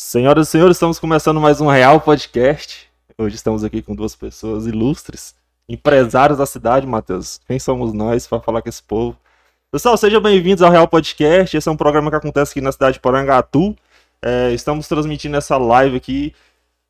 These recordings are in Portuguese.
Senhoras e senhores, estamos começando mais um Real Podcast. Hoje estamos aqui com duas pessoas ilustres, empresários da cidade, Matheus. Quem somos nós para falar com esse povo? Pessoal, sejam bem-vindos ao Real Podcast. Esse é um programa que acontece aqui na cidade de Porangatu. É, estamos transmitindo essa live aqui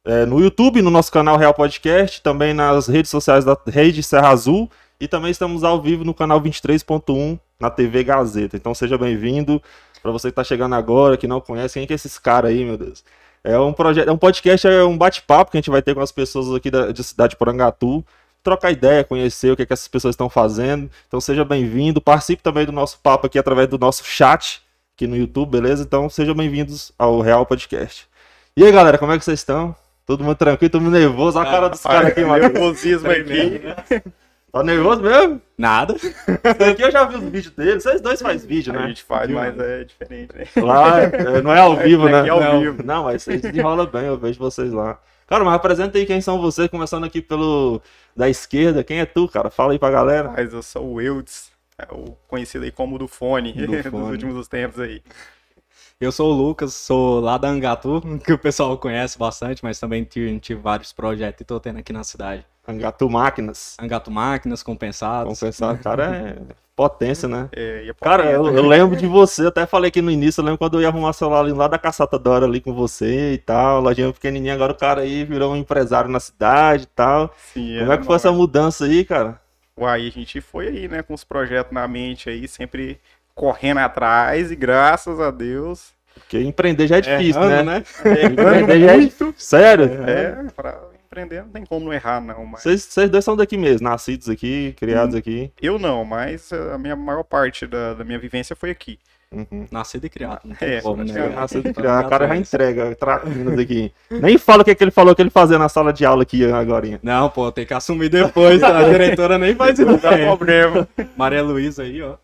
é, no YouTube, no nosso canal Real Podcast, também nas redes sociais da Rede Serra Azul e também estamos ao vivo no canal 23.1 na TV Gazeta. Então seja bem-vindo. Para você que está chegando agora, que não conhece, quem é que é esses caras aí, meu Deus? É um projeto, é um podcast, é um bate-papo que a gente vai ter com as pessoas aqui da de cidade de Porangatu, trocar ideia, conhecer o que, é que essas pessoas estão fazendo. Então seja bem-vindo, participe também do nosso papo aqui através do nosso chat aqui no YouTube, beleza? Então sejam bem-vindos ao Real Podcast. E aí, galera, como é que vocês estão? Todo mundo tranquilo, todo mundo nervoso. A cara dos caras aqui, mano. Nervosismo aqui. Tá nervoso mesmo? Nada. Isso aqui eu já vi os vídeos deles. Vocês dois fazem vídeo, A né? gente faz, mas é diferente, né? Lá, é, não é ao vivo, né? Aqui é ao não, vivo. não, mas vocês desenrola bem, eu vejo vocês lá. Cara, mas apresenta aí quem são vocês, começando aqui pelo da esquerda. Quem é tu, cara? Fala aí pra galera. Mas eu sou o Eudes, é o conhecido aí como do fone, Do dos Fone. últimos tempos aí. Eu sou o Lucas, sou lá da Angatu, que o pessoal conhece bastante, mas também tive, tive vários projetos e tô tendo aqui na cidade. Angatu Máquinas. Angatu Máquinas, compensados. Compensado, cara, é potência, né? É, e a Cara, eu, eu lembro de você, eu até falei aqui no início, eu lembro quando eu ia arrumar celular ali lá da Caçata Dora ali com você e tal, lojinha pequenininha, agora o cara aí virou um empresário na cidade e tal. Sim, Como é que foi essa mudança aí, cara? Uai, a gente foi aí, né, com os projetos na mente aí, sempre correndo atrás e graças a Deus. Porque empreender já é difícil, né? né? Empreender já é difícil. Sério? É, pra empreender não tem como não errar, não. Mas Vocês, vocês dois são daqui mesmo, nascidos aqui, criados aqui. eu não, mas a minha maior parte da, da minha vivência foi aqui. Uhum. Nascido e criado, não tem É, como, né? praticamente. Nascido e criado. O cara já entrega, traquinas aqui. Nem fala o que, é que ele falou que ele fazia na sala de aula aqui agora. Não, pô, tem que assumir depois, a diretora nem faz Não dá ideia. problema. Maria Luísa aí, ó.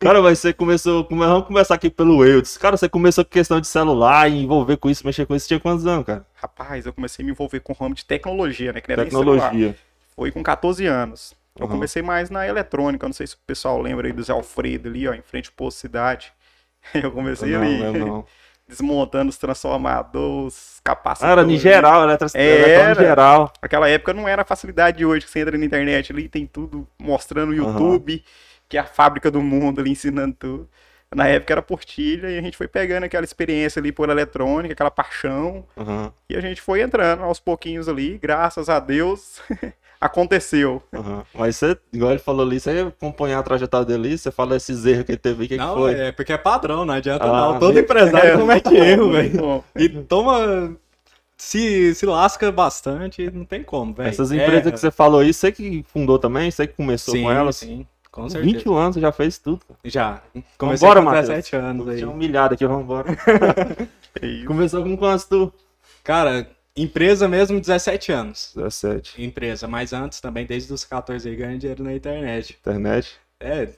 Cara, mas você começou. come- Vamos começar aqui pelo Eudes. Cara, você começou com questão de celular, e envolver com isso, mexer com isso. Tinha quantos anos, cara? Rapaz, eu comecei a me envolver com o ramo de tecnologia, né? Que não. Tecnologia. Foi com 14 anos. Eu Uhum. comecei mais na eletrônica, eu não sei se o pessoal lembra aí do Zé Alfredo ali, ó, em frente ao Posto Cidade. Eu comecei Não, ali, não. desmontando os transformadores, capacitores. era em geral, eletricidade. Era. Era. geral. Naquela época não era a facilidade de hoje, que você entra na internet ali, tem tudo mostrando no. YouTube, que é a fábrica do mundo ali, ensinando tudo. Na época era portilha e a gente foi pegando aquela experiência ali por eletrônica, aquela paixão, Aham, e a gente foi entrando aos pouquinhos ali, graças a Deus, aconteceu. aham. Mas você, igual ele falou ali, você acompanhar a trajetória dele, você fala esses erros que ele teve, o que, que não, foi? é porque é padrão, não adianta Ah, não. Todo bem- empresário comete erro, velho. E toma... Se, se lasca bastante, não tem como, velho. Essas empresas Erra. que você falou aí, você que fundou também, você que começou sim, com elas. Sim, com certeza. 21 anos, você já fez tudo. Já. Comecei Vambora, com Matheus. 17 anos aí. Tinha humilhado aqui, vambora. é isso. Começou com quantos tu? Cara, empresa mesmo, 17 anos. 17. Empresa, mas antes também, desde os 14 aí, ganhando dinheiro na internet. Internet. É,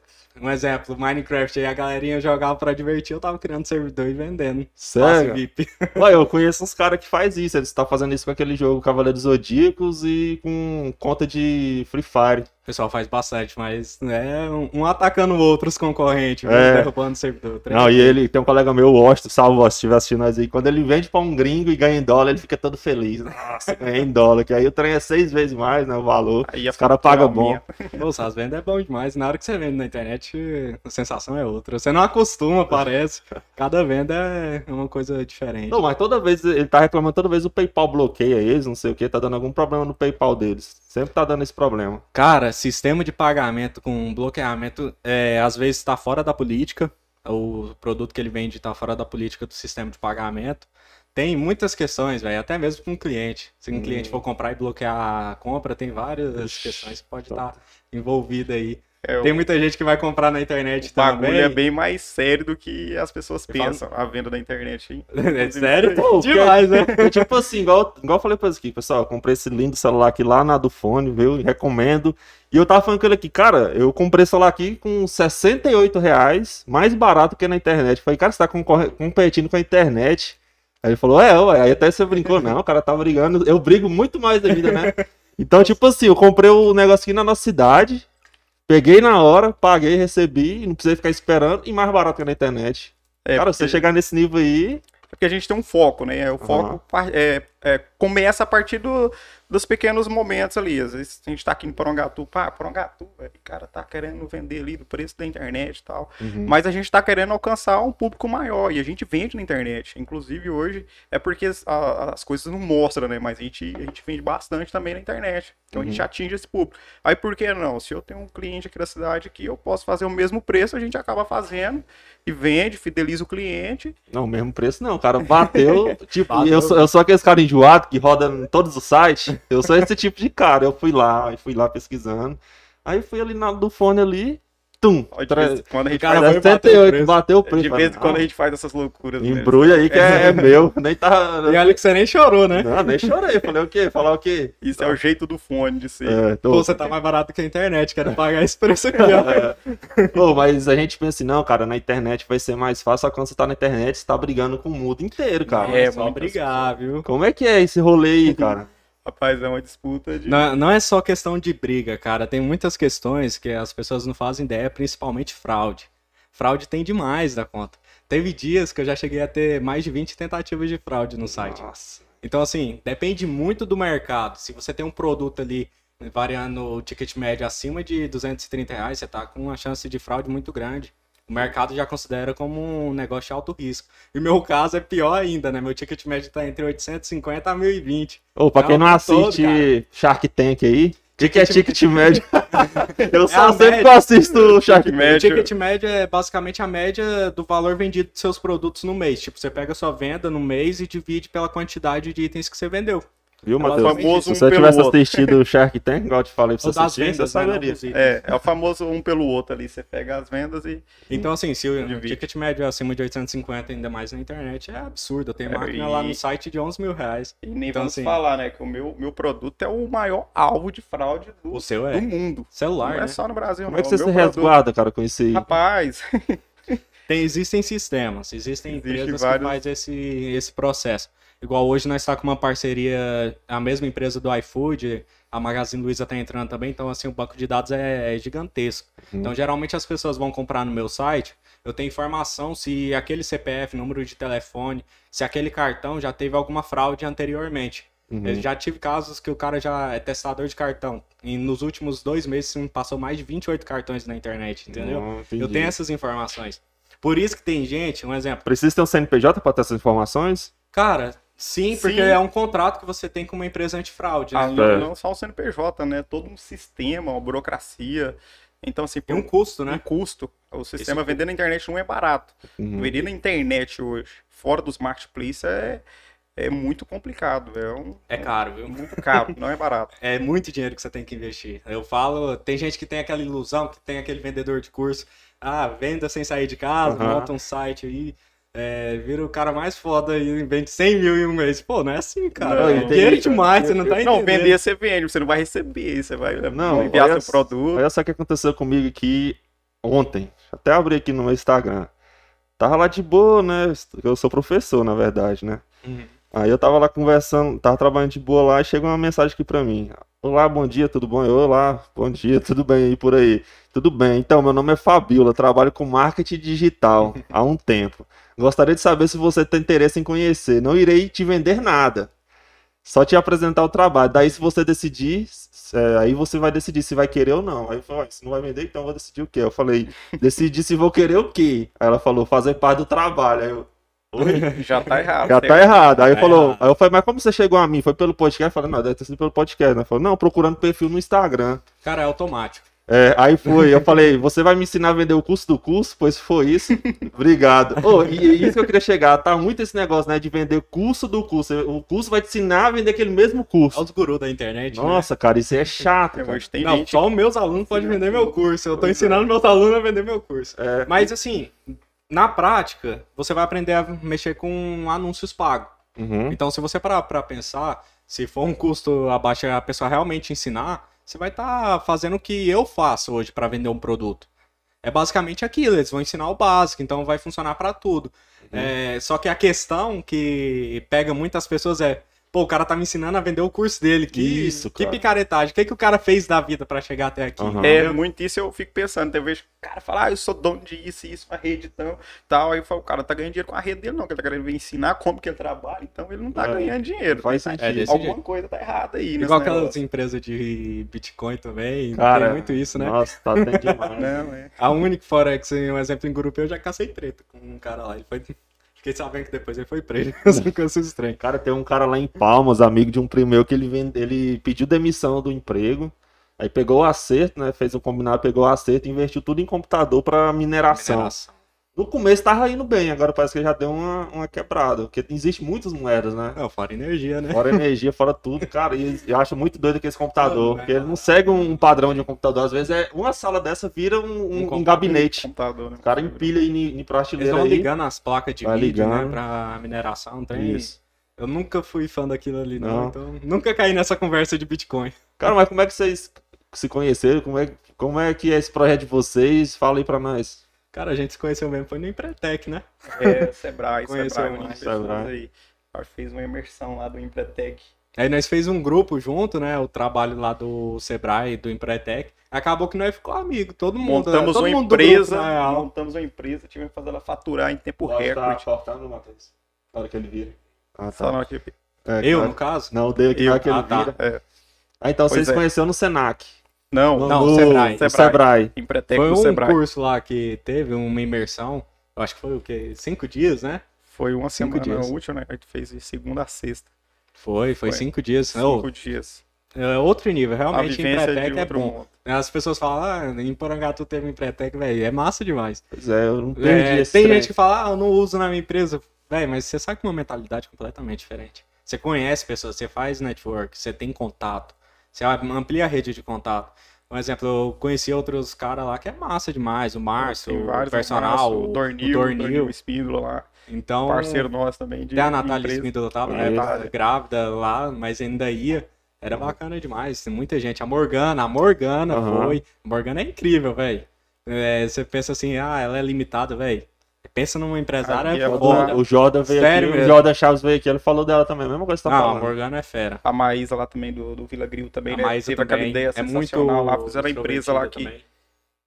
um exemplo, Minecraft aí, a galerinha jogava pra divertir, eu tava criando servidor e vendendo. Sério? VIP. Ué, eu conheço uns caras que faz isso. Eles estão fazendo isso com aquele jogo Cavaleiros Zodíacos e com conta de Free Fire. O pessoal faz bastante, mas é um, um atacando o outro, os concorrentes, É. é. derrubando o servidor. Não, e ele tem um colega meu, o Washington, salve Washington, se estiver assistindo nós aí. Quando ele vende pra um gringo e ganha em dólar, ele fica todo feliz. Nossa, ganhei em dólar. Que aí o trem é seis vezes mais, né? O valor. Aí a Os caras pagam bom. Nossa, as vendas é bom demais. Na hora que você vende na internet, a sensação é outra. Você não acostuma, parece. Cada venda é uma coisa diferente. Não, mas toda vez, ele tá reclamando, toda vez o PayPal bloqueia eles, não sei o que, tá dando algum problema no PayPal deles. Sempre tá dando esse problema. Cara, sistema de pagamento com bloqueamento, é, às vezes está fora da política. O produto que ele vende está fora da política do sistema de pagamento. Tem muitas questões, velho, até mesmo com o cliente. Se um Hum. cliente for comprar e bloquear a compra, tem várias Ixi, questões que pode tá. estar envolvida aí. É, o Tem muita gente que vai comprar na internet o bagulho também. é bem mais sério do que as pessoas Eu falo- pensam, a venda da internet. hein? É sério? Pô, Demais, né? É tipo assim, igual, igual eu falei pra eles aqui, pessoal, eu comprei esse lindo celular aqui lá na do fone, viu? Recomendo. E eu tava falando com ele aqui, cara, eu comprei esse celular aqui com 68 reais, mais barato que na internet. Falei, cara, você tá competindo com a internet. Aí ele falou, é, ué. Aí até você brincou, não, o cara tá brigando. Eu brigo muito mais da vida, né? Então, tipo assim, eu comprei o negócio aqui na nossa cidade, peguei na hora, paguei, recebi, não precisei ficar esperando, e mais barato que na internet. É, cara, porque você chegar nesse nível aí, é porque a gente tem um foco, né? O foco par- é, é, começa a partir do- dos pequenos momentos ali. Às vezes a gente tá aqui em Porongatu, pá, Porongatu, velho, cara tá querendo vender ali do preço da internet e tal. Uhum. Mas a gente tá querendo alcançar um público maior e a gente vende na internet. Inclusive hoje é porque as, a- as coisas não mostram, né? Mas a gente, a gente vende bastante também na internet. Então a gente atinge esse público. Aí por que não? Se eu tenho um cliente aqui da cidade que eu posso fazer o mesmo preço, a gente acaba fazendo e vende, fideliza o cliente. Não, mesmo preço não, o cara bateu, tipo, Bateu. Eu, sou, eu sou aquele cara enjoado que roda em todos os sites, eu sou esse tipo de cara, eu fui lá, e fui lá pesquisando, aí fui ali na do fone ali, tum, tra- quando a gente cara faz, vai bater o 78, preço. bateu o preço. de vez em quando a "Ah, gente faz essas loucuras. né? Embrulha aí que é, é meu, nem tá... E olha que você nem chorou, né? Não, nem chorei, falei o quê? Falar o quê? Isso é o jeito do fone de ser. É, tô... Pô, você tá mais barato que a internet, quero pagar esse preço aqui, ó. É. Pô, mas a gente pensa assim, não, cara, na internet vai ser mais fácil, só que quando você tá na internet, você tá brigando com o mundo inteiro, cara. É, só muitas brigar, viu? Como é que é esse rolê aí, cara? Rapaz, é uma disputa de. Não, não é só questão de briga, cara. Tem muitas questões que as pessoas não fazem ideia, principalmente fraude. Fraude tem demais da conta. Teve dias que eu já cheguei a ter mais de 20 tentativas de fraude no site. Nossa. Então, assim, depende muito do mercado. Se você tem um produto ali variando o ticket médio acima de 230 reais, você tá com uma chance de fraude muito grande. O mercado já considera como um negócio de alto risco. E o meu caso é pior ainda, né? Meu ticket médio tá entre 850 a 1020. Ô, pra quem não Não, todo, assiste Shark Tank aí, o que, é ticket médio? eu É só sempre média. assisto Shark Tank. O ticket médio é basicamente a média do valor vendido dos seus produtos no mês. Tipo, você pega a sua venda no mês e divide pela quantidade de itens que você vendeu. Viu, Matheus? Se você tivesse outro. assistido o Shark Tank, igual eu te falei pra você assistir, você vendas, né? saberia. dos itens. É, é o famoso um pelo outro ali. Você pega as vendas e. Então, assim, se o Divide. ticket médio é acima de 850, ainda mais na internet, é absurdo. Eu tenho É, máquina e- lá no site de 11 mil reais. E nem Então, vamos assim- falar, né? Que o meu, meu produto é o maior alvo de fraude do, O seu do é mundo. celular, não é né? só no Brasil, Como não. é que você O se produto- resguarda, cara, com aí? Rapaz, Tem, existem sistemas, existem Existe empresas vários- que fazem esse, esse processo. Igual hoje nós está com uma parceria, a mesma empresa do iFood, a Magazine Luiza está entrando também, então assim, o banco de dados é, é gigantesco. Então geralmente as pessoas vão comprar no meu site, eu tenho informação se aquele CPF, número de telefone, se aquele cartão já teve alguma fraude anteriormente. Uhum. Eu já tive casos que o cara já é testador de cartão. E nos últimos dois meses me passou mais de 28 cartões na internet, entendeu? Não. Eu tenho essas informações. Por isso que tem gente, um exemplo. Precisa ter um CNPJ pra ter essas informações? Cara, sim, porque Sim. é um contrato que você tem com uma empresa antifraude. ah, Né? não, É. não só o CNPJ, né? Todo um sistema, uma burocracia. Então, assim, Tem por um custo, um né? custo. O sistema Esse- vender na internet não é barato. Uhum. Vender na internet hoje, fora dos marketplaces, é, é muito complicado. É, um, É caro, viu? muito caro, não é barato. É muito dinheiro que você tem que investir. Eu falo, tem gente que tem aquela ilusão, que tem aquele vendedor de curso. Ah, venda sem sair de casa, Aham. monta um site aí. É, vira o cara mais foda e vende 100 mil em um mês. Pô, não é assim, cara. Não, é dinheiro demais, você não tá entendendo. Não, vender você vende, você não vai receber, você vai Não, enviar olha seu produto. Olha só o que aconteceu comigo aqui ontem. Até abri aqui no meu Instagram. Tava lá de boa, né? Eu sou professor, na verdade, né? Uhum. Aí eu tava lá conversando, tava trabalhando de boa lá e chegou uma mensagem aqui pra mim. Olá, bom dia, tudo bom? Eu, Olá, bom dia, tudo bem aí por aí? Tudo bem. Então, meu nome é Fabiola, trabalho com marketing digital há um tempo. Gostaria de saber se você tem interesse em conhecer. Não irei te vender nada. Só te apresentar o trabalho. Daí, se você decidir, é, aí você vai decidir se vai querer ou não. Aí eu falei, "Ó, se não vai vender, então eu vou decidir o quê? Eu falei, decidi se vou querer o quê? Aí ela falou, fazer parte do trabalho. Aí eu, oi? Já tá errado. Já Você- tá errado. Aí, Tá falou, errado. aí eu falei, mas como você chegou a mim? Foi pelo podcast? Eu falei, não, deve ter sido pelo podcast. Né? Falou, não, procurando perfil no Instagram. Cara, é automático. É, aí foi, eu falei, você vai me ensinar a vender o curso do curso? Pois foi isso. Obrigado. Ô, e, e isso que eu queria chegar, tá muito esse negócio, né, de vender curso do curso. O curso vai te ensinar a vender aquele mesmo É curso. os gurus da internet. né? Nossa, cara, isso é chato. cara. Tem Não, gente só os meus alunos podem vender meu curso. Eu tô ensinando meus alunos a vender meu curso. É, Mas assim, na prática, você vai aprender a mexer com anúncios pagos. uhum, Então, se você parar pra pensar, se for um custo abaixo e a pessoa realmente ensinar, você vai estar fazendo o que eu faço hoje para vender um produto. É basicamente aquilo, eles vão ensinar o básico, então vai funcionar para tudo. É, só que a questão que pega muitas pessoas é, Pô, o cara tá me ensinando a vender o curso dele. Que, Isso, que cara. picaretagem. O que, que o cara fez da vida pra chegar até aqui? Aham. É, muito isso eu fico pensando. Tem vezes que o cara fala, ah, eu sou dono de isso e isso, uma rede e tal, tal. Aí eu falo, o cara tá ganhando dinheiro com a rede dele, não, que ele tá querendo ensinar como que ele trabalha, então ele não tá É, ganhando dinheiro. Faz sentido. É desse Alguma jeito. coisa tá errada aí, Igual aquelas negócio. empresas de Bitcoin também. Cara, tem muito isso, né? Nossa, tá até demais. Não, é. A única Forex, um exemplo em grupo, eu já cacei treta com um cara lá. Ele foi. Fiquei sabendo que depois ele foi preso. Essas coisas estranhas. Cara, tem um cara lá em Palmas, amigo de um primo meu, que ele, vende, ele pediu demissão do emprego. Aí pegou o acerto, né? Fez um combinado, pegou o acerto e investiu tudo em computador pra mineração. Mineração. No começo tava indo bem, agora parece que já deu uma, uma quebrada. Porque existe muitas moedas, né? Não, fora energia, né? Fora energia, fora tudo, cara. E eu acho muito doido aquele computador. Não, Porque ele não segue um padrão de um computador. Às vezes é uma sala dessa vira um, um- Um um gabinete. Computador, né? O cara empilha aí em, em Eles prateleira vão aí. ligando as placas de vídeo, né? ligando. Pra mineração. Tem... Isso. Eu nunca fui fã daquilo ali, não. Não. Então, nunca caí nessa conversa de Bitcoin. Cara, mas como é que vocês se conheceram? Como é, como é que é esse projeto de vocês? Fala aí pra nós. Cara, a gente se conheceu mesmo, foi no Empretec, né? É, Sebrae, Conheceu Sebrae, umas pessoas aí. Ela fez uma imersão lá do Empretec. Aí nós fez um grupo junto, né? O trabalho lá do Sebrae, do Empretec. Acabou que nós ficou amigo, todo mundo. Montamos todo uma mundo do empresa, grupo, na real. montamos uma empresa, tivemos que fazer ela faturar em tempo Pode recorde. estar cortando, Matheus? Na hora que ele vira. Ah, Só tá. não, aqui. É, Eu, claro. no caso? Não, o dele aqui na Eu. hora que ele Ah, tá. vira. É. Ah, então Pois vocês se é. conheceram no Senac. Não, Não, no Sebrae. Sebrae. Sebrae. Empretec Foi um Sebrae. curso lá que teve uma imersão. Eu acho que foi o quê? Cinco dias, né? Foi uma Cinco semana dias. útil, né? A gente fez de segunda a sexta. Foi, foi, Foi. cinco dias. Cinco dias. é outro nível, realmente Empretec é bom. mundo. As pessoas falam, ah, em Porangatu teve Empretec, velho, é massa demais. Pois é, eu não perdi É, esse tem trem. gente que fala, ah, eu não uso na minha empresa. Velho, mas você sai com uma mentalidade completamente diferente. Você conhece pessoas, você faz network, você tem contato, você amplia a rede de contato. Por exemplo, eu conheci outros caras lá que é massa demais, o Márcio, o personal, o Dornil, o o Dornil. Dornil Espíndola lá. Então, Parceiro nosso também. De, até a Natália empresa. Espíndola tava né, grávida lá, mas ainda ia. Era bacana demais, muita gente. A Morgana, a Morgana Aham. foi. A Morgana é incrível, velho. você pensa assim, ah, ela é limitada, velho. Pensa numa empresária Aqui é foda. O, o Jordan veio Sério aqui, o mesmo? Jordan Chaves veio aqui, ele falou dela também, a mesma coisa que você tá Não, a falando. Morgana é fera. A Maísa lá também do, do Vila Grill também, A né? Maísa Teve aquela também ideia é muito lá. Fizeram a empresa lá que extrovertida também.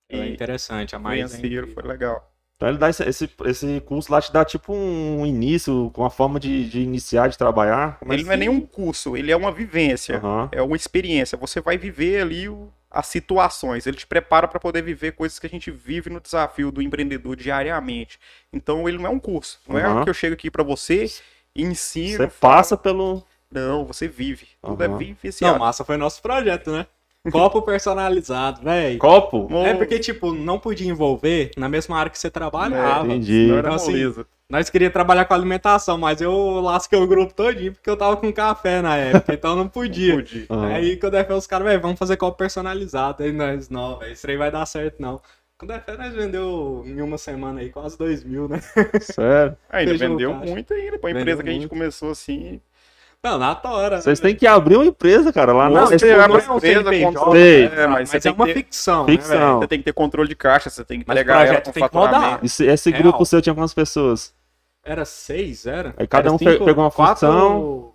Ela é e interessante, a Maísa. é foi legal. Então ele dá esse, esse, esse curso lá, te dá tipo um início, com a forma de, de iniciar, de trabalhar. Como Ele não é nenhum curso, ele é uma vivência. Aham. É uma experiência. Você vai viver ali o- as situações. Ele te prepara para poder viver coisas que a gente vive no desafio do empreendedor diariamente. Então ele não é um curso. Não é Aham. algo que eu chego aqui para você e ensino. Você falo. passa pelo. Não, você vive. Tudo Aham. é vivenciado. Não, massa foi nosso projeto, né? Copo personalizado, velho. Copo? É porque, tipo, não podia envolver na mesma área que você trabalhava. É, entendi. Não era Então, assim, moleza. Nós queríamos trabalhar com alimentação, mas eu lasquei o grupo todinho porque eu tava com café na época, então não podia. Pude. Aham. Aí quando é fé, os caras, velho, vamos fazer copo personalizado. Aí nós, não, velho, isso aí vai dar certo, não. Quando é fé, nós vendeu em uma semana aí quase dois mil, né? Sério. Ainda Feijão no vendeu caixa. muito ainda. Pra Vendeu empresa que a gente muito. começou assim. Não, na tora. Vocês têm que abrir uma empresa, cara, lá na. Você abre não é um empresa, Sei. É, mas mas é tem uma que ter- ficção, Ficção. né? Você tem que ter controle de caixa, você tem que Mas o ela projeto com tem que rodar. Esse, esse grupo seu tinha quantas pessoas? Era seis, era? Aí cada Era um pe- pegou uma quatro- função.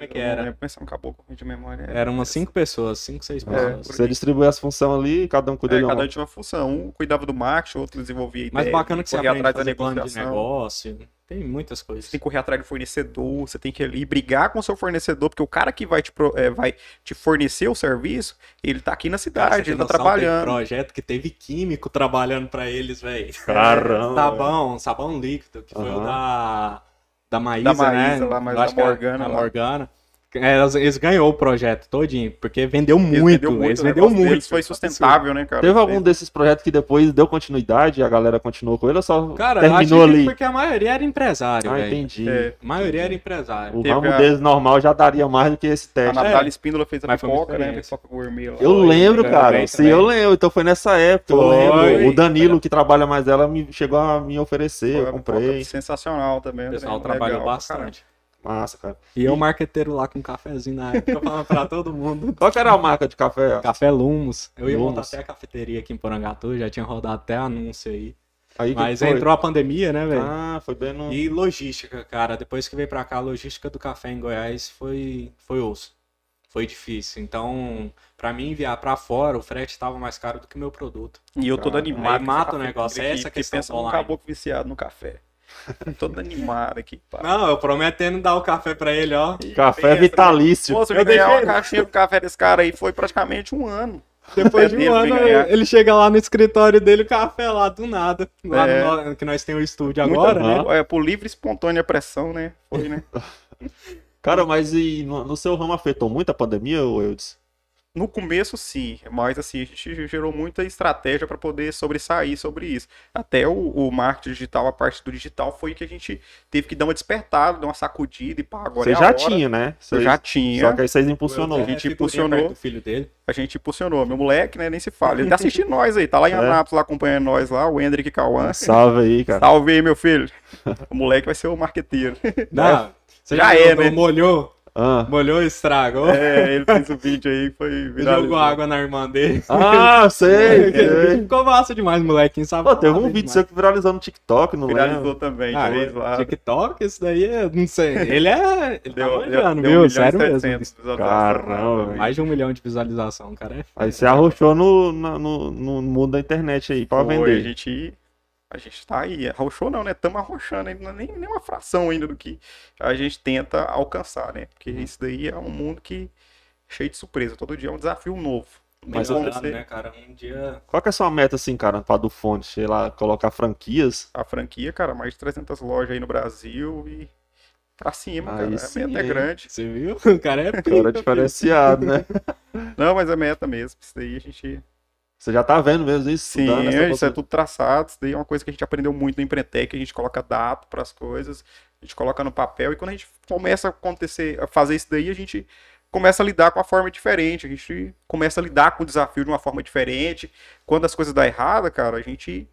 Como é que era? Pensar um caboclo de memória. Eram umas cinco pessoas, cinco, seis É, pessoas. por Você distribui as funções ali, cada um cuida É, cada um tinha uma função. Um cuidava do marketing, outro desenvolvia a Mas ideia. bacana que você aprende a atrás fazer plano de negócio. Tem muitas coisas. Você tem que correr atrás do fornecedor, você tem que ali brigar com o seu fornecedor, porque o cara que vai te, é, vai te fornecer o serviço, ele tá aqui na Cara, cidade, tem ele tá trabalhando. projeto que teve químico trabalhando pra eles, velho. Caramba. Sabão, sabão líquido, que foi o da, da Maísa, Da Maísa né? lá, mas da Morgana A lá. Morgana. É, eles ganhou o projeto todinho, porque vendeu Eles muito. vendeu muito, Eles o vendeu muito. foi sustentável, né, cara? Teve algum Eles- desses projetos que depois deu continuidade e a galera continuou com ele ou só Cara, eu acho terminou que ali? porque a maioria era empresário, Ah, velho. entendi. É, A maioria era empresário. O Teve ramo a- deles normal já daria mais do que esse a teste. Natália Espíndola fez a Mas pipoca, né? Pipoca gourmet. Eu lembro, cara. Sim, eu lembro. Então foi nessa época. Eu Foi. lembro. O Danilo, que trabalha mais dela, me chegou a me oferecer. Foi Eu comprei. sensacional também. O pessoal né? trabalhou bastante. Massa, cara. E eu, marqueteiro lá com um cafezinho na época, falando pra todo mundo. Qual que era a marca de café? Café Lumos. Eu ia montar Lumos. até a cafeteria aqui em Porangatu, já tinha rodado até anúncio aí. Aí que Mas entrou a pandemia, né, velho? Ah, foi bem no... E logística, cara. Depois que veio pra cá, a logística do café em Goiás foi, foi osso. Foi difícil. Então, pra mim enviar pra fora, o frete tava mais caro do que o meu produto. E eu todo Cara, animado. aí com mata o negócio, é essa porque questão pensa online. caboclo viciado no café. todo animado aqui. Pá. Não, eu prometendo dar o café pra ele, ó. E Café pensa, vitalício. Se eu ganhar uma caixinha do café desse cara aí, foi praticamente um ano. Depois de um ano, ele chega lá no escritório dele, o café lá do nada. Lá É. no, que nós temos o estúdio Muita- agora, né? Aham. É, por livre e espontânea pressão, né? Foi, né? Cara, mas e no, no seu ramo afetou muito a pandemia, Eudes? No começo, sim, mas assim, a gente gerou muita estratégia para poder sobressair sobre isso. Até o, o marketing digital, a parte do digital, foi que a gente teve que dar uma despertada, dar uma sacudida e pá, agora Você é já hora. tinha, né? Eu Vocês- já tinha. Só que aí vocês impulsionou. A gente impulsionou. filho dele. A gente impulsionou. Meu moleque, né, nem se fala. Ele tá assistindo nós aí, tá lá em É. Anápolis, lá acompanhando nós lá, o Hendrick Cauã. Salve aí, cara. Salve aí, meu filho. O moleque vai ser o marqueteiro. Não, você Já já, é, né? Molhou, Ah, molhou e estragou. É, ele fez o vídeo aí, foi jogou água na irmã dele. ah sei, sei. Ficou massa demais, molequinho, sabe? Pô, teve um vídeo seu que viralizou no TikTok, não Viralizou lembro. também, Ah, fez lá. TikTok, isso daí é. Não sei. Ele é. Ele Deu, tá deu, manjando, deu viu? um milhão e Sério mesmo. 700 visualizações. Caramba, velho. Mais de um milhão de visualização, cara. É Aí você arrochou no, na- no, no mundo da internet aí pra Foi, vender. A gente, a gente tá aí. Arrochou não, né? Estamos arrochando ainda, não é nem, nem uma fração ainda do que a gente tenta alcançar, né? Porque Uhum. isso daí é um mundo que cheio de surpresa. Todo dia é um desafio novo. Mas lembrando, você- né, cara? Um dia. Qual que é a sua meta, assim, cara, pra do fone? Sei lá, colocar franquias? A franquia, cara, mais de 300 lojas aí no Brasil e pra cima, Aí cara. sim, a meta é hein? grande. Você viu? O cara é. pica, Cara diferenciado, né? Não, mas é meta mesmo. Isso daí a gente Você já tá vendo mesmo isso? Sim, isso é tudo traçado. Isso daí é uma coisa que a gente aprendeu muito no Empreendetec. A gente coloca dado para as coisas, a gente coloca no papel. E quando a gente começa a acontecer, a fazer isso daí, a gente começa a lidar com uma forma diferente. A gente começa a lidar com o desafio de uma forma diferente. Quando as coisas dão errado, cara, a gente,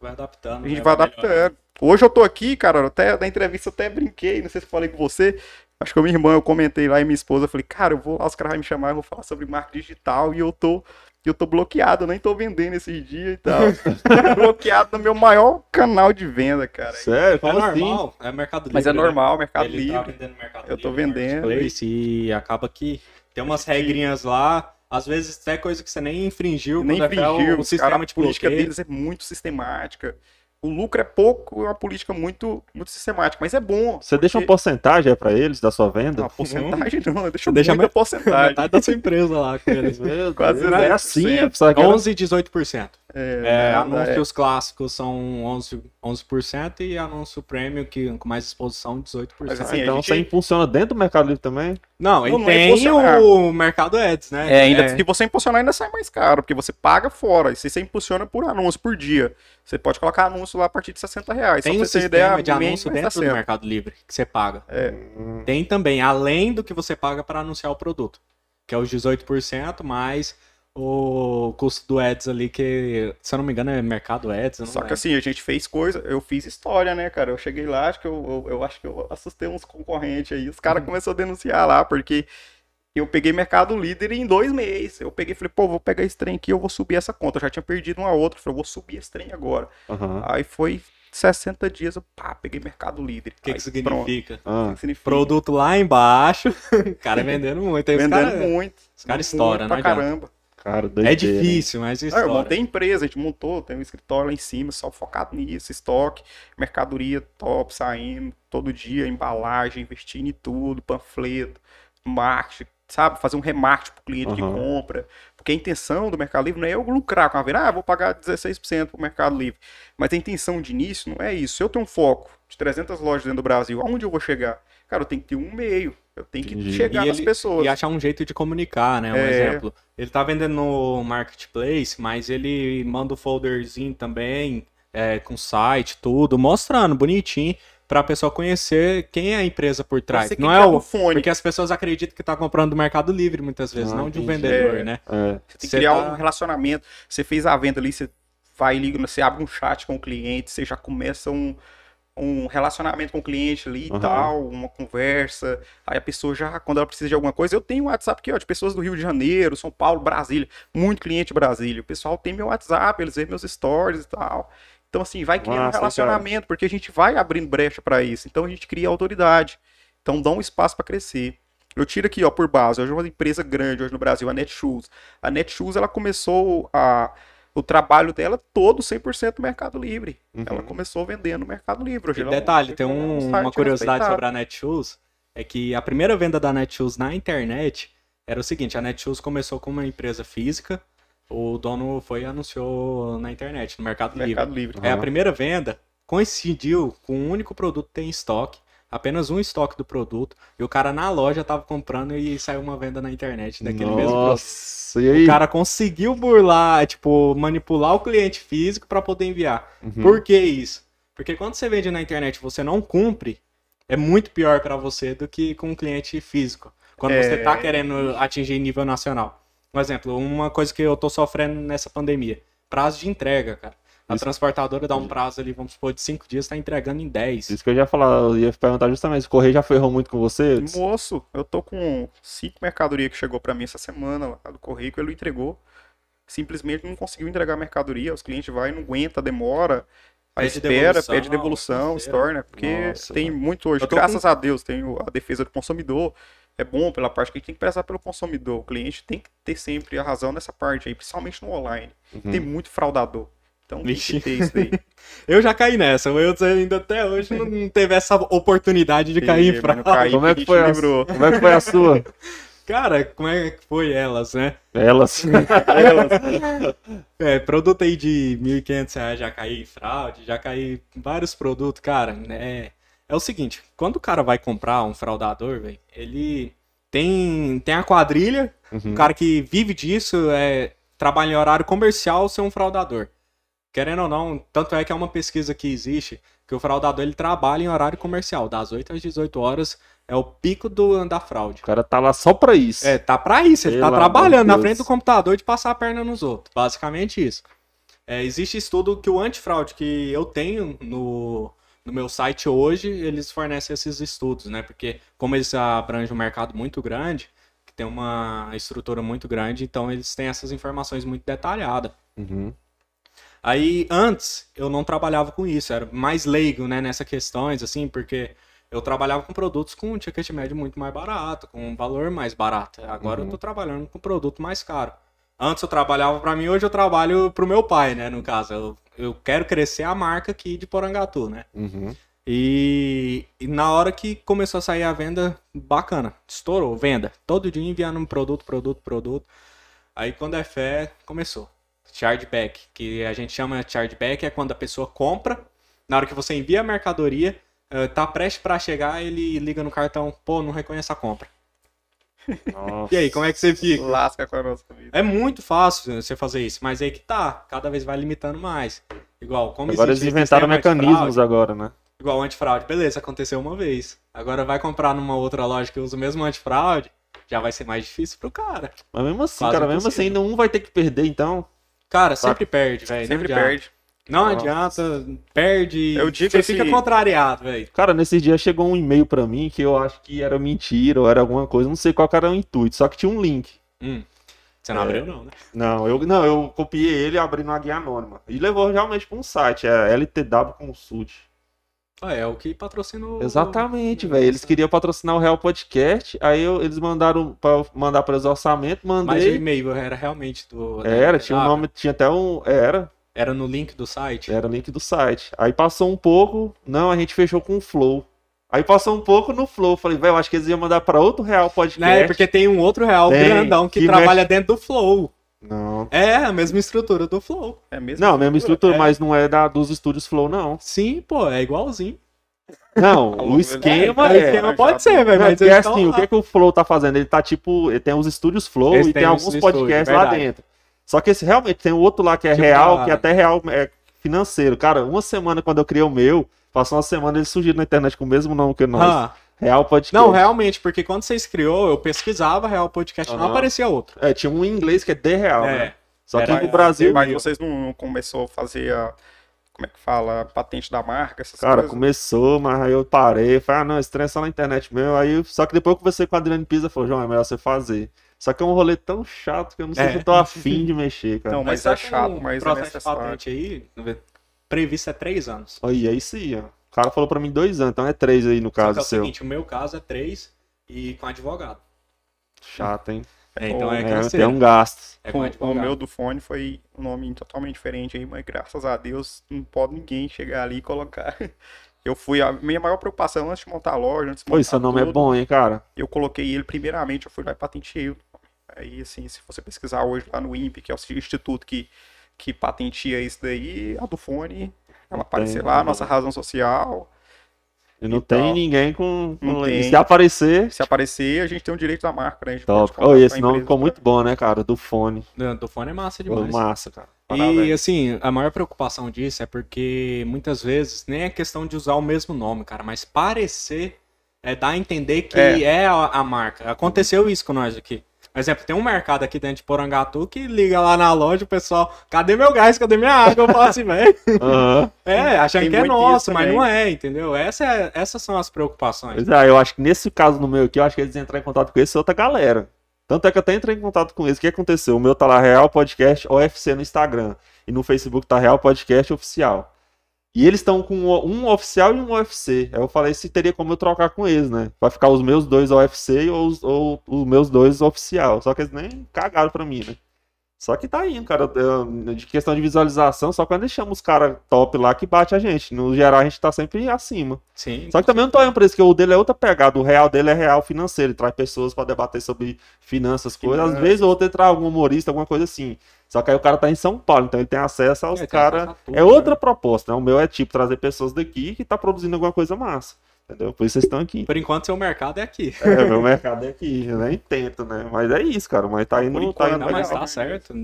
Vai adaptando. a gente né, vai adaptando. Hoje eu tô aqui, cara, até na entrevista eu até brinquei, não sei se eu falei com você. Acho que a minha irmã, eu comentei lá e minha esposa, eu falei, cara, eu vou lá, os caras vão me chamar, eu vou falar sobre marketing digital e eu tô, eu tô bloqueado, eu nem tô vendendo esses dias e tal. bloqueado no meu maior canal de venda, cara. Sério? É Como assim? normal, é Mercado Livre. Mas é né? normal, Mercado Ele tá Livre. vendendo no Mercado Eu tô Livre, vendendo. Marketplace, e acaba que tem umas regrinhas lá, às vezes até coisa que você nem infringiu, Nem quando é infringiu, o os sistema cara, de a política bloqueio. deles é muito sistemática. O lucro é pouco, é uma política muito, muito sistemática, mas é bom. Você deixa uma porque- porcentagem pra eles da sua venda? Não, porcentagem não, deixa, Deixa muita met- porcentagem. Metade da sua empresa lá com eles. Meu Quase Deus, é 10%. assim, eu pensava que era- 11 e 18%. É, É, anúncios clássicos são 11%, 11% e anúncio premium que, com mais exposição 18%. Mas assim, então gente- você impulsiona dentro do Mercado Livre também? Não, Não, e não é tem o mercado Ads, né? É, ainda se você impulsionar, ainda sai mais caro, porque você paga fora. E se você impulsiona por anúncio por dia, você pode colocar anúncio lá a partir de 60 reais. Tem Só um sistema ideia, de anúncio é dentro do 60. Mercado Livre que você paga. É, Tem também, além do que você paga para anunciar o produto, que é os 18% mais o custo do Ads ali, que, se eu não me engano, é Mercado Ads. Só que assim, a gente fez coisa, eu fiz história, né, cara? Eu cheguei lá, acho que eu, eu, eu acho que eu assustei uns concorrentes aí. Os Uhum. caras começaram a denunciar lá, porque eu peguei Mercado Líder em dois meses. Eu peguei e falei, pô, vou pegar esse trem aqui, eu vou subir essa conta. Eu já tinha perdido uma outra, eu falei, eu vou subir esse trem agora. Aham. Aí foi 60 dias, eu pá, peguei Mercado Líder. O que, que significa? Ah, O que significa? Produto lá embaixo, o cara vendendo muito. Vendendo cara- muito. os caras estouram, pra não adianta. caramba. Cara, doideira. É hein? difícil, mas Ah, eu montei empresa, a gente montou, tem um escritório lá em cima, só focado nisso, estoque, mercadoria top, saindo todo dia, embalagem, investindo em tudo, panfleto, marketing, sabe? Fazer um remarketing pro cliente que Aham. compra. Porque a intenção do Mercado Livre não é eu lucrar com a venda, ah, vou pagar 16% pro Mercado Livre. Mas a intenção de início não é isso. Se eu tenho um foco de 300 lojas dentro do Brasil, aonde eu vou chegar? Cara, eu tenho que ter um meio. Eu tenho que Entendi. chegar E nas ele- pessoas. E achar um jeito de comunicar, né? Um É. exemplo. Ele tá vendendo no Marketplace, mas ele manda o folderzinho também, é, com site, tudo, mostrando bonitinho pra pessoa conhecer quem é a empresa por trás. Não é o. um fone. Porque as pessoas acreditam que tá comprando do Mercado Livre muitas vezes, Ah, não de um vendedor, É. né? É. Você tem que Você criar tá- um relacionamento. Você fez a venda ali, você vai ali, você abre um chat com o cliente, você já começa um, um relacionamento com o cliente ali e Aham. tal, uma conversa. Aí a pessoa já, quando ela precisa de alguma coisa, eu tenho um WhatsApp aqui, ó, de pessoas do Rio de Janeiro, São Paulo, Brasília, muito cliente de Brasília. O pessoal tem meu WhatsApp, eles veem meus stories e tal. Então, assim, vai criando Massa, um relacionamento, porque a gente vai abrindo brecha para isso. Então, a gente cria autoridade. Então, dá um espaço para crescer. Eu tiro aqui, ó, por base. Hoje é uma empresa grande hoje no Brasil, a Netshoes. A Netshoes, ela começou a, o trabalho dela todo 100% no Mercado Livre. Uhum. Ela começou vendendo no Mercado Livre. Hoje E é um- detalhe, tem um- site uma curiosidade respeitado. sobre a Netshoes, é que a primeira venda da Netshoes na internet era o seguinte, a Netshoes começou como uma empresa física, o dono foi e anunciou na internet, no Mercado, Mercado Livre. Livre. É, a primeira venda coincidiu com um único produto que tem em estoque, apenas um estoque do produto, e o cara na loja tava comprando e saiu uma venda na internet daquele mesmo produto. Nossa, e aí? O cara conseguiu burlar, tipo, manipular o cliente físico para poder enviar. Uhum. Por que isso? Porque quando você vende na internet e você não cumpre, é muito pior para você do que com um cliente físico. Quando É. você tá querendo atingir nível nacional. Um exemplo, uma coisa que eu tô sofrendo nessa pandemia. Prazo de entrega, cara. A Isso. transportadora dá um prazo ali, vamos supor, de 5 dias, tá entregando em 10. Isso que eu ia falar, eu ia perguntar justamente, o Correio já ferrou muito com você? Moço, eu tô com cinco mercadoria que chegou pra mim essa semana lá do correio que ele entregou. Simplesmente não conseguiu entregar a mercadoria, os clientes vai, não aguenta, demora. A Pede espera, devolução, pede devolução, né? Porque Nossa, tem mano. muito hoje, graças a Deus, tem a defesa do consumidor. É bom pela parte que a gente tem que prezar pelo consumidor. O cliente tem que ter sempre a razão nessa parte aí, principalmente no online. Uhum. Tem muito fraudador. Então tem Vixe. que ter isso daí. Eu já caí nessa, o Eudes ainda até hoje não teve essa oportunidade de cair em fraude. caí, Como é que foi a-. Como é que foi a sua? Cara, como é que foi elas, né? Elas. É, produto aí de 1.500 reais já caí em fraude, já caí em vários produtos, cara. É, é o seguinte, quando o cara vai comprar um fraudador, velho, ele tem, tem a quadrilha, Uhum. o cara que vive disso, é, trabalha em horário comercial, ser um fraudador. Querendo ou não, tanto é que é uma pesquisa que existe, que o fraudador ele trabalha em horário comercial, das 8 às 18 horas, é o pico do, da fraude. O cara tá lá só pra isso. É, tá pra isso, ele Pelo tá trabalhando na frente do computador de passar a perna nos outros. Basicamente isso. É, existe estudo que o antifraude que eu tenho no, no meu site hoje, eles fornecem esses estudos, né? Porque como eles abrangem um mercado muito grande, que tem uma estrutura muito grande, então eles têm essas informações muito detalhadas. Uhum. Aí, antes, eu não trabalhava com isso, era mais leigo, né, nessas questões, assim, porque eu trabalhava com produtos com um ticket médio muito mais barato, com um valor mais barato. Agora Uhum. eu tô trabalhando com produto mais caro. Antes eu trabalhava pra mim, hoje eu trabalho pro meu pai, né, no caso. Eu, eu quero crescer a marca aqui de Porangatu, né. Uhum. E, e na hora que começou a sair a venda, bacana, estourou, venda. Todo dia enviando um produto, produto, produto. Aí quando é fé, começou. Chargeback, que a gente chama de chargeback, é quando a pessoa compra, na hora que você envia a mercadoria, eh, tá prestes para chegar, ele liga no cartão, pô, não reconhece a compra. Nossa. E aí, como é que você fica? Lasca com a nossa vida. É muito fácil você fazer isso, mas aí que tá, cada vez vai limitando mais. Igual, como Agora eles inventaram mecanismos agora, né? Igual antifraude, beleza, aconteceu uma vez. Agora vai comprar numa outra loja que usa o mesmo antifraude, já vai ser mais difícil pro cara. Mas mesmo assim, Quase cara, mesmo assim, ainda um vai ter que perder, então. Cara, sempre perde, velho. Sempre perde. Não Nossa. adianta, perde. Eu digo você assim- fica contrariado, velho. Cara, nesses dias chegou um e-mail pra mim que eu acho que era mentira ou era alguma coisa, não sei qual era o intuito, só que tinha um link. Hum. Você não É. abriu, não, né? Não, eu não, eu copiei ele e abri numa guia anônima. E levou realmente pra um site, é LTW Consult. Ah, é o que patrocinou. Exatamente, velho. Eles queriam patrocinar o Real Podcast, aí eu- eles mandaram eu mandar para eles o orçamento, Mas o mandei. e-mail era realmente do. Era, tinha um nome, tinha até um. Era, Era no link do site. era link do site. Aí passou um pouco, não, a gente fechou com o Flow. Aí passou um pouco no Flow, falei, velho, eu acho que eles iam mandar pra outro Real Podcast. Né? Porque tem um outro real Tem, grandão que, que trabalha dentro do Flow. Não. É, a mesma estrutura do Flow. É mesmo? Não, mesma estrutura, É. mas não é da, dos estúdios Flow, não. Sim, pô, é igualzinho. Não, o esquema o é. esquema pode ser, velho, mas eles assim, o que, lá. que o Flow tá fazendo? Ele tá tipo. Ele tem os estúdios Flow Eles e tem alguns podcasts lá verdade. dentro. Só que esse realmente tem outro lá que é Tipo, real, a- que até real é financeiro. Cara, uma semana quando eu criei o meu, passou uma semana eles surgiram na internet com o mesmo nome que nós. Ah, Real Podcast. não, realmente, porque quando vocês criou, eu pesquisava Real Podcast, não Aham. aparecia outro. É, tinha um em inglês que é The Real, É. né? Só que no Brasil. Mas vocês não, não começou a fazer a. Como é que fala? A patente da marca, essas Cara, coisas? começou, mas aí eu parei, falei, ah, não, esse trem é só na internet mesmo. Aí, só que depois eu conversei com a Adriane Pisa, falou, João, é melhor você fazer. Só que é um rolê tão chato que eu não sei É. se eu tô afim de mexer, cara. Não, mas tá é chato, mas é processo de necessário. patente aí, previsto é três anos. Aí, aí sim, ó. O cara falou pra mim dois anos, então é três aí no Só caso é o seu. seguinte, o meu caso é três e com advogado. Chato, hein? É, então é, É, tem um gasto. É com O, o meu do fone foi um nome totalmente diferente aí, mas graças a Deus não pode ninguém chegar ali e colocar. Eu fui, a minha maior preocupação antes de montar a loja, antes de Pô, montar seu nome é tudo, bom, hein, cara? Eu coloquei ele primeiramente, eu fui lá e patenteei. Aí, assim, se você pesquisar hoje lá no INPE, que é o instituto que, que patenteia isso daí, a do fone, ela aparecer lá, nossa razão social. E não Então, tem ninguém com. e tem. Se aparecer, Se aparecer, a gente tem o direito da marca, né? A gente top. Oh, e esse nome ficou muito bom, né, cara? Do fone. Do, do fone é massa demais. massa, cara. E Parabéns. assim, a maior preocupação disso é porque muitas vezes nem é questão de usar o mesmo nome, cara, mas parecer é dar a entender que É. é, a, a marca. Aconteceu isso com nós aqui. Por exemplo, tem um mercado aqui dentro de Porangatu que liga lá na loja, o pessoal, cadê meu gás? Cadê minha água? Eu falo assim, velho. Aham. É, achando Tem que é nosso, mas não é, entendeu? Essa é- essas são as preocupações. Pois é, eu acho que nesse caso no meu aqui, eu acho que eles entrar em contato com esse outra galera. Tanto é que eu até entrei em contato com eles. O que aconteceu? O meu tá lá Real Podcast OFC no Instagram. E no Facebook tá Real Podcast Oficial. E eles estão com um oficial e um UFC. Aí eu falei se teria como eu trocar com eles, né? Vai ficar os meus dois OFC ou os, ou os meus dois oficial. Só que eles nem cagaram pra mim, né? Só que tá indo, cara. De questão de visualização, só quando chamam os caras top lá que bate a gente. No geral, a gente tá sempre acima. Sim. Só que também não tô olhando pra isso, que o dele é outra pegada. O real dele é real financeiro. Ele traz pessoas pra debater sobre finanças, coisas. Às vezes ou outro entrar algum humorista, alguma coisa assim. Só que aí o cara tá em São Paulo, então ele tem acesso aos É, caras. É outra né? proposta, né? O meu é tipo trazer pessoas daqui que tá produzindo alguma coisa massa. Entendeu? Por isso vocês estão aqui. Por enquanto, seu mercado é aqui. É, meu mercado é aqui. Eu nem tento, né? Mas é isso, cara. Mas tá indo, Por tá enquanto, indo Não, mas tá certo.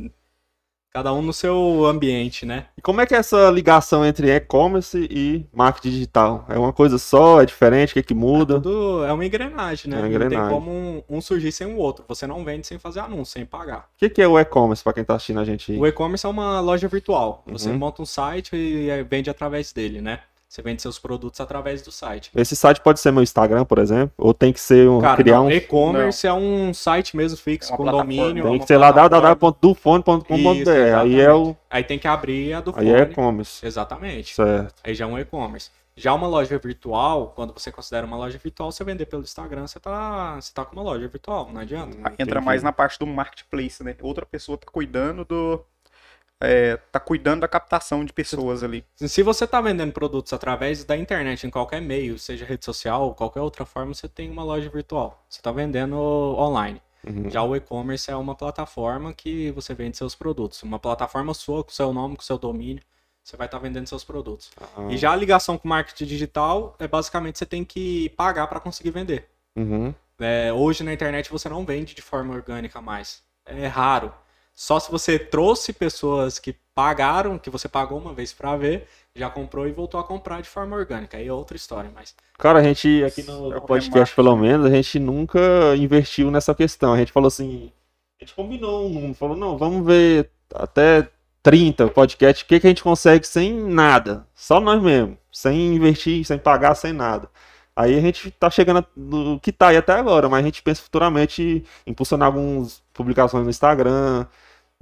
Cada um no seu ambiente, né? E como é que é essa ligação entre e-commerce e marketing digital? É uma coisa só? É diferente? O que que muda? Tudo é uma engrenagem, né? É uma Não tem engrenagem. como um, um surgir sem o outro. Você não vende sem fazer anúncio, sem pagar. O que que é o e-commerce pra quem tá assistindo a gente aí? O e-commerce é uma loja virtual. Você Uhum. monta um site e vende através dele, né? Você vende seus produtos através do site. Esse site pode ser meu Instagram, por exemplo? Ou tem que ser um. Cara, criar não, um. e-commerce é um site mesmo fixo, É uma com domínio. é Tem uma que ser lá www.dufone.com.br. Aí é o. Aí tem que abrir a do Aí fone. é e-commerce. Exatamente. Certo. Aí já é um e-commerce. Já uma loja virtual, quando você considera uma loja virtual, você vender pelo Instagram, você tá, você tá com uma loja virtual, não adianta. Aí entra Entendi. mais na parte do marketplace, né? Outra pessoa tá cuidando do. É, tá cuidando da captação de pessoas ali. Se você está vendendo produtos através da internet, em qualquer meio, seja rede social ou qualquer outra forma, você tem uma loja virtual. Você está vendendo online. Uhum. Já o e-commerce é uma plataforma que você vende seus produtos. Uma plataforma sua, com seu nome, com seu domínio, você vai estar vendendo seus produtos. Ah, E já a ligação com o marketing digital é basicamente você tem que pagar para conseguir vender. uhum. É, hoje na internet você não vende de forma orgânica mais. É raro. Só se você trouxe pessoas que pagaram, que você pagou uma vez para ver, já comprou e voltou a comprar de forma orgânica. Aí é outra história, mas Cara, a gente aqui no, É no podcast, pelo menos, a gente nunca investiu nessa questão. A gente falou assim. A gente combinou um número, falou, não, vamos ver até 30 podcasts, o que, que a gente consegue sem nada. Só nós mesmos. Sem investir, sem pagar, sem nada. Aí a gente tá chegando no que tá aí até agora, mas a gente pensa futuramente em impulsionar algumas publicações no Instagram.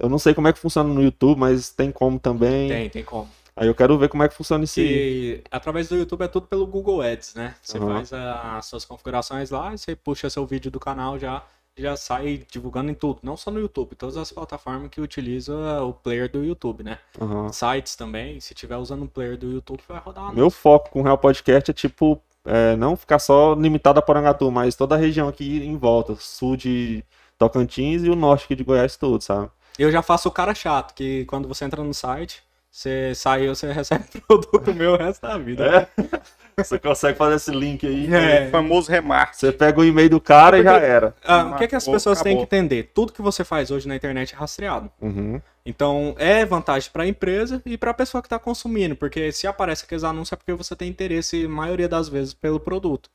Eu não sei como é que funciona no YouTube, mas tem como também. tem, tem como. Aí eu quero ver como é que funciona isso. E através do YouTube é tudo pelo Google Ads, né? Você Aham. faz a- as suas configurações lá, você puxa seu vídeo do canal já já sai divulgando em tudo, não só no YouTube, todas as plataformas que utilizam o player do YouTube, né? Aham. Sites também, se tiver usando o player do YouTube, vai rodar. Meu foco com o Real Podcast é tipo, é, não ficar só limitado a Porangatu, mas toda a região aqui em volta, sul de Tocantins e o norte aqui de Goiás todo, sabe? Eu já faço o cara chato, que quando você entra no site, você saiu, você recebe produto meu o resto da vida. Você consegue fazer esse link aí. É. O famoso remarketing. Você pega o e-mail do cara e já era. Ah, o que, é que as pessoas têm que acabou. entender? Tudo que você faz hoje na internet é rastreado. Uhum. Então, é vantagem para a empresa e para a pessoa que está consumindo, porque se aparece aqueles anúncios é porque você tem interesse, maioria das vezes, pelo produto.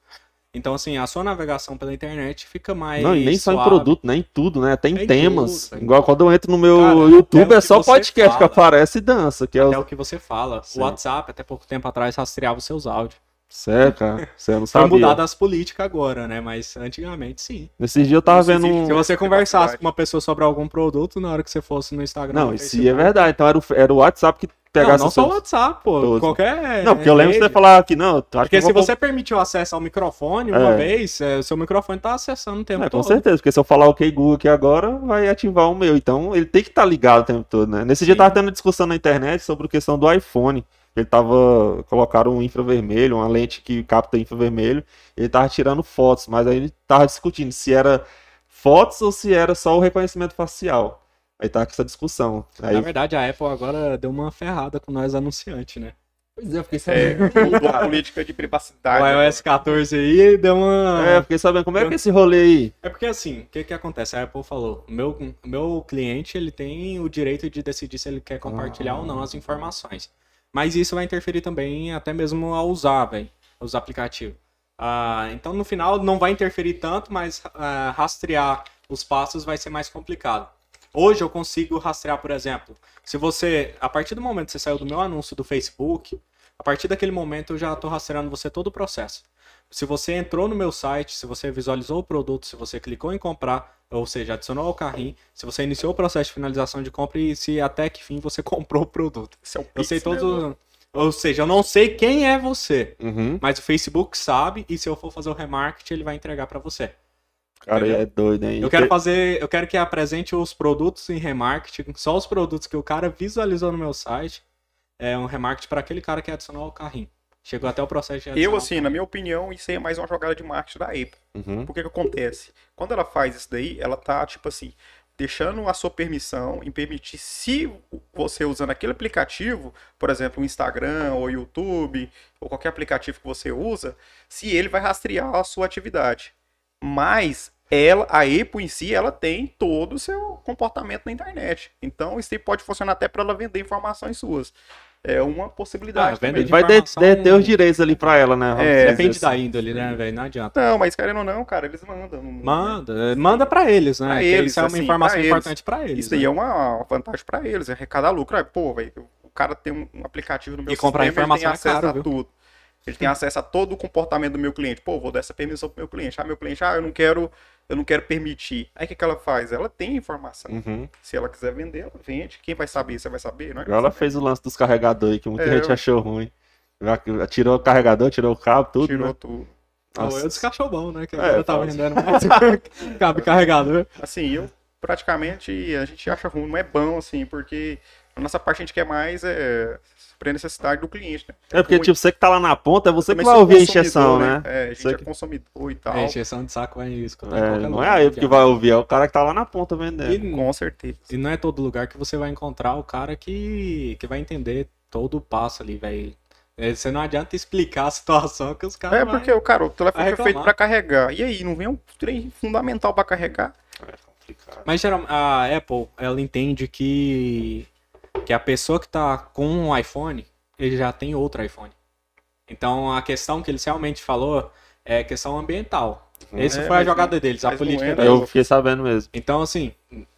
Então, assim, a sua navegação pela internet fica mais. Não, e nem só em suave. produto, nem em tudo, né? Tem É em temas. tudo, é Igual quando eu entro no meu Cara, YouTube, até é que só podcast que fala. aparece e dança. Que é Até o... o que você fala. Sim. O WhatsApp, até pouco tempo atrás, rastreava os seus áudios. Sério, cara? Você não Foi sabia. mudado as políticas agora, né? Mas antigamente sim. Nesses dias eu tava vendo. Se você conversasse com uma pessoa sobre algum produto, na hora que você fosse no Instagram. Não, isso é verdade. Então era o, era o WhatsApp que Não, pegasse não as só o WhatsApp, pô. Todos. Qualquer. Não, porque eu lembro de você falar que não, que Porque eu se vou você permitiu acesso ao microfone uma É. vez, é, o seu microfone tá acessando o tempo É, com todo. certeza, porque se eu falar ok Google aqui agora, vai ativar o meu. Então ele tem que estar ligado o tempo todo, né? Nesse dia Sim. tava tendo discussão na internet sobre a questão do iPhone. Ele tava. Colocaram um infravermelho, uma lente que capta infravermelho. Ele tava tirando fotos, mas aí ele tava discutindo se era fotos ou se era só o reconhecimento facial. Aí tá com essa discussão. Aí, Na verdade, a Apple agora deu uma ferrada com nós anunciantes, né? pois é, eu fiquei É, mudou a política de privacidade. O iOS 14 aí deu uma. É, eu fiquei sabendo como é que é esse rolê aí. É porque assim, o que que acontece? A Apple falou, meu, meu cliente ele tem o direito de decidir se ele quer compartilhar ou não as informações. Mas isso vai interferir também até mesmo ao usar, velho, os aplicativos. Ah, então no final não vai interferir tanto, mas ah, rastrear os passos vai ser mais complicado. Hoje eu consigo rastrear, por exemplo, se você, a partir do momento que você saiu do meu anúncio do Facebook, a partir daquele momento eu já estou rastreando você todo o processo. Se você entrou no meu site, se você visualizou o produto, se você clicou em comprar, ou seja, adicionou ao carrinho, se você iniciou o processo de finalização de compra e se até que fim você comprou o produto. Esse é o Eu Pix, sei né, todos. do- os- Ou seja, eu não sei quem é você, Uhum. mas o Facebook sabe e se eu for fazer o remarketing, ele vai entregar para você. Cara, é doido, hein? Eu quero fazer, eu quero que apresente os produtos em remarketing, só os produtos que o cara visualizou no meu site, é um remarketing para aquele cara que adicionou ao carrinho. Chegou até o processo de Eu, assim, na minha opinião, isso aí é mais uma jogada de marketing da Apple. Uhum. Por que que acontece? Quando ela faz isso daí, ela tá, tipo assim, deixando a sua permissão em permitir, se você usando aquele aplicativo, por exemplo, o Instagram ou o YouTube, ou qualquer aplicativo que você usa, se ele vai rastrear a sua atividade. Mas ela, a Apple em si, ela tem todo o seu comportamento na internet. Então, isso aí pode funcionar até para ela vender informações suas. É uma possibilidade. Ah, também. Ele vai informação- deter os direitos ali pra ela, né? É, Depende da índole, né, velho? Não adianta. Não, mas querendo ou não, cara, eles mandam. não- Manda, é, manda pra eles, né? Pra eles, isso é uma assim, informação pra eles. importante pra eles. Isso aí né? é uma vantagem pra eles, é arrecadar lucro. Aí, pô, velho, o cara tem um aplicativo no meu E comprar sistema, informação ele é tem acesso caro, a viu? Ele tem acesso a todo o comportamento do meu cliente. Pô, vou dar essa permissão pro meu cliente. Ah, meu cliente, ah, eu não quero, eu não quero permitir. Aí o que, que ela faz? Ela tem informação. Uhum. Se ela quiser vender, ela vende. Quem vai saber? Você vai saber? Não é ela fez o lance dos carregadores aí, que muita É, gente eu- achou ruim. Tirou o carregador, tirou o cabo, tudo, Tirou né? tudo. Nossa. eu dos cachorrão, né? Que É, agora tava vendendo mais cabo e carregador. Assim, eu praticamente a gente acha ruim, não é bom, assim, porque a nossa parte a gente quer mais é suprir a necessidade do cliente, né? É porque, tipo, você que tá lá na ponta, é você que vai ouvir a injeção, né? É, a gente Você é que- consumidor e tal. É, encheção de saco é isso. É, não é a Apple que vai ouvir, é o cara que tá lá na ponta vendendo. E, Com certeza. e não é todo lugar que você vai encontrar o cara que, que vai entender todo o passo ali, velho. É, Você não adianta explicar a situação que os caras. É vai- porque, o cara, o telefone vai foi feito pra carregar. E aí, não vem um trem fundamental pra carregar? É complicado. Mas geral, a Apple, ela entende que, que a pessoa que tá com um iPhone, ele já tem outro iPhone. Então a questão que eles realmente falou é questão ambiental. Essa É, foi a jogada não- deles, a política é, deles. Eu fiquei sabendo mesmo. Então, assim,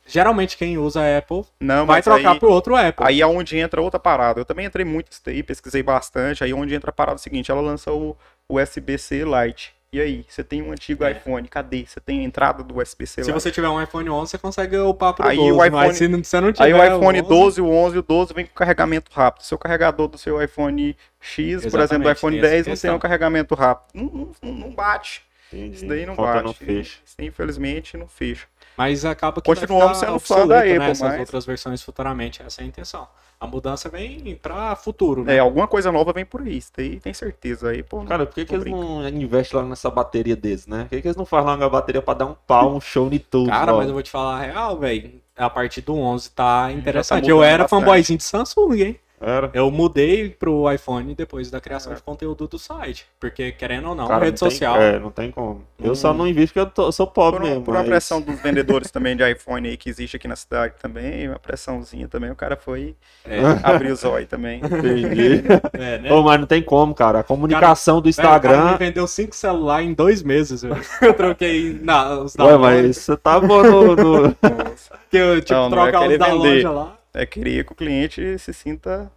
geralmente quem usa a Apple Não, vai trocar aí, pro outro Apple. aí é onde entra outra parada. Eu também entrei muito nisso daí, pesquisei bastante. Aí é onde entra a parada seguinte, ela lança o USB-C Lite. E aí, você tem um antigo É. iPhone, cadê? Você tem a entrada do USB-C Se você tiver um iPhone 11, você consegue upar pro Aí 12, o mas iPhone- se não- você não tiver Aí o iPhone 11, 12, o 11 e o 12 vem com carregamento rápido. Seu carregador do seu iPhone X, por exemplo, do Exatamente, iPhone tem essa 10, não tem um carregamento rápido. Não, não, não bate. Entendi. Isso daí não bate. não fecha. Isso daí, infelizmente, não fecha. Mas acaba que Continuamos vai ficar sendo fã da obsoleto, Apple, né, mas- outras versões futuramente, essa é a intenção. A mudança vem pra futuro, né? É, alguma coisa nova vem por. Isso daí tem certeza. Aí, pô, Cara, por que, que eles não investem lá nessa bateria deles, né? Por que, que eles não fazem lá uma bateria pra dar um pau, um show em tudo? Cara, mas eu vou te falar a real, velho. A partir do 11 tá interessante. mudando eu era bastante. fanboyzinho de Samsung, hein? Era. Eu mudei pro iPhone depois da criação É. de conteúdo do site. Porque, querendo ou não, Cara, rede não tem- social. É, não tem como. Eu Hum. só não invisto porque eu, tô- eu sou pobre Por, uma- mesmo. por uma mas- pressão dos vendedores também de iPhone aí que existe aqui na cidade também, uma pressãozinha também, o cara foi É, abrir os olhos também. Entendi. é, né? Ô, mas não tem como, cara. A comunicação do Velho, o cara Instagram. me vendeu cinco celulares em dois meses, velho. Eu troquei na, os da Ué, loja. mas você tá bom no. no- Que eu, tipo, Não, não trocar os da vender. loja lá. É querer que o cliente se sinta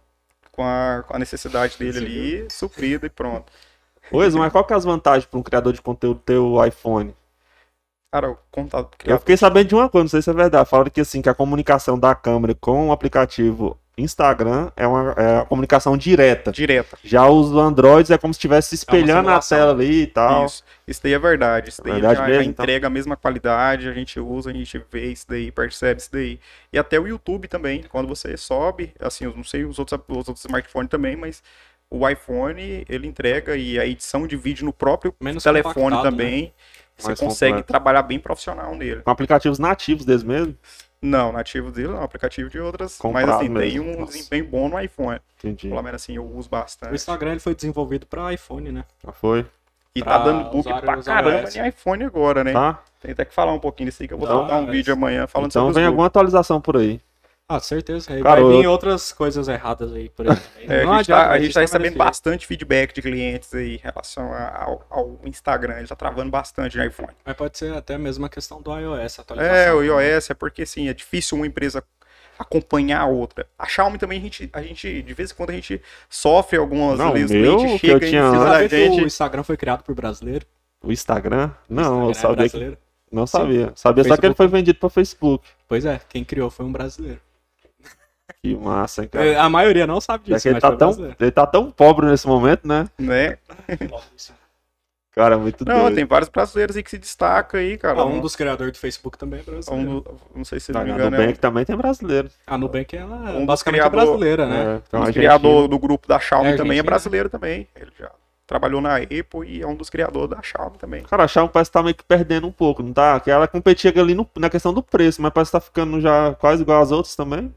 com a, com a necessidade dele ali, suprido e pronto. Pois, mas qual que é as vantagens para um criador de conteúdo ter o iPhone? Cara, o contato Eu criado. fiquei sabendo de uma coisa, não sei se é verdade. Falaram que assim, que a comunicação da câmera com o aplicativo Instagram é uma é a comunicação direta. direta. Já os Androids é como se estivesse espelhando a simulação. tela ali e tal. Isso. Isso daí é verdade. Isso daí Verdade já, mesmo, já então? entrega a mesma qualidade, a gente usa, a gente vê isso daí, percebe isso daí. E até o YouTube também, quando você sobe, assim, eu não sei os outros, os outros smartphones também, mas o iPhone, ele entrega e a edição de vídeo no próprio Menos telefone compactado, também, você Mais consegue completo. trabalhar bem profissional nele. Com aplicativos nativos deles mesmo. Não, nativo dele não, aplicativo de outras, Comprado mas assim, tem mesmo. um Nossa. desempenho bom no iPhone. Entendi. Pelo menos assim, eu uso O bastante. Instagram ele foi desenvolvido para iPhone, né? Já foi. E pra tá dando book usuário pra caramba em iPhone agora, né? Tá? Tem até que falar um pouquinho disso aí, que eu vou Então, soltar um mas- vídeo amanhã falando Então sobre vem os alguma atualização por aí. Ah, certeza. Aí Cara, vai vir eu- outras coisas erradas aí por aí. É, a gente, adianta, tá, a gente tá recebendo bastante feedback de clientes aí em relação ao, ao Instagram. Ele tá travando bastante no iPhone. Mas pode ser até mesmo a questão do iOS, atualização. É, o também. iOS é porque assim, é difícil uma empresa acompanhar a outra. A Xiaomi também, a gente, a gente de vez em quando a gente sofre algumas Não, vezes, o meu, cliente que eu chega tinha Sabia que o gente. Instagram foi criado por brasileiro? O Instagram? O Não, eu Instagram é sabia que. brasileiro? Não sabia. Sabia só que ele Facebook. foi vendido pra Facebook. Pois é, quem criou foi um brasileiro. Que massa, hein, cara. É, A maioria não sabe É disso, que ele mas tá, tão, brasileiro. ele tá tão pobre nesse momento, né? Né? Cara, muito Não, doido. tem vários brasileiros aí que se destacam aí, cara. Ah, um dos criadores do Facebook também é brasileiro. Um do- não sei se Tá, não me engano, é Nubank também tem brasileiro. A Nubank, ela Um basicamente é criador- brasileira, né? É, um, então, um criadores do grupo da Xiaomi É também é brasileiro também. Ele já trabalhou na Apple e é um dos criadores da Xiaomi também. Cara, a Xiaomi parece que tá meio que perdendo um pouco, não tá? Que ela competia ali no- na questão do preço, mas parece que tá ficando já quase igual às outras também.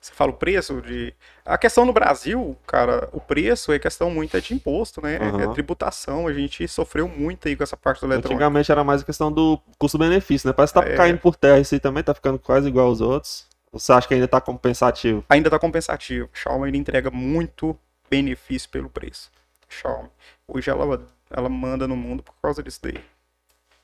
Você fala o preço de. A questão no Brasil, cara, o preço é questão muito é de imposto, né? Aham. É tributação. A gente sofreu muito aí com essa parte do eletrônico. Antigamente era mais a questão do custo-benefício, né? Parece que tá É. caindo por terra isso aí também, tá ficando quase igual aos outros. Você acha que ainda tá compensativo? Ainda tá compensativo. A Xiaomi entrega muito benefício pelo preço. Xiaomi. Hoje ela, ela manda no mundo por causa disso daí.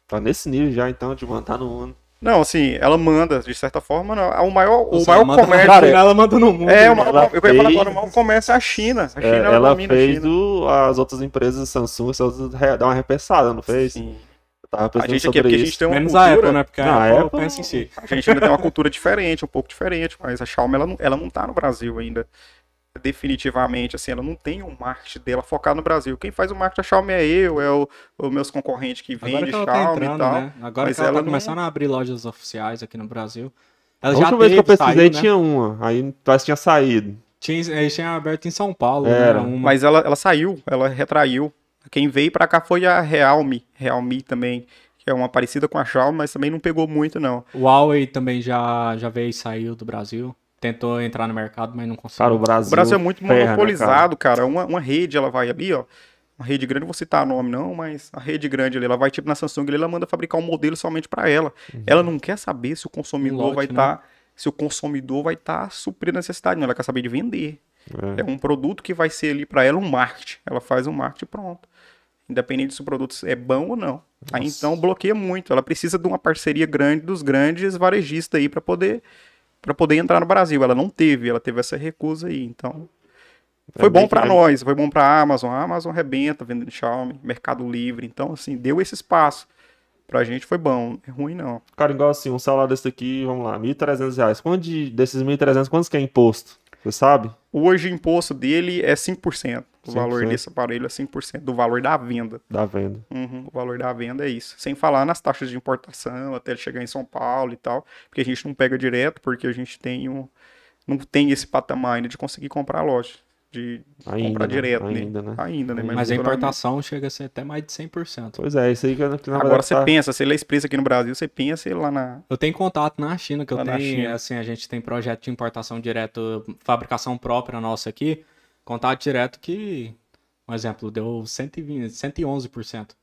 Tá nesse nível já, então, de mandar no mundo. Não, assim, ela manda, de certa forma, não. o maior, o Nossa, maior ela manda- comércio. Cara, ela manda no mundo. é, o maior, ela eu ia falar fez- agora, o maior comércio é a China. A China É, ela, ela domina a fez China. o- as outras empresas, Samsung, essas dar uma repensada, não fez? Sim. Eu tava A pensando gente aqui sobre é porque a isso. gente tem uma Menos cultura. a Apple, né? Porque a a Apple, Apple- pensa em si. A gente ainda tem uma cultura diferente, um pouco diferente, mas a Xiaomi ela não, ela não tá no Brasil ainda. Definitivamente, assim, ela não tem um marketing dela focado no Brasil. Quem faz o marketing da Xiaomi é eu, é o- os meus concorrentes que vendem ela tá Xiaomi entrando, e tal. né? Agora mas que ela, ela tá não- começando a abrir lojas oficiais aqui no Brasil. Ela A já última vez que eu teve, pesquisei saiu, né? tinha uma, aí parece que tinha saído. Tinha, eles tinham aberto em São Paulo, Era. né? Uma... Mas ela, ela saiu, ela retraiu. Quem veio pra cá foi a Realme, Realme também, que é uma parecida com a Xiaomi, mas também não pegou muito, não. O Huawei também já, já veio e saiu do Brasil. Tentou entrar no mercado, mas não conseguiu. Cara, o Brasil. O Brasil é muito ferra, né, monopolizado, cara. Uma, uma rede, ela vai ali, ó. Uma rede grande, não vou citar nome não, mas a rede grande ali, ela vai tipo na Samsung, ali, ela manda fabricar um modelo somente pra ela. Uhum. Ela não quer saber se o consumidor Um lote, vai né? estar, se o consumidor vai estar suprindo a necessidade, não, ela quer saber de vender. É. É um produto que vai ser ali pra ela um marketing. Ela faz um marketing pronto. Independente se o produto é bom ou não. Aí Nossa. então bloqueia muito. Ela precisa de uma parceria grande dos grandes varejistas aí pra poder para poder entrar no Brasil. Ela não teve, ela teve essa recusa aí. Então foi É bem bom pra que- nós, foi bom pra Amazon. A Amazon arrebenta vendendo Xiaomi, Mercado Livre. Então assim, deu esse espaço. Pra gente foi bom, é ruim não. Cara, igual assim, um salário desse daqui, vamos lá, 1.300 reais. Quanto de, desses 1.300, quantos que é imposto? Você sabe? Hoje o imposto dele é 5%. O 5%. valor desse aparelho é 5% do valor da venda. Da venda. Uhum, o valor da venda é isso. Sem falar nas taxas de importação, até ele chegar em São Paulo e tal. Porque a gente não pega direto, porque a gente tem um, não tem esse patamar ainda de conseguir comprar a loja. De Ainda, comprar né? direto, Ainda, né? né? Ainda, né? Ainda. Mas a importação chega a ser até mais de 100%. Pois é, isso aí que, que na Agora verdade você tá- pensa, você lê esse preço aqui no Brasil, você pensa lá na. Eu tenho contato na China, que eu Lá na tenho, China. assim, a gente tem projeto de importação direto, fabricação própria nossa aqui, contato direto que, um exemplo, deu 120, 111%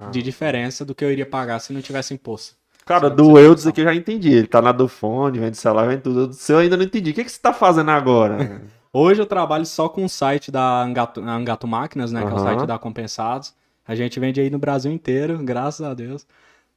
Ah. de diferença do que eu iria pagar se não tivesse imposto. Cara, do Eudes aqui eu já entendi. Ele tá na do fone, vende celular, vende tudo. Do seu eu ainda não entendi. O que, que você tá fazendo agora? Hoje eu trabalho só com o site da Angato, Angato Máquinas, né, que é o site da Compensados. A gente vende aí no Brasil inteiro, graças a Deus.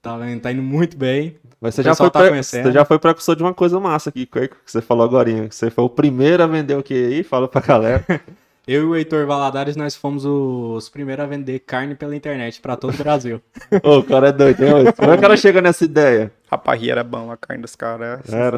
Tá, tá indo muito bem. Mas você O já, foi tá pre- conhecendo. você já foi precursor de uma coisa massa aqui, que você falou agora. Você foi o primeiro a vender o que aí? Fala pra galera. Eu e o Heitor Valadares, nós fomos os primeiros a vender carne pela internet pra todo o Brasil. Ô, o cara é doido, hein? Como é que o cara chega nessa ideia? Rapaz, era bom a carne dos caras. é Era.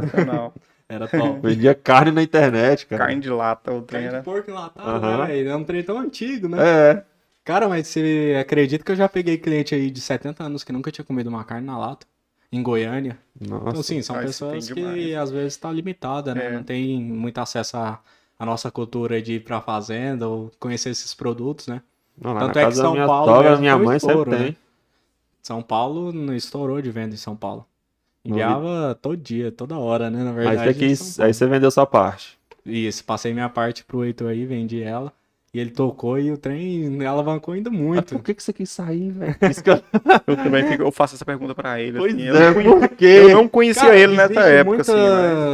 Era top. Vendia carne na internet, cara. carne de lata, o trem Carne de era. porco enlatado, Aham. né, velho? É um trem tão antigo, né? É. Cara, mas você acredita que eu já peguei cliente aí de 70 anos que nunca tinha comido uma carne na lata? Em Goiânia. Então, Nossa. assim, são Ah, pessoas que demais. às vezes tá limitada, né? É. Não tem muito acesso à, à nossa cultura de ir pra fazenda ou conhecer esses produtos, né? Não, lá Tanto na é que São minha Paulo sogra, minha mãe estouro, sempre né? tem. São Paulo não estourou de venda em São Paulo. Enviava todo dia, toda hora, né? Na Mas verdade. em quis, São aí você vendeu sua parte. Isso, passei minha parte pro Heitor aí, vendi ela. E ele tocou e o trem alavancou ainda Mas muito. por que, que você quis sair, velho? Que eu- Eu também fico- eu faço essa pergunta pra ele. Pois assim, eu, é, quê? eu não conhecia Cara, ele nessa época, assim, mas...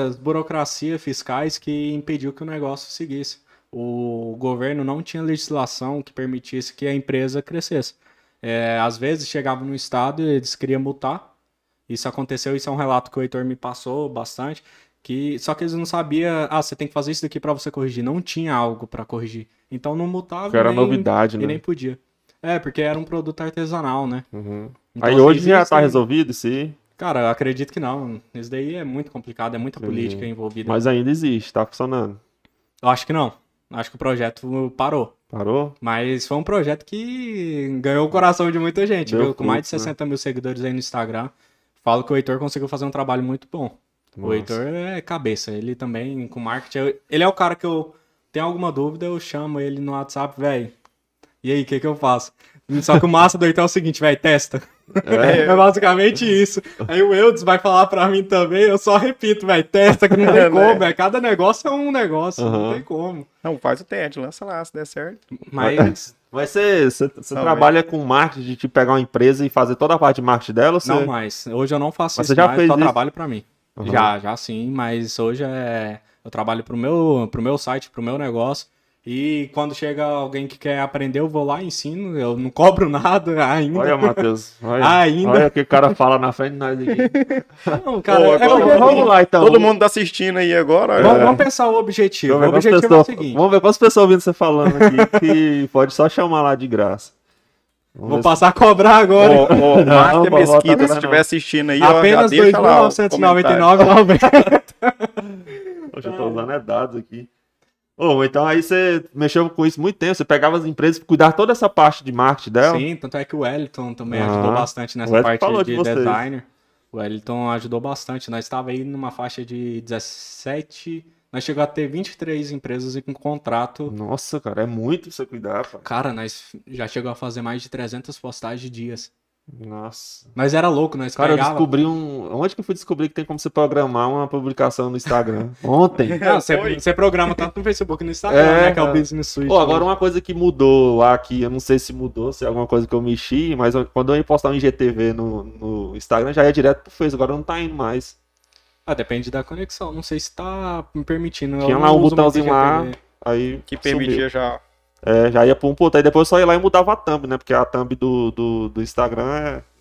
muitas burocracia fiscais que impediu que o negócio seguisse. O governo não tinha legislação que permitisse que a empresa crescesse. É, às vezes chegava no estado e eles queriam multar. Isso aconteceu, isso é um relato que o Heitor me passou bastante. Que, só que eles não sabiam, ah, você tem que fazer isso daqui pra você corrigir. Não tinha algo pra corrigir. Então não multava Que era nem- novidade, e né? nem podia. É, porque era um produto artesanal, né? Uhum. Então, Aí assim, hoje já tá resolvido, sim. Cara, eu acredito que não. Isso daí é muito complicado, é muita política envolvida. Mas ainda existe, tá funcionando. Eu acho que não. Acho que o projeto parou. Parou? Mas foi um projeto que ganhou o coração de muita gente, Deu viu? Com mais de frutos, né? 60 mil seguidores aí no Instagram. Falo que o Heitor conseguiu fazer um trabalho muito bom. O Nossa. Heitor é cabeça. Ele também, com marketing. Ele é o cara que eu tenho alguma dúvida, eu chamo ele no WhatsApp, velho. E aí, o que, que eu faço? Só que o massa do Heitor é o seguinte, velho, testa. É. É basicamente isso. Aí o Eudes vai falar pra mim também, eu só repito, velho, testa que não tem É, né? como, velho. Cada negócio é um negócio, não Aham. tem como. Não, faz o TED, lança lá, se der certo. Mas Mas você, você, você trabalha com marketing de tipo, pegar uma empresa e fazer toda a parte de marketing dela? Você... não mais. Hoje eu não faço Mas isso você já mais, fez só isso? trabalho pra mim. Aham. Já, já sim, mas hoje é eu trabalho pro meu, pro meu site, pro meu negócio. E quando chega alguém que quer aprender, eu vou lá e ensino. Eu não cobro nada ainda. Olha, Matheus. Olha, Ainda. olha o que o cara fala na frente de nós aqui. Não, cara, Pô, é agora porque, vamos, vamos lá então. Todo mundo tá assistindo aí agora. Vamos, é. vamos pensar o objetivo. Vamos O ver, quantas objetivo é o pessoas, seguinte. vamos ver quantas pessoas ouvindo você falando aqui que pode só chamar lá de graça. Vamos Vou passar a cobrar agora. Ô, ô, Não, Márcia vou Mesquita, se estiver não. assistindo aí, Apenas deixa lá o comentário. 2.999,90. se- Poxa, eu tô usando é dados aqui. Ô, então aí você mexeu com isso muito tempo, você pegava as empresas pra cuidar toda essa parte de marketing dela. Sim, tanto é que o Wellington também Ah, ajudou bastante nessa parte de de, designer. O Wellington ajudou bastante. Nós estava aí numa faixa de 17. Nós chegou a ter 23 empresas e com contrato. Nossa, cara, é muito você cuidar. Cara, nós já chegou a fazer mais de 300 postagens dias. Nossa. Mas era louco, nós Cara, eu descobri um. Onde que eu fui descobrir que tem como você programar uma publicação no Instagram? Ontem. Não, você, você programa tanto no Facebook e no Instagram, É, né? Que é o. Business Suite. Pô, agora uma coisa que mudou lá aqui, eu não sei se mudou, se é alguma coisa que eu mexi, mas quando eu ia postar um IGTV no, no Instagram, já ia direto pro Face, agora não tá indo mais. Ah, depende da conexão. Não sei se tá me permitindo. Eu Tinha lá um botãozinho lá, aí Que permitia já. É, já ia pra um ponto, aí depois eu só ia lá e mudava a thumb, né? Porque a thumb do, do, do Instagram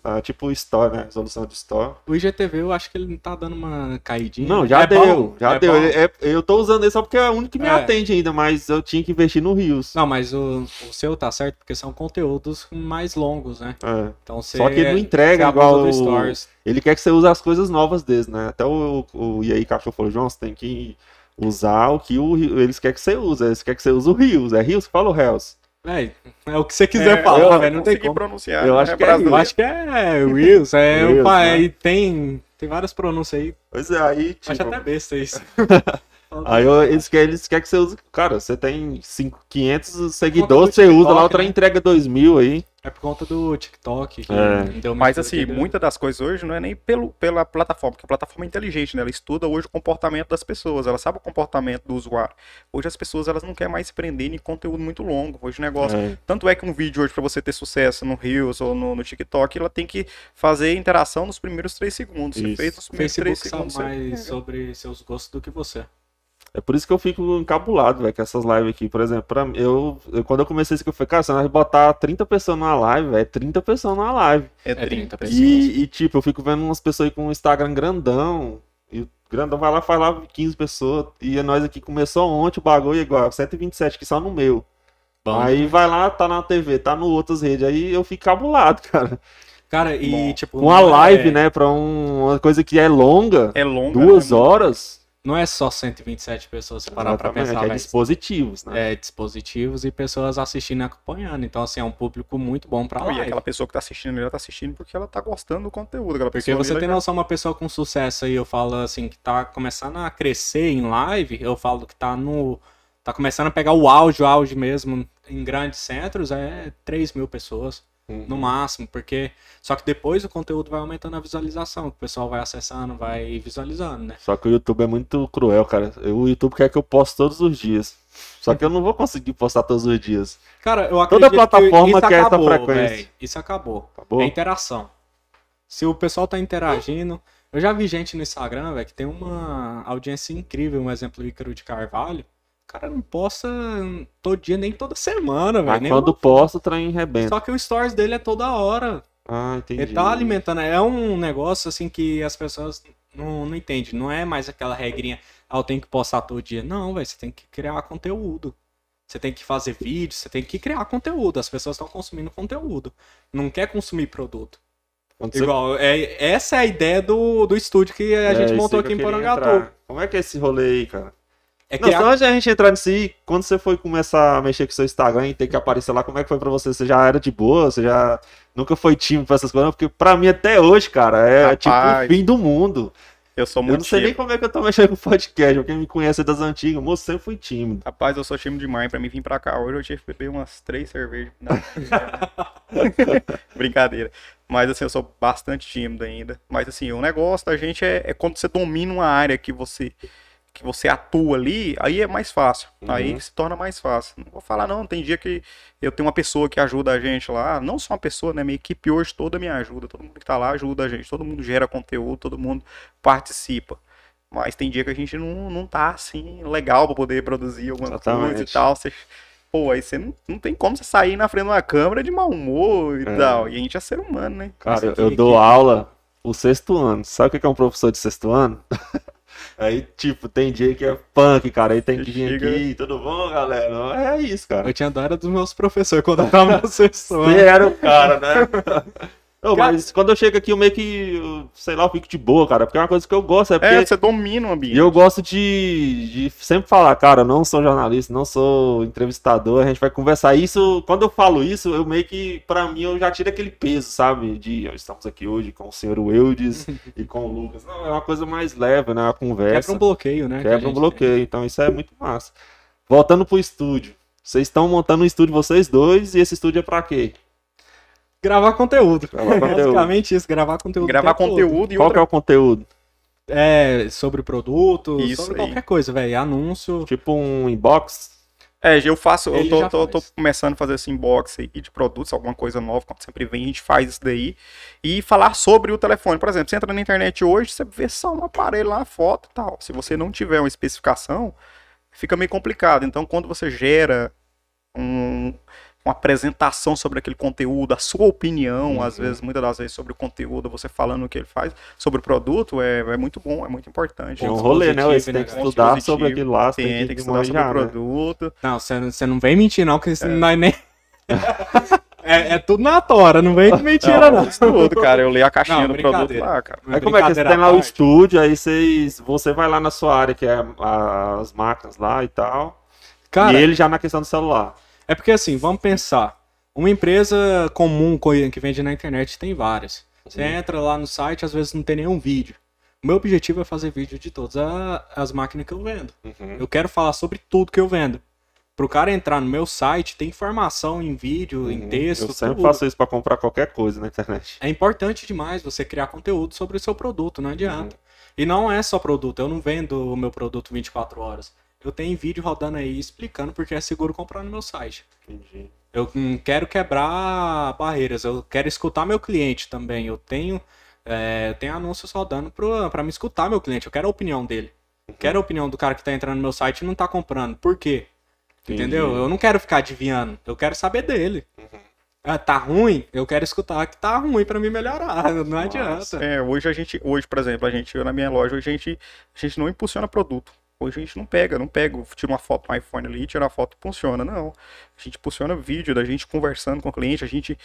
é, é tipo Store, né? Resolução de Store. O IGTV eu acho que ele tá dando uma caidinha. Não, já É deu, bom, já é deu. é- eu tô usando ele só porque é o único que me É. atende ainda, mas eu tinha que investir no Rios. Não, mas o, o seu tá certo porque são conteúdos mais longos, né? É. Então você. Só que ele não entrega igual o- Stories. Ele quer que você use as coisas novas deles, né? Até o, o E aí Cachorro falou, João, você tem que usar o que o, eles querem que você use. Eles querem que você use o Rios. É Rios que fala o Reels. Véi, é o que você quiser É, falar, velho. Não tem como. pronunciar. Eu né? acho que é. Eu acho que é Reels, é. Reels, né? aí tem, tem várias pronúncias aí. Pois é, aí, Acho tipo, até besta isso. aí eu- eles, querem, eles querem que você use. Cara, você tem cinco- 500 do seguidores, você usa lá, outra né? entrega 2 mil aí. É por conta do TikTok. Que É. deu Mas assim, muitas das coisas hoje não é nem pelo, pela plataforma, porque a plataforma é inteligente, né? Ela estuda hoje o comportamento das pessoas, ela sabe o comportamento do usuário. Hoje as pessoas elas não querem mais se prender em conteúdo muito longo. Hoje o negócio. É. Tanto é que um vídeo hoje, para você ter sucesso no Reels ou no, no TikTok, ela tem que fazer interação nos primeiros três segundos. Você Isso. fez nos primeiros Facebook três sabe segundos. você mais pega. sobre seus gostos do que você. É por isso que eu fico encabulado, velho, com essas lives aqui. Por exemplo, pra, mim, eu, eu- quando eu comecei isso, que eu falei, cara, você vai botar 30 pessoas numa live, velho, é 30 pessoas numa live. É É 30 30 pessoas. E, e, tipo, eu fico vendo umas pessoas aí com um Instagram grandão E o grandão vai lá, faz lá 15 pessoas. E nós aqui começou ontem o bagulho igual, 127 que só no meu. Bom, aí vai lá, tá na TV, tá no outras redes. Aí eu fico cabulado, cara. Cara, e Bom, tipo. Uma não é- live, né, pra um- uma coisa que é longa, É longa. duas né? horas. Não é só 127 pessoas, se parar pra Exatamente, pensar, é velho. dispositivos, né? É, dispositivos e pessoas assistindo e acompanhando. Então, assim, é um público muito bom pra Não, e aquela pessoa que tá assistindo, ela tá assistindo porque ela tá gostando do conteúdo. Aquela Porque pessoa você tem noção, uma pessoa com sucesso aí, eu falo assim, que tá começando a crescer em live, eu falo que tá no. tá começando a pegar o auge, o auge mesmo, em grandes centros, é 3 mil pessoas, Uhum. no máximo, porque. Só que depois o conteúdo vai aumentando a visualização, o pessoal vai acessando, vai visualizando, né? Só que o YouTube é muito cruel, cara. O YouTube quer que eu poste todos os dias. Só que eu não vou conseguir postar todos os dias. Cara, eu Toda acredito plataforma que isso quer essa acabou, frequência. véi. Isso acabou. Acabou? É interação. Se o pessoal tá interagindo. Eu já vi gente no Instagram, velho, que tem uma audiência incrível. Um exemplo, o Ícaro de Carvalho. O cara não posta todo dia, nem toda semana, velho. Mas quando uma- posta, o trem rebenta. Só que o stories dele é toda hora. Ah, entendi. Ele tá alimentando. É um negócio assim que as pessoas não, não entendem. Não é mais aquela regrinha, ah, eu tenho que postar todo dia. Não, velho, você tem que criar conteúdo. Você tem que fazer vídeo, você tem que criar conteúdo. As pessoas estão consumindo conteúdo. Não quer consumir produto. Quando você- Igual, é, essa é a ideia do, do estúdio que a É, gente montou aqui em Porangatu. entrar. Como é que é esse rolê aí, cara? É Não, criar só antes de a gente entrar nisso aí, quando você foi começar a mexer com seu Instagram e ter que aparecer lá, como é que foi pra você? Você já era de boa? Você já nunca foi tímido pra essas coisas? Porque pra mim até hoje, cara, é Rapaz. tipo o fim do mundo. Eu sou Eu muito não sei nem tímido. como é que eu tô mexendo com podcast. Quem me conhece das antigas, moço, sempre fui tímido. Rapaz, eu sou tímido demais. Pra mim vir pra cá hoje, eu tive que beber umas três cervejas. Não. Brincadeira. Mas assim, eu sou bastante tímido ainda. Mas assim, o negócio da gente é, é quando você domina uma área que você que você atua ali, aí é mais fácil. Aí Uhum. se torna mais fácil. Não vou falar, não. Tem dia que eu tenho uma pessoa que ajuda a gente lá. Não só uma pessoa, né? Minha equipe hoje toda me ajuda. Todo mundo que tá lá ajuda a gente. Todo mundo gera conteúdo, todo mundo participa. Mas tem dia que a gente não, não tá assim legal pra poder produzir alguma coisa Exatamente. e tal. Você, pô, aí você não, não tem como você sair na frente de uma câmera de mau humor e É. tal. E a gente é ser humano, né? Cara, eu, eu dou aula o sexto ano. Sabe o que é um professor de sexto ano? Aí, tipo, tem dia que é punk, cara. Aí tem que vir Chega- aqui, tudo bom, galera? É isso, cara. Eu tinha dó era dos meus professores quando eu tava ano. era o cara, né? Cara- mas quando eu chego aqui, eu meio que, eu, sei lá, eu fico de boa, cara. Porque é uma coisa que eu gosto, é porque... É, você domina o ambiente. E eu gosto de, de sempre falar, cara, eu não sou jornalista, não sou entrevistador, a gente vai conversar. Isso, quando eu falo isso, eu meio que, pra mim, eu já tiro aquele peso, sabe? De, estamos aqui hoje com o senhor Eudes e com o Lucas. Não, é uma coisa mais leve, né? Uma conversa. Quebra um bloqueio, né? que a Quebra um bloqueio, então isso é muito massa. Voltando pro estúdio. Vocês estão montando um estúdio vocês dois, e esse estúdio é pra quê? Gravar conteúdo. Gravar conteúdo. Basicamente isso, gravar conteúdo. o Gravar conteúdo e Qual outra que é o conteúdo? É, sobre produto, Isso sobre aí. qualquer coisa, velho. Anúncio. Tipo um inbox? É, eu faço, eu Ele tô, já tô- tô faz. começando a fazer esse inbox aí de produtos, alguma coisa nova, quando sempre vem, a gente faz isso daí. E falar sobre o telefone. Por exemplo, você entra na internet hoje, você vê só um aparelho lá, foto e tal. Se você não tiver uma especificação, fica meio complicado. Então, quando você gera um- uma apresentação sobre aquele conteúdo, a sua opinião, às Uhum. vezes, muitas das vezes, sobre o conteúdo, você falando o que ele faz, sobre o produto, é, é muito bom, é muito importante. É um rolê, né? positivo, Você né, tem que estudar sobre aquilo lá, Tem, tem que, tem que estudar sobre o né? produto. Não, você não vem mentir, não, que isso É. não é nem. é, é tudo na tora, não vem de mentira, não. Isso tudo, cara. Eu leio a caixinha Não, do produto lá, cara. Aí como é que você tem lá o estúdio, aí vocês, você vai lá na sua área, que é a- as máquinas lá e tal, Cara, e ele já na questão do celular. É porque assim, vamos pensar. Uma empresa comum co- que vende na internet tem várias. Você Uhum. entra lá no site, às vezes não tem nenhum vídeo. O meu objetivo é fazer vídeo de todas as máquinas que eu vendo. Eu quero falar sobre tudo que eu vendo. Pro cara entrar no meu site, tem informação em vídeo, em texto, Uhum. Eu sempre tudo. faço isso pra comprar qualquer coisa na internet. É importante demais você criar conteúdo sobre o seu produto, não adianta. Uhum. E não é só produto, eu não vendo o meu produto 24 horas. Eu tenho vídeo rodando aí explicando porque é seguro comprar no meu site. Entendi. Eu hum, quero quebrar barreiras, eu quero escutar meu cliente também. Eu tenho, é, eu tenho anúncios rodando pra me escutar meu cliente, eu quero a opinião dele. Uhum. Quero a opinião do cara que tá entrando no meu site e não tá comprando. Por quê? Entendi. Entendeu? Eu não quero ficar adivinhando, eu quero saber dele. Ah, tá ruim? Eu quero escutar que tá ruim pra me melhorar. Não adianta. É, hoje a gente, hoje, por exemplo, a gente, eu na minha loja, hoje a gente, a gente não impulsiona produto. Hoje a gente não pega, não pega, tira uma foto no iPhone ali, tira a foto e funciona. Não. A gente impulsiona vídeo da gente conversando com o cliente, a gente,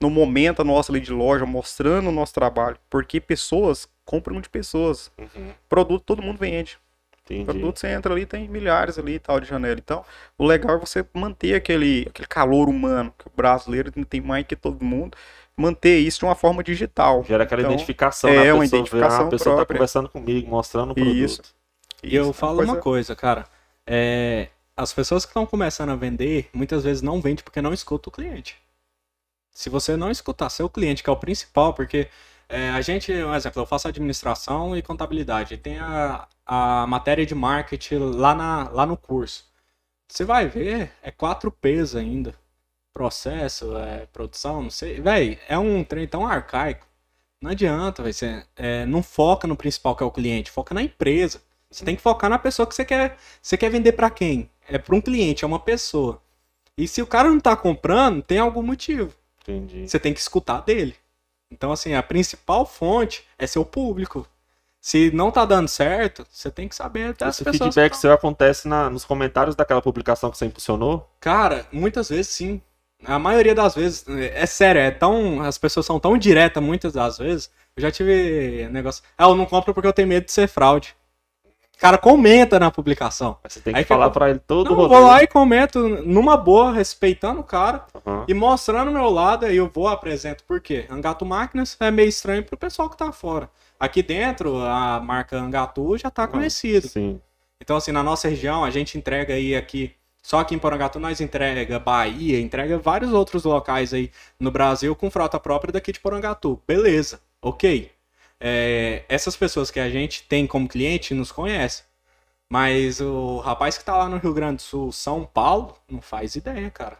no momento nosso ali de loja, mostrando o nosso trabalho. Porque pessoas compram de pessoas. Uhum. Produto todo mundo vende. Entendi. Produto você entra ali, tem milhares ali e tal de janela. Então, o legal é você manter aquele, aquele calor humano, que o brasileiro tem mais que todo mundo, manter isso de uma forma digital. Gera aquela Então, identificação, é, né? A uma pessoa vê, identificação ah, a pessoa tá própria. conversando comigo, mostrando o produto. Isso. E eu é falo coisa- uma coisa, cara. É, as pessoas que estão começando a vender, muitas vezes não vendem porque não escuta o cliente. Se você não escutar seu cliente, que é o principal, porque é, a gente, um exemplo, eu faço administração e contabilidade. Tem a, a matéria de marketing lá, na, lá no curso. Você vai ver, é 4 P's ainda. Processo, é, produção, não sei. Véi, é um trem tão arcaico. Não adianta, véi, você é, não foca no principal que é o cliente, foca na empresa. Você tem que focar na pessoa que você quer. Você quer vender pra quem? É pra um cliente, é uma pessoa. E se o cara não tá comprando, tem algum motivo. Entendi. Você tem que escutar dele. Então, assim, a principal fonte é seu público. Se não tá dando certo, você tem que saber até as Esse pessoas. feedback que seu acontece na- nos comentários daquela publicação que você impulsionou? Cara, muitas vezes sim. A maioria das vezes, é sério, é tão. As pessoas são tão diretas muitas das vezes. Eu já tive negócio. Ah, eu não compro porque eu tenho medo de ser fraude. Cara comenta na publicação. Você tem que Aí falar eu- pra ele todo Não, o eu vou lá e comento numa boa, respeitando o cara Aham. e mostrando o meu lado, aí eu vou apresento por quê? Angato Máquinas é meio estranho pro pessoal que tá fora. Aqui dentro, a marca Angatu já tá conhecida. Sim. Então, assim, na nossa região, a gente entrega aí aqui. Só aqui em Porangatu nós entrega Bahia, entrega vários outros locais aí no Brasil com frota própria daqui de Porangatu. Beleza, ok. É, essas pessoas que a gente tem como cliente nos conhecem. Mas o rapaz que tá lá no Rio Grande do Sul, São Paulo, não faz ideia, cara.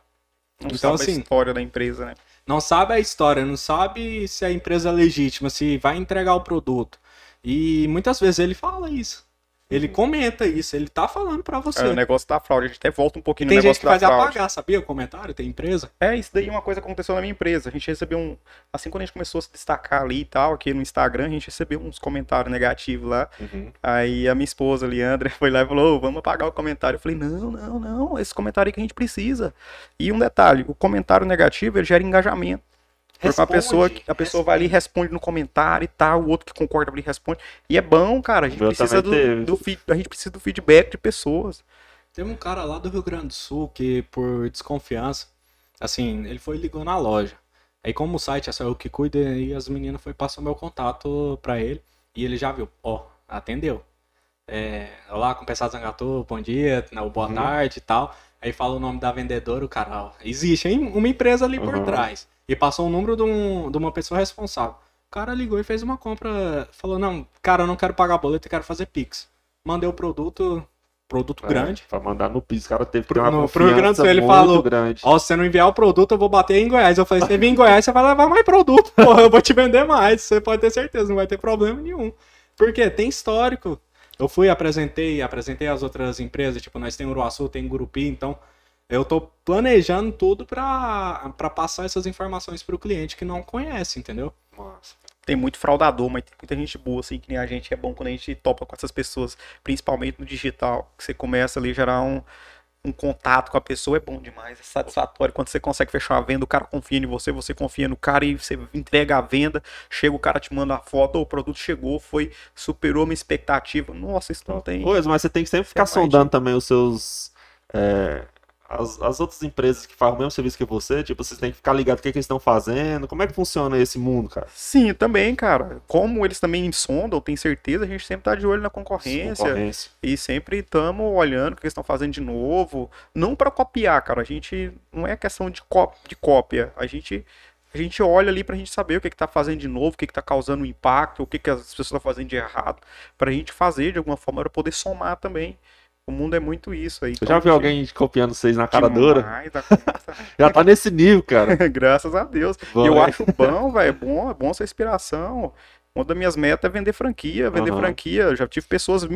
Não Então, sabe assim, a história da empresa, né? Não sabe a história, não sabe se a empresa é legítima, se vai entregar o produto. E muitas vezes ele fala isso. Ele comenta isso, ele tá falando pra você. É, o negócio da fraude. A gente até volta um pouquinho Tem no gente negócio que da faz fraude. apagar, sabia o comentário? Tem empresa? É, isso daí é uma coisa que aconteceu na minha empresa. A gente recebeu um. Assim, quando a gente começou a se destacar ali e tal, aqui no Instagram, a gente recebeu uns comentários negativos lá. Uhum. Aí a minha esposa, Leandra, foi lá e falou: "Ô, vamos apagar o comentário. Eu falei: não, não, não, esse comentário aí que a gente precisa. E um detalhe: o comentário negativo ele gera engajamento. Porque uma pessoa, que- a pessoa vai ali e responde no comentário e tal, o outro que concorda ali responde. E é bom, cara. A gente Eu precisa do, do feed- a gente precisa do feedback de pessoas. Teve um cara lá do Rio Grande do Sul que, por desconfiança, assim, ele foi e ligou na loja. Aí, como o site é só eu que cuido, aí as meninas foi passou meu contato pra ele. E ele já viu, ó, atendeu. É, olá, com Pensado Zangatu, bom dia, não, boa Uhum. tarde e tal. Aí fala o nome da vendedora, o cara, ó, existe hein, uma empresa ali por Uhum. trás. E passou o número de, um- de uma pessoa responsável. O cara ligou e fez uma compra, falou, não, cara, eu não quero pagar boleto, eu quero fazer Pix. Mandei o produto, produto grande. É, pra mandar no piso, o cara teve que ter uma no- Grande confiança Sul, ele falou, grande. Ó, se você não enviar o produto, eu vou bater em Goiás. Eu falei, se você vir em Goiás, você vai levar mais produto, porra. Eu vou te vender mais. Você pode ter certeza, não vai ter problema nenhum. Porque tem histórico. Eu fui, apresentei, apresentei as outras empresas, tipo, nós tem Uruaçu, tem Gurupi, então eu tô planejando tudo pra, pra passar essas informações pro cliente que não conhece, entendeu? Nossa. Tem muito fraudador, mas tem muita gente boa, assim, que nem a gente. É bom quando a gente topa com essas pessoas, principalmente no digital, que você começa ali a gerar um, um contato com a pessoa, é bom demais, é satisfatório. Quando você consegue fechar uma venda, o cara confia em você, você confia no cara e você entrega a venda, chega o cara te manda a foto, "Ô, o produto chegou, foi, superou minha expectativa. Nossa, isso não tem. Pois, mas você tem que sempre ficar Tem mais sondando também os seus. é, as, as outras empresas que fazem o mesmo serviço que você, tipo, vocês têm que ficar ligado o que, que eles estão fazendo. Como é que funciona esse mundo, cara? Sim, também, cara. Como eles também sondam, tem certeza, a gente sempre tá de olho na concorrência. Concorrência. E sempre estamos olhando o que eles estão fazendo de novo. Não para copiar, cara. A gente não é questão de, có- de cópia. A gente, a gente olha ali pra gente saber o que, que tá fazendo de novo, o que, que tá causando impacto, o que, que as pessoas estão fazendo de errado. Pra gente fazer de alguma forma, para poder somar também. O mundo é muito isso aí. Você já viu alguém copiando vocês na cara dura? Demais conta. Já tá nesse nível, cara. Graças a Deus. Bom, eu é. acho bom, velho. É bom, é bom essa inspiração. Uma das minhas metas é vender franquia, vender Aham. franquia. Já tive pessoas,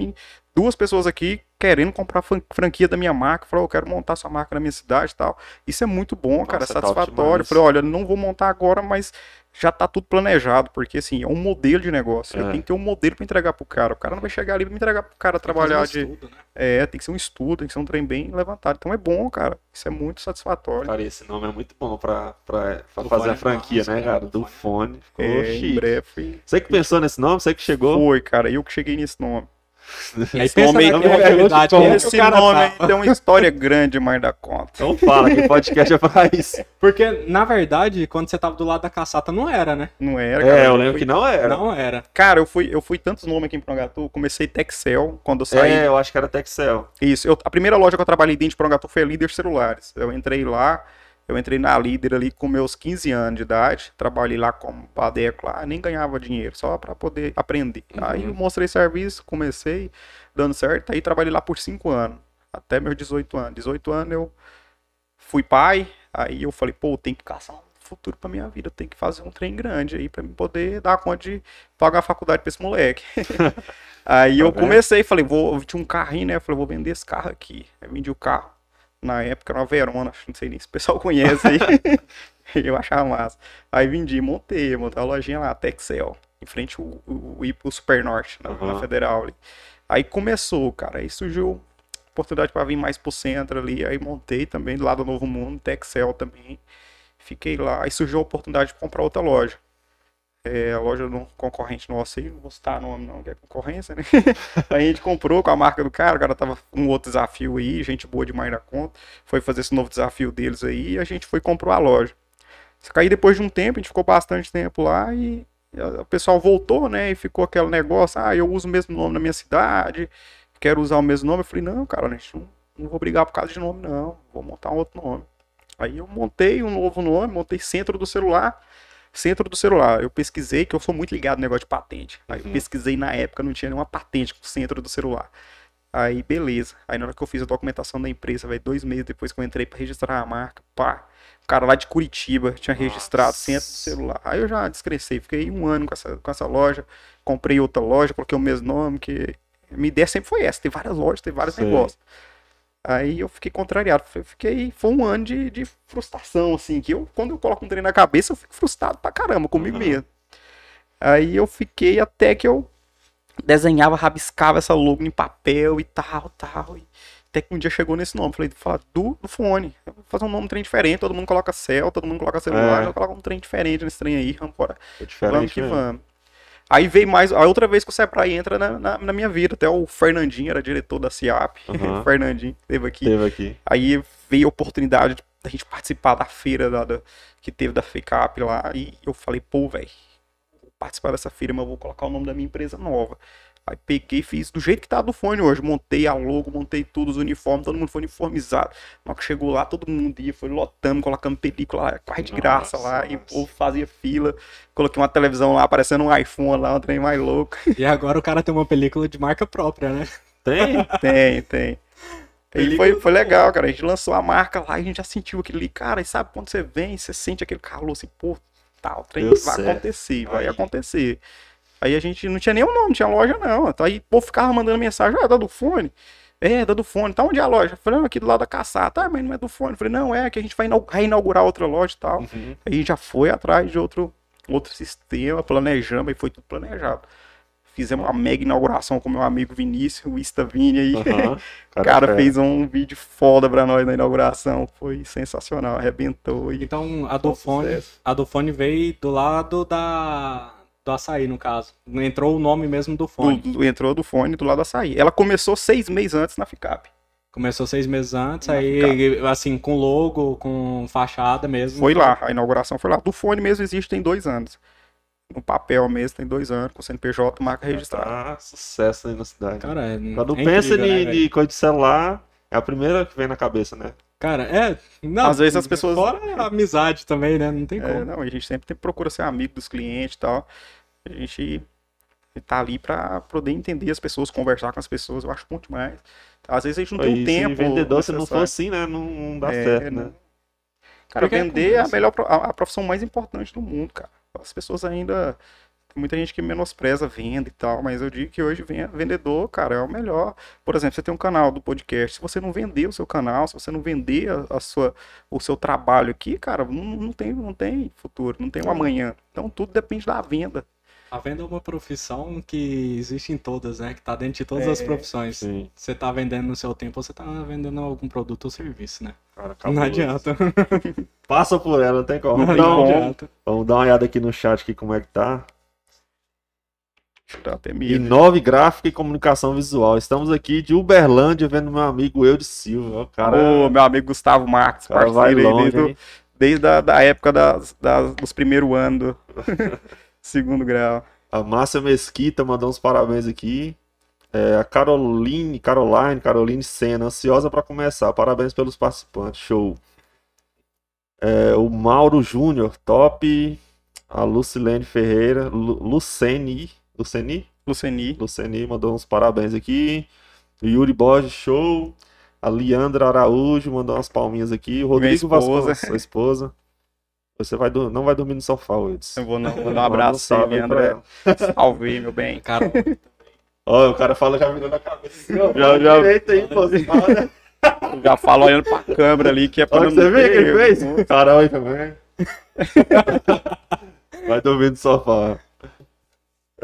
duas pessoas aqui querendo comprar fran- franquia da minha marca. Falou, eu quero montar sua marca na minha cidade e tal. Isso é muito bom, cara, é Nossa, top satisfatório. Falei, olha, não vou montar agora, mas já tá tudo planejado, porque assim, é um modelo de negócio. Eu É. tenho que ter um modelo pra entregar pro cara. O cara não vai chegar ali e me entregar pro cara trabalhar Fazer de. um estudo, né? É, tem que ser um estudo, tem que ser um trem bem levantado. Então é bom, cara. Isso é muito satisfatório. Cara, esse nome é muito bom pra, pra, pra fazer fone a é franquia, massa, né, cara, cara? do fone. Ficou É, em breve Você que pensou nesse nome? Você que chegou? foi, cara. Eu que cheguei nesse nome. Aí Esse pensa nome Como que Esse nome tá. tem uma história grande demais da conta. Então fala, que podcast é pra isso. Porque, na verdade, quando você tava do lado da caçata, não era, né? Não era, cara. É, eu lembro fui- que não era. Não era. Cara, eu fui, eu fui tantos nomes aqui em Prongatu. Comecei Texel quando eu saí. É, eu acho que era Texel. Isso. eu- a primeira loja que eu trabalhei dentro de Prongatu foi a Líder Celulares. Eu entrei lá, eu entrei na Líder ali com meus 15 anos de idade. Trabalhei lá como padeco lá, nem ganhava dinheiro, só pra poder aprender. Uhum. Aí eu mostrei serviço, comecei dando certo. Aí trabalhei lá por 5 anos, até meus 18 anos. 18 anos eu fui pai, aí eu falei, pô, tem que caçar um futuro pra minha vida, tem que fazer um trem grande aí pra me poder dar conta de pagar a faculdade pra esse moleque. aí eu Tá comecei, falei, vou, tinha um carrinho, né? Eu falei, vou vender esse carro aqui. Aí vendi o carro. Na época era uma Verona, não sei nem se o pessoal conhece aí. eu achava massa. Aí vendi, montei, montei a lojinha lá, Texel, em frente ao, ao, Super Norte, na, na Aham. Federal ali. Aí começou, cara, aí surgiu oportunidade para vir mais pro centro ali, aí montei também lado do Novo Mundo, Texel também. Fiquei lá, aí surgiu a oportunidade de comprar outra loja. É, a loja do concorrente nosso aí, não vou citar nome não, que é concorrência, né? a gente comprou com a marca do cara, o cara tava um outro desafio aí, gente boa demais na conta, foi fazer esse novo desafio deles aí, e a gente foi e comprou a loja. Só que aí depois de um tempo, a gente ficou bastante tempo lá e o pessoal voltou, né? E ficou aquele negócio, ah, eu uso o mesmo nome na minha cidade, quero usar o mesmo nome. Eu falei, não, cara, não, não vou brigar por causa de nome, não. Vou montar um outro nome. Aí eu montei um novo nome, montei Centro do Celular. Centro do Celular. Eu pesquisei, que eu sou muito ligado no negócio de patente. Aí eu Uhum. pesquisei na época, não tinha nenhuma patente com o Centro do Celular. Aí, beleza. Aí na hora que eu fiz a documentação da empresa, velho, dois meses depois que eu entrei pra registrar a marca, pá, o cara lá de Curitiba tinha registrado Nossa. centro do celular. Aí eu já descrescei, fiquei um ano com essa, com essa loja, comprei outra loja, coloquei o mesmo nome, que minha ideia sempre foi essa, ter várias lojas, ter vários Sei. negócios. Aí eu fiquei contrariado, fiquei, foi um ano de, de frustração, assim, que eu, quando eu coloco um trem na cabeça, eu fico frustrado pra caramba comigo Uhum. mesmo. Aí eu fiquei até que eu desenhava, rabiscava essa logo em papel e tal, tal. E até que um dia chegou nesse nome. Falei, falar do, do fone. Eu vou fazer um nome trem diferente. Todo mundo coloca céu, todo mundo coloca celular. É. Eu coloco um trem diferente nesse trem aí. Vamos embora. É Vamos que mesmo. vamos. Aí veio mais. A outra vez que o Sebrae entra na, na, na minha vida. Até o Fernandinho era diretor da CIAP. O Fernandinho esteve aqui. Teve aqui. Aí veio a oportunidade de- da gente participar da feira da, da- que teve da FECAP lá. E eu falei, pô, velho, vou participar dessa feira, mas eu vou colocar o nome da minha empresa nova. Aí peguei e fiz do jeito que tá do fone hoje. Montei a logo, montei tudo, os uniformes, todo mundo foi uniformizado. Na hora que chegou lá, todo mundo ia, foi lotando, colocando película lá, quase de graça Nossa, lá. E o nossa. povo fazia fila. Coloquei uma televisão lá, aparecendo um iPhone lá, um trem mais louco. E agora o cara tem uma película de marca própria, né? Tem? Tem, tem. E foi, foi legal, cara. A gente lançou a marca lá e a gente já sentiu aquilo ali. Cara, e sabe quando você vem, você sente aquele calor assim, pô, tal, o trem Deu vai certo. acontecer, vai Aí. acontecer. Aí a gente não tinha nenhum nome, não tinha loja não. Então aí o povo ficava mandando mensagem, ah, da do fone. É, da do fone. Tá onde é a loja? Falei, não, aqui do lado da caçata. Ah, mas não é do fone. Falei, não, é que a gente vai inau- reinaugurar outra loja e tal. Uhum. Aí a gente já foi atrás de outro, outro sistema, planejamos, aí foi tudo planejado. Fizemos uma mega inauguração com meu amigo Vinícius, o Ista Vini aí. Aham. O cara fera. fez um vídeo foda pra nós na inauguração. Foi sensacional, arrebentou. E... Então a do fone, a do fone veio do lado da do açaí, no caso. Entrou o nome mesmo do fone. Do- do- entrou do fone do lado da sair. Ela começou seis meses antes na FICAP. Começou seis meses antes, Na aí assim, com logo, com fachada mesmo. Foi lá, a inauguração foi lá. Do fone mesmo existe tem dois anos. No papel mesmo tem dois anos, com CNPJ, marca registrada. Tá sucesso aí na cidade. Cara, é, Quando é pensa incrível, né, em velho? de coisa de celular, é a primeira que vem na cabeça, né? Cara, é. Não, Às vezes as pessoas- Fora a amizade também, né? Não tem É, como. não, a gente sempre tem- procura ser amigo dos clientes e tal. A gente tá ali pra poder entender as pessoas, conversar com as pessoas, eu acho bom demais. Às vezes a gente não tem o tempo. se vendedor, se não for assim, né? Não, não dá É, certo, não. né? Cara, Porque é vender é a melhor a, a profissão mais importante do mundo, cara. As pessoas ainda muita gente que menospreza venda e tal, mas eu digo que hoje ven- vendedor, cara, é o melhor. Por exemplo, você tem um canal do podcast, se você não vender o seu canal, se você não vender a, a sua, o seu trabalho aqui, cara, não, não tem, não tem futuro, não tem um amanhã. Então tudo depende da venda. A venda é uma profissão que existe em todas, né? Que tá dentro de todas É, as profissões. Sim, Você tá vendendo no seu tempo, você tá vendendo algum produto ou serviço, né? cara, Não adianta. Passa por ela, não tem como. Não Vamos dar, um- adianta. vamos dar uma olhada aqui no chat aqui como é que tá. Dá até E medo. nove gráfica e comunicação visual. Estamos aqui de Uberlândia vendo meu amigo Eudes Silva. O cara, Ô, meu amigo Gustavo Marques, cara parceiro longe, desde, desde a da época das, das- dos primeiros anos do segundo grau. A Márcia Mesquita mandou uns parabéns aqui. É, a Caroline, Caroline, Caroline Senna, ansiosa para começar. Parabéns pelos participantes. Show. É, o Mauro Júnior, top. A Lucilene Ferreira, Lu, Luceni, Luceni, Luceni. Luceni mandou uns parabéns aqui. O Yuri Borges, show. A Leandra Araújo mandou umas palminhas aqui. O Rodrigo. Vasconcelos, sua esposa. Você vai, não vai dormir no sofá, Wilson. Eu vou, não, vou dar um abraço aí, ela. Salve meu bem. Cara, Ó, o cara fala já virando a cabeça. Já, Já- já- Direito aí, pô. fala. Já falo olhando pra câmera ali, que é pra Olha não que você vê que ele fez? Carol aí também. Vai dormir no sofá.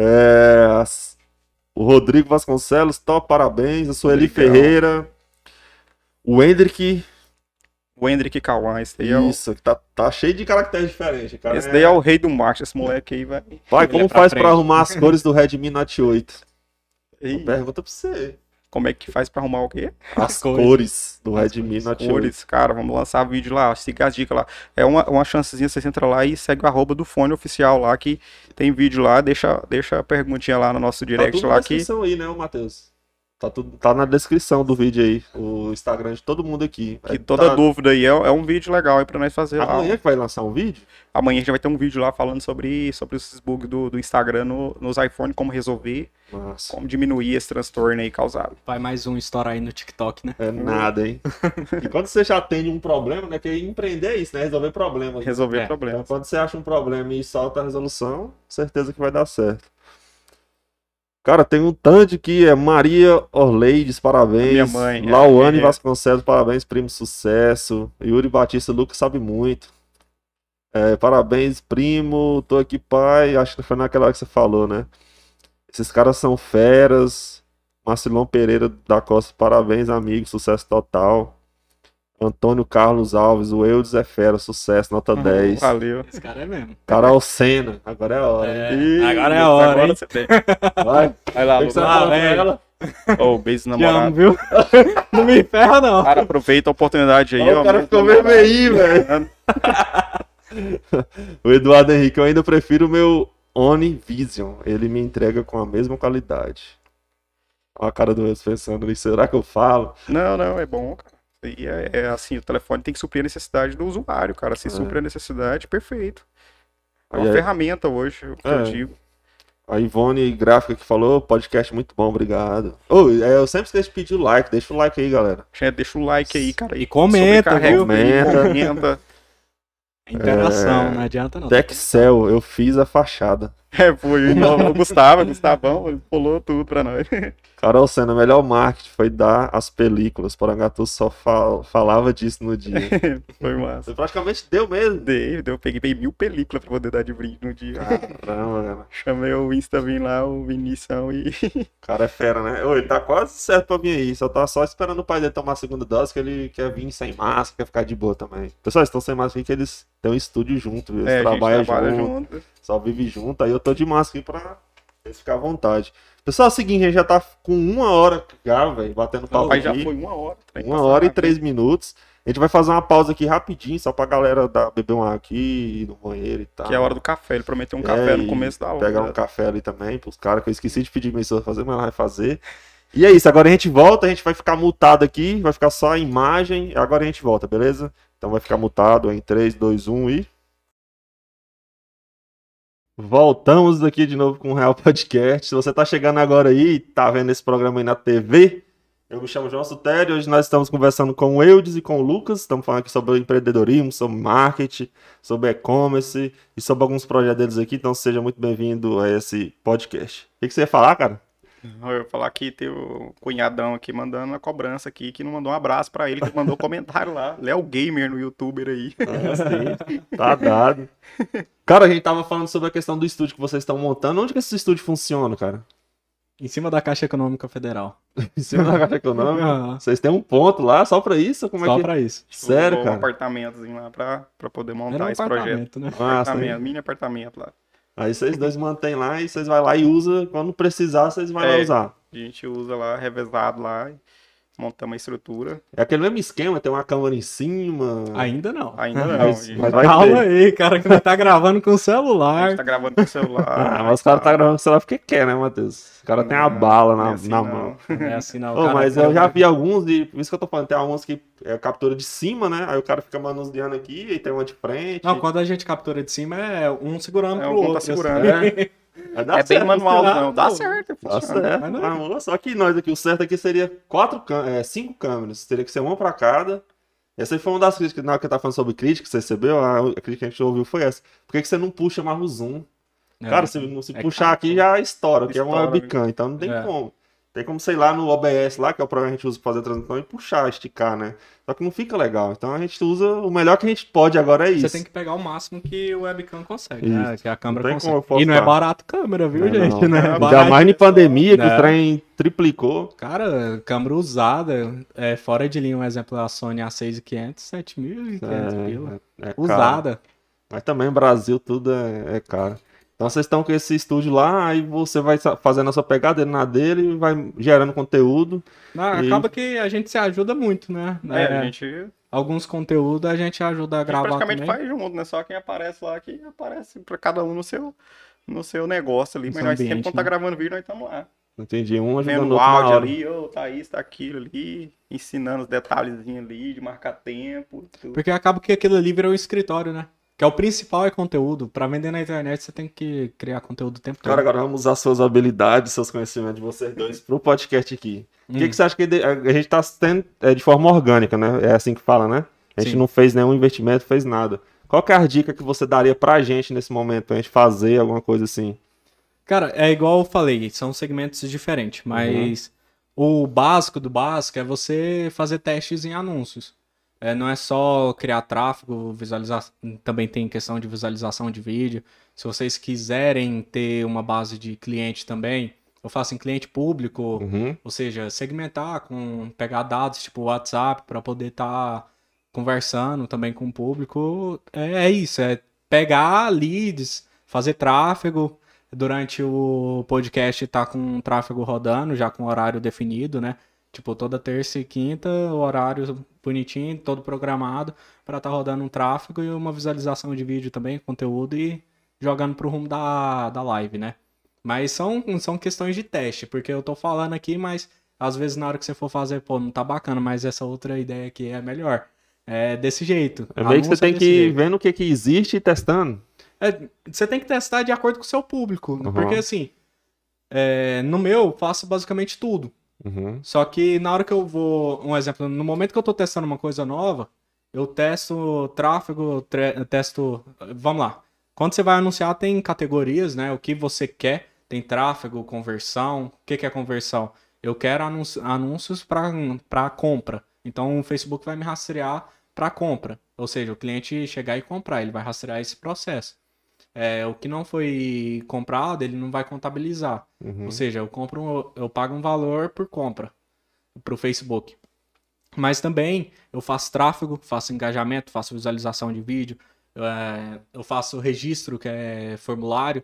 É, as- o Rodrigo Vasconcelos, top, parabéns. A Sueli Legal. Ferreira. O Hendrick, O Hendrick Kawan, esse daí é o, isso, tá, tá cheio de caracteres diferentes. Cara, esse daí é o rei do marketing. Esse moleque aí vai. Vai, como é pra faz pra arrumar as cores do Redmi Note 8? Ih, Pergunta pra você. Como é que faz pra arrumar o quê? As cores. cores do Redmi Note 8. Cores, cara, vamos lançar vídeo lá, siga as dicas lá. É uma, uma chancezinha, você entra lá e segue o arroba do fone oficial lá, que tem vídeo lá, deixa, deixa a perguntinha lá no nosso Tá direct na lá que. descrição aí, né, Matheus? Tá, tudo, tá na descrição do vídeo aí, o Instagram de todo mundo aqui. Que É, toda tá- dúvida aí é, é um vídeo legal aí pra nós fazer lá. Amanhã que vai lançar um vídeo? Amanhã a gente vai ter um vídeo lá falando sobre, sobre esses bugs do, do Instagram no- nos iPhone, como resolver, Nossa, como diminuir esse transtorno aí causado. vai mais um story aí no TikTok, né? é nada, hein? e quando você já tem um problema, né, que empreender é isso, né, resolver problemas. Resolver É, Então, problemas. quando você acha um problema e solta a resolução, certeza que vai dar certo. Cara, tem um tanto que é Maria Orleides, parabéns. Minha mãe, é, Lauane é. Vasconcelos, parabéns, primo, sucesso. Yuri Batista, Lucas sabe muito. É, parabéns, primo, tô aqui, pai. Acho que foi naquela hora que você falou, né? Esses caras são feras. Marcelão Pereira da Costa, parabéns, amigo, sucesso total. Antônio Carlos Alves, o Eudes é fera, sucesso, nota 10. Valeu. Esse cara é mesmo. Carol Senna, agora é a hora. É, Ih, agora é a hora, agora hein? você tem. Vai, Vai lá, Ah, velho. ela. Ô, beijo Te amo, namorado. viu? Não me ferra, não. Cara, aproveita a oportunidade aí, Ó, o cara beijo ficou vermelhinho, velho. O Eduardo Henrique, eu ainda prefiro o meu Oni Vision. Ele me entrega com a mesma qualidade. Olha a cara do Eudes pensando ali, será que eu falo? Não, não, é bom, cara. E é, é assim, o telefone tem que suprir a necessidade do usuário, cara. Se É. suprir a necessidade, perfeito. É uma aí, ferramenta hoje, o que É. eu digo. a Ivone Gráfica que falou, podcast muito bom, obrigado. É, eu sempre esqueço de pedir o like, deixa o like aí, galera. Gente, deixa o like aí, cara. E comenta, viu? aí, Comenta. comenta. Interação, É. não adianta não. Texcel, eu fiz a fachada. É, foi o Gustavo, Gustavão, ele pulou tudo pra nós. Carol Senna, melhor marketing foi dar as películas. Porangatu só fal- falava disso no dia. Foi massa. Você praticamente deu mesmo. Dei, eu peguei, peguei mil películas pra poder dar de brinde no dia. Caramba, cara. Chamei o Insta, vim lá, o Vinição e. O cara é fera, né? Ô, ele tá quase certo pra vir aí. Só tá só esperando o pai dele tomar a segunda dose, que ele quer vir sem máscara, quer ficar de boa também. Pessoal, eles estão sem máscara porque eles têm um estúdio junto, viu? eles É, trabalham trabalha junto, junto. só vive junto. Aí eu tô de máscara aqui pra eles ficar à vontade. Pessoal, é o seguinte, a gente já tá com uma hora já, velho, batendo papo já aqui. foi uma hora. Uma hora e três minutos. A gente vai fazer uma pausa aqui rapidinho, só pra galera dar, beber um ar aqui, ir no banheiro e tal. Que é a hora do café. Ele prometeu um É, café no começo da aula. Pegar um né? café ali também pros caras, que eu esqueci de pedir esposa fazer, mas ela vai fazer. E é isso, agora a gente volta, a gente vai ficar mutado aqui, vai ficar só a imagem, agora a gente volta, beleza? Então vai ficar mutado em 3, 2, 1 e. Voltamos aqui de novo com o Real Podcast. Se você tá chegando agora aí, tá vendo esse programa aí na TV, Eu me chamo João Sutério, hoje nós estamos conversando com o Eudes e com o Lucas, estamos falando aqui sobre empreendedorismo, sobre marketing, sobre e-commerce e sobre alguns projetos deles aqui, então seja muito bem-vindo a esse podcast. O que você ia falar, cara? Eu ia falar que tem o cunhadão aqui mandando a cobrança aqui, que não mandou um abraço pra ele, que mandou comentário lá. Léo Gamer no youtuber aí. Ah, tá dado. Cara, a gente tava falando sobre a questão do estúdio que vocês estão montando. Onde que esse estúdio funciona, cara? Em cima da Caixa Econômica Federal. Em cima da Caixa Econômica? Aham. Vocês têm um ponto lá só pra isso? Como Só é que... pra isso. Sério, um cara? apartamentozinho lá pra, pra poder montar um esse projeto. apartamento, né? Ah. Apartamento, mini apartamento lá. Aí vocês dois mantêm lá e vocês vão lá e usam. Quando precisar, vocês vão lá É. usar. A gente usa lá, revezado lá, montamos a estrutura. É aquele mesmo esquema, tem uma câmera em cima. Ainda não. Ainda não. Mas- a gente, mas vai Calma ter. aí, cara, que vai tá gravando com o a celular. gente tá gravando com o celular. Ah, mas os caras tá gravando o celular porque quer, né, Matheus? O cara tem a Não, bala não é na, assim na não. mão. Não é assim, não. Ô, cara. mas eu já vi alguns, e por isso que eu tô falando, tem alguns que é captura de cima, né? Aí o cara fica manuseando aqui, e tem uma de frente. Não, quando a gente captura de cima é um segurando É, pro um tá outro. segurando. assim. Dá É bem certo, manualzão. pô. Dá certo. Funciona. certo, Mas não é. não- só que nós aqui, o certo aqui seria quatro é, cinco câmeras, teria que ser uma pra cada. Essa aí foi uma das críticas, na hora que eu tava falando sobre crítica, você recebeu, a, a crítica que a gente ouviu foi essa. Por que, que você não puxa mais o zoom? Cara, se, se é puxar caro, aqui já estoura, porque é uma Estoura, webcam, então não tem É. como. Tem como, sei lá, no OBS lá, que é o programa que a gente usa pra fazer a transmissão, e puxar, esticar, né? Só que não fica legal. Então a gente usa o melhor que a gente pode agora é isso. Você tem que pegar o máximo que o webcam consegue, né? Isso. Que a câmera Não tem como consegue. E não é barato câmera, viu, Não, gente? não. Não é barato. mais em pandemia, que É. o trem triplicou. Cara, câmera usada, é, fora de linha, um exemplo, a Sony A6500, 7.500 pila. É, é caro. Usada. Mas também no Brasil tudo é, é caro. Então vocês estão com esse estúdio lá, aí você vai fazendo a sua pegada ele na dele, vai gerando conteúdo. Não, E- acaba que a gente se ajuda muito, né? É, É, a gente Alguns conteúdos a gente ajuda a A gente gravar praticamente também. faz junto, né? Só quem aparece lá que aparece pra cada um no seu, no seu negócio ali. No Mas nós sempre ambiente, quando tá né? gravando vídeo, nós estamos lá. Entendi. Um ajudando Vendo o áudio ali, ô, tá isso, tá aquilo ali, ensinando os detalhezinhos ali, de marcar tempo. tudo. Porque acaba que aquilo ali vira um escritório, né? Que é o principal é conteúdo. Pra vender na internet você tem que criar conteúdo o tempo todo. Cara, agora vamos usar suas habilidades, seus conhecimentos de vocês dois pro podcast aqui. O que, Hum. que você acha que a a gente tá tendo é, de forma orgânica, né? É assim que fala, né? A gente Sim. não fez nenhum investimento, fez nada. Qual que é a dica que você daria pra gente nesse momento, pra gente fazer alguma coisa assim? Cara, é igual eu falei, são segmentos diferentes, mas o básico do básico é você fazer testes em anúncios. É, não é só criar tráfego, visualizar, também tem questão de visualização de vídeo. Se vocês quiserem ter uma base de cliente também, eu faço em cliente público, Uhum. ou seja, segmentar com pegar dados tipo WhatsApp para poder estar conversando também com o público. É, é isso, é pegar leads, fazer tráfego. Durante o podcast tá com o tráfego rodando, já com horário definido, né? Tipo, toda terça e quinta, o horário bonitinho, todo programado, para estar rodando um tráfego e uma visualização de vídeo também, conteúdo e jogando pro rumo da, da live, né? Mas são, são questões de teste, porque eu tô falando aqui, mas às vezes na hora que você for fazer, pô, não tá bacana, mas essa outra ideia aqui é melhor. É desse jeito. É meio que você é tem que ir vendo o que, que existe e testando. É, você tem que testar de acordo com o seu público. Uhum. Porque assim, é, no meu, eu faço basicamente tudo. Uhum. Só que na hora que eu vou. Um exemplo, no momento que eu tô testando uma coisa nova, eu testo tráfego, testo. Vamos lá. Quando você vai anunciar, tem categorias, né? O que você quer. Tem tráfego, conversão. O que, que é conversão? Eu quero anúncio- anúncios para compra. Então o Facebook vai me rastrear para compra. Ou seja, o cliente chegar e comprar, ele vai rastrear esse processo. É, o que não foi comprado, ele não vai contabilizar. Uhum. Ou seja, eu compro, eu pago um valor por compra para o Facebook. Mas também eu faço tráfego, faço engajamento, faço visualização de vídeo, é, eu faço registro, que é formulário,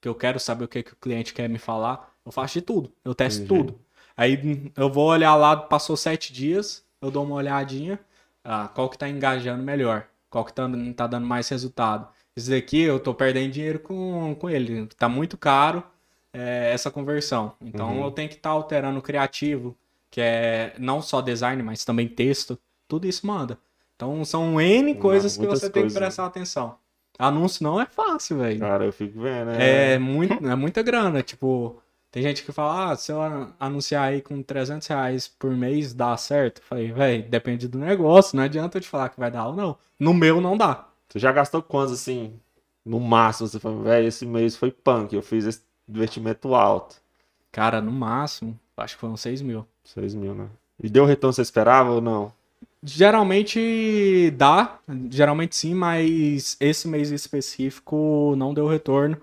que eu quero saber o que, que o cliente quer me falar. Eu faço de tudo, eu testo Entendi. tudo. Aí eu vou olhar lá, passou sete dias, eu dou uma olhadinha, ah, qual que tá engajando melhor, qual que tá, tá dando mais resultado. Esse daqui eu tô perdendo dinheiro com, com ele, tá muito caro é, essa conversão. Então Uhum. eu tenho que estar alterando o criativo, que é não só design, mas também texto. Tudo isso manda. Então são N coisas que muitas você tem que coisas, prestar atenção. Anúncio não é fácil, velho. Cara, eu fico vendo, né? É, muito, é muita grana. Tipo, Tem gente que fala, ah, se eu an- anunciar aí com 300 reais por mês, dá certo? Eu falei, velho, depende do negócio, não adianta eu te falar que vai dar ou não. No meu não dá. Você já gastou quantos, assim, no máximo? Você falou, velho, esse mês foi punk, eu fiz esse investimento alto. Cara, no máximo, acho que foram 6 mil. 6 mil, né? E deu o retorno que você esperava ou não? Geralmente dá, geralmente sim, mas esse mês específico não deu retorno,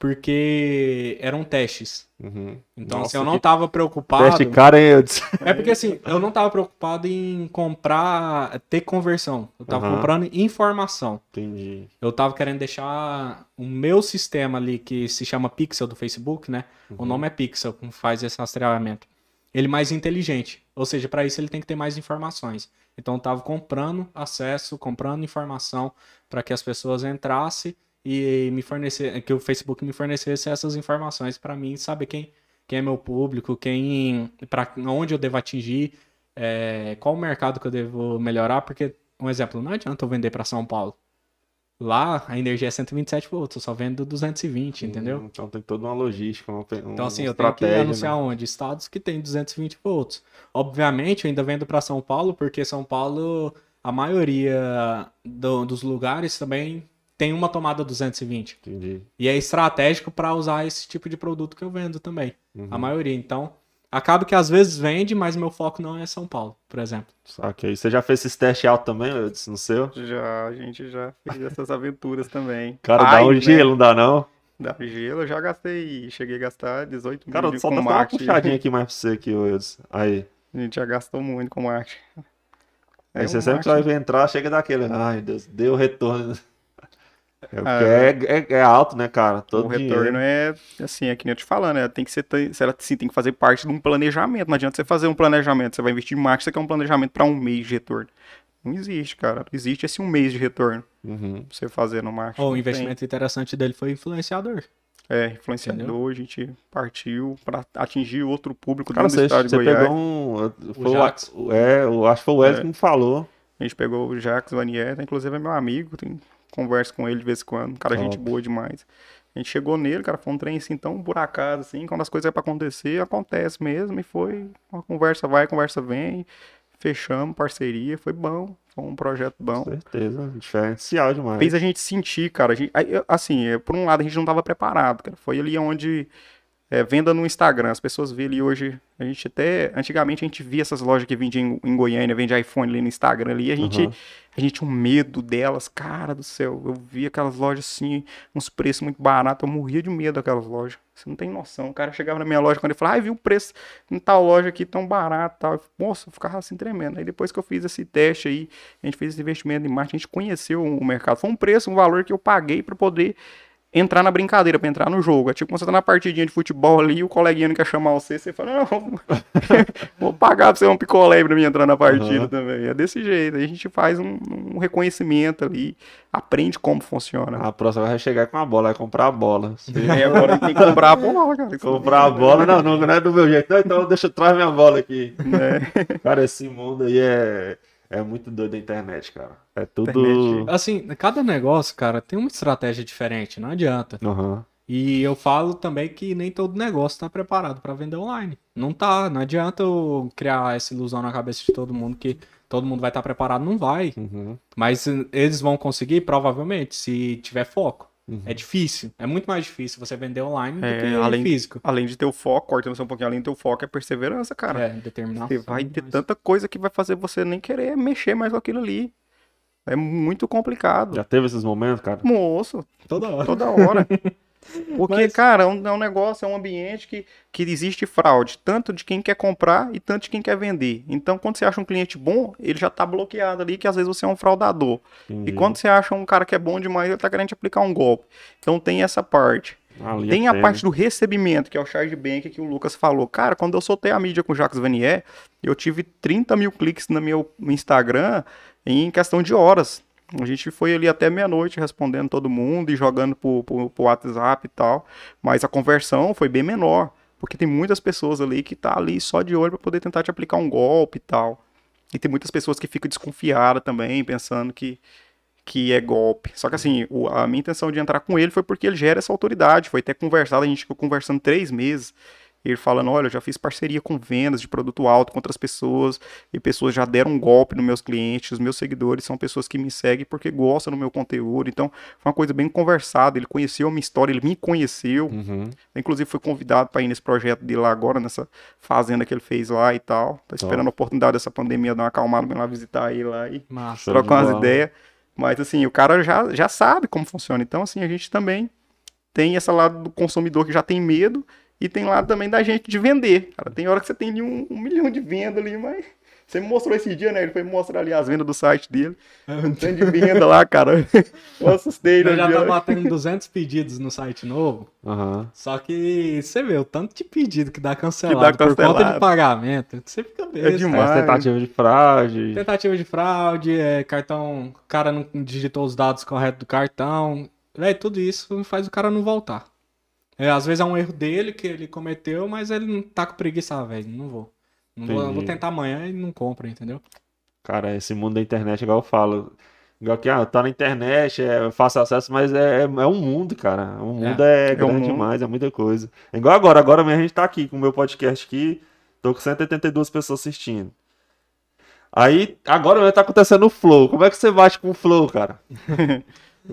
porque eram testes. Uhum. Então, Nossa, assim, eu não tava preocupado. Teste cara, hein, Eudes? É porque assim, eu não tava preocupado em comprar, ter conversão. Eu tava Aham. comprando informação. Entendi. Eu tava querendo deixar o meu sistema ali, que se chama Pixel do Facebook, né? O nome é Pixel, que faz esse rastreamento. Ele mais inteligente. Ou seja, para isso ele tem que ter mais informações. Então eu tava comprando acesso, comprando informação para que as pessoas entrassem e me fornecer, que o Facebook me fornecesse essas informações para mim saber quem, quem é meu público, quem, para onde eu devo atingir, é, qual o mercado que eu devo melhorar, porque um exemplo, não adianta eu vender para São Paulo. Lá a energia é 127 volts, eu só vendo 220, entendeu? Então tem toda uma logística, uma, uma Então, assim, eu tenho que anunciar né? onde? Estados que tem 220 volts. Obviamente, eu ainda vendo para São Paulo, porque São Paulo, a maioria do- dos lugares também tem uma tomada 220. Entendi. E é estratégico para usar esse tipo de produto que eu vendo também. Uhum. A maioria. Então, acaba que às vezes vende, mas meu foco não é São Paulo, por exemplo. Ok. Você já fez esse teste alto também, Eudes, no seu? Já, a gente já fez essas aventuras também. Cara, dá um né? gelo, não dá não? Dá gelo, eu já gastei, cheguei a gastar 18 mil Cara, de- só com tá uma puxadinha aqui mais pra você aqui, Eudes. Aí. A gente já gastou muito com marketing. Aí É, você o sempre marketing- vai entrar, chega daquele. Ai, Deus, deu retorno. É, Ah, é, é, é alto, né, cara? Todo o retorno dinheiro. é assim, é que nem eu te falando, né? Tem que ser, tem, ela, sim, tem que fazer parte de um planejamento. Não adianta você fazer um planejamento, você vai investir em marketing, você quer um planejamento para um mês de retorno. Não existe, cara. Existe esse um mês de retorno Uhum. pra você fazer no marketing. Ou o Não tem. investimento interessante dele foi influenciador. É, influenciador, a gente partiu para atingir outro público Cara, do você, estado de você Goiás. pegou um. Foi o, Jax. é, eu acho que foi o Wesley É. que me falou. A gente pegou o Jacques Vanieta, inclusive é meu amigo, tem conversa com ele de vez em quando, cara Top. gente boa demais. A gente chegou nele, cara, foi um trem assim tão por acaso, assim, quando as coisas é pra acontecer, acontece mesmo, e foi uma conversa vai, conversa vem, fechamos parceria, foi bom, foi um projeto bom. Com certeza. Diferencial demais. Fez a gente sentir, cara, a gente, assim, é, por um lado a gente não tava preparado, cara, foi ali onde, é, venda no Instagram, as pessoas vê ali hoje, a gente até, antigamente a gente via essas lojas que vendiam em, em Goiânia, vende iPhone ali no Instagram ali, a gente, Aham. a gente tinha um medo delas, cara do céu. Eu via aquelas lojas assim, uns preços muito baratos, eu morria de medo daquelas lojas. Você não tem noção. O cara chegava na minha loja quando ele falava, ai, vi o preço em tal loja aqui tão barato tal. Eu, Nossa, eu ficava assim tremendo. Aí depois que eu fiz esse teste aí, a gente fez esse investimento em marketing, a gente conheceu o mercado. Foi um preço, um valor que eu paguei para poder entrar na brincadeira, pra entrar no jogo. É tipo quando você tá na partidinha de futebol ali e o coleguinha não quer chamar você, você fala, não, vou pagar pra você um picolé pra mim entrar na partida Aham. também. É desse jeito. Aí a gente faz um, um reconhecimento ali, aprende como funciona. A próxima vai chegar com a bola, vai comprar a bola. Aí agora tem que comprar a bola, cara. comprar a bola, não, não, não é do meu jeito. Não, então deixa eu trazer minha bola aqui. É. Cara, esse mundo aí é, é muito doido da internet, cara. É tudo. Internet. Assim, cada negócio, cara, tem uma estratégia diferente, não adianta. Aham. E eu falo também que nem todo negócio está preparado para vender online. Não tá, não adianta eu criar essa ilusão na cabeça de todo mundo que todo mundo vai estar preparado, não vai. Uhum. Mas eh, eles vão conseguir, provavelmente, se tiver foco. Uhum. É difícil, é muito mais difícil você vender online É, do que além- físico. Além de ter o foco, cortando só um pouquinho, além de ter o foco é perseverança, cara. É, determinação. Você vai ter mas- tanta coisa que vai fazer você nem querer mexer mais com aquilo ali. É muito complicado. Já teve esses momentos, cara? Moço, Toda hora. toda hora. Porque, Mas- cara, é um, é um negócio, é um ambiente que, que existe fraude, tanto de quem quer comprar e tanto de quem quer vender. Então, quando você acha um cliente bom, ele já tá bloqueado ali, que às vezes você é um fraudador. E Entendi. quando você acha um cara que é bom demais, ele tá querendo te aplicar um golpe. Então tem essa parte. A linha Tem a tênue. parte do recebimento, que é o chargeback que o Lucas falou. Cara, quando eu soltei a mídia com o Jacques Vanier, eu tive 30 mil cliques no meu Instagram em questão de horas. A gente foi ali até meia-noite respondendo todo mundo e jogando pro, pro, pro WhatsApp e tal. Mas a conversão foi bem menor. Porque tem muitas pessoas ali que tá ali só de olho para poder tentar te aplicar um golpe e tal. E tem muitas pessoas que ficam desconfiadas também, pensando que, que é golpe. Só que assim, o- a minha intenção de entrar com ele foi porque ele gera essa autoridade. Foi até conversado, a gente ficou conversando três meses. Ele falando, olha, eu já fiz parceria com vendas de produto alto com outras pessoas, e pessoas já deram um golpe nos meus clientes, os meus seguidores são pessoas que me seguem porque gostam do meu conteúdo, então foi uma coisa bem conversada, ele conheceu a minha história, ele me conheceu, Uhum. inclusive fui convidado para ir nesse projeto dele lá agora, nessa fazenda que ele fez lá e tal, tá esperando a oportunidade dessa pandemia dar uma acalmada, ir lá visitar ele lá e Massa. De trocar umas ideias. Mas assim, o cara já, já sabe como funciona. Então, assim, a gente também tem esse lado do consumidor que já tem medo e tem lado também da gente de vender. Cara, tem hora que você tem ali um, um milhão de vendas ali, mas. Você me mostrou esse dia, né? Ele foi me mostrar ali as vendas do site dele. Um tanto de venda lá, cara. Eu assustei, né? Eu já dia? tá batendo 200 pedidos no site novo. Aham. Só que você vê o tanto de pedido que dá cancelado, dá por conta cancelado. de pagamento. Você fica besta. demais. As tentativas de fraude. Tentativa de fraude, é, cartão. O cara não digitou os dados corretos do cartão. Véi, tudo isso faz o cara não voltar. É, às vezes é um erro dele que ele cometeu, mas ele não tá com preguiça, ah, velho. Não vou. Não vou, vou tentar amanhã e não compra, entendeu? Cara, esse mundo da internet, igual eu falo. Igual que, ah, tá na internet, é fácil acesso, mas é, é, é um mundo, cara. O mundo é, É grande mundo. demais, é muita coisa. É igual agora, agora mesmo a gente tá aqui com o meu podcast aqui, tô com 182 pessoas assistindo. Aí, agora mesmo tá acontecendo o Flow. Como é que você bate com o Flow, cara?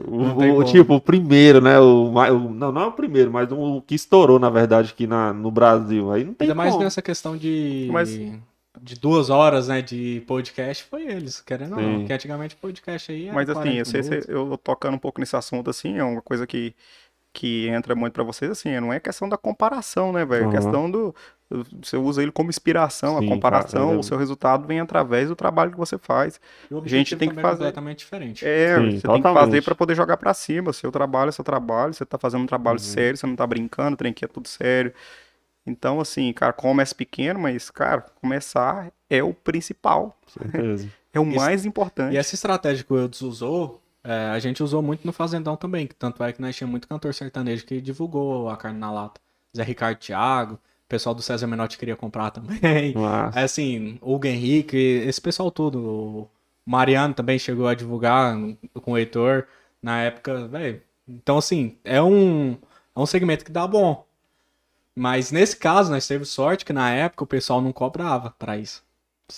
O, o- tipo, o primeiro, né? O, o- não, não é o primeiro, mas o que estourou, na verdade, aqui na, no Brasil. Aí não tem Ainda mais como. nessa questão de. Mas- De duas horas, né, de podcast, foi eles, querendo ou não. Que antigamente podcast aí era Mas assim, 40 eu, sei se eu tocando um pouco nesse assunto, assim, é uma coisa que, que entra muito pra vocês, assim, não é questão da comparação, né, velho? É Uhum. questão do. Você usa ele como inspiração, Sim, a comparação, cara, é- o seu resultado vem através do trabalho que você faz. E o a gente objetivo tem que é fazer- completamente diferente. É, Sim, você tem que fazer totalmente. pra poder jogar pra cima. Seu trabalho é seu trabalho, você tá fazendo um trabalho Uhum. sério, você não tá brincando, o trem aqui é tudo sério. Então, assim, cara, começa pequeno, mas, cara, começar é o principal, certeza. é o Isso- mais importante. E essa estratégia que o Eudes usou, é, a gente usou muito no Fazendão também, que tanto é que nós tinha muito cantor sertanejo que divulgou a carne na lata. Zé Ricardo Thiago, o pessoal do César Menotti queria comprar também. É assim, Hugo Henrique, esse pessoal todo. O Mariano também chegou a divulgar com o Heitor na época, velho. Então, assim, é um, é um segmento que dá bom. Mas nesse caso, nós teve sorte que na época o pessoal não cobrava pra isso.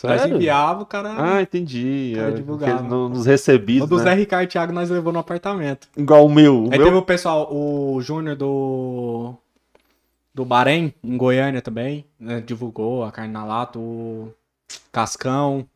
Nós sério? enviava, o cara. Ah, entendi. Cara, É, divulgava. no- nos recebidos, o do né? Zé Ricardo Thiago nós levou no apartamento. Igual o meu. O Aí meu... teve o pessoal, o Júnior do. Do Bahrein, em Goiânia também, né, divulgou a carne na lata, o Cascão.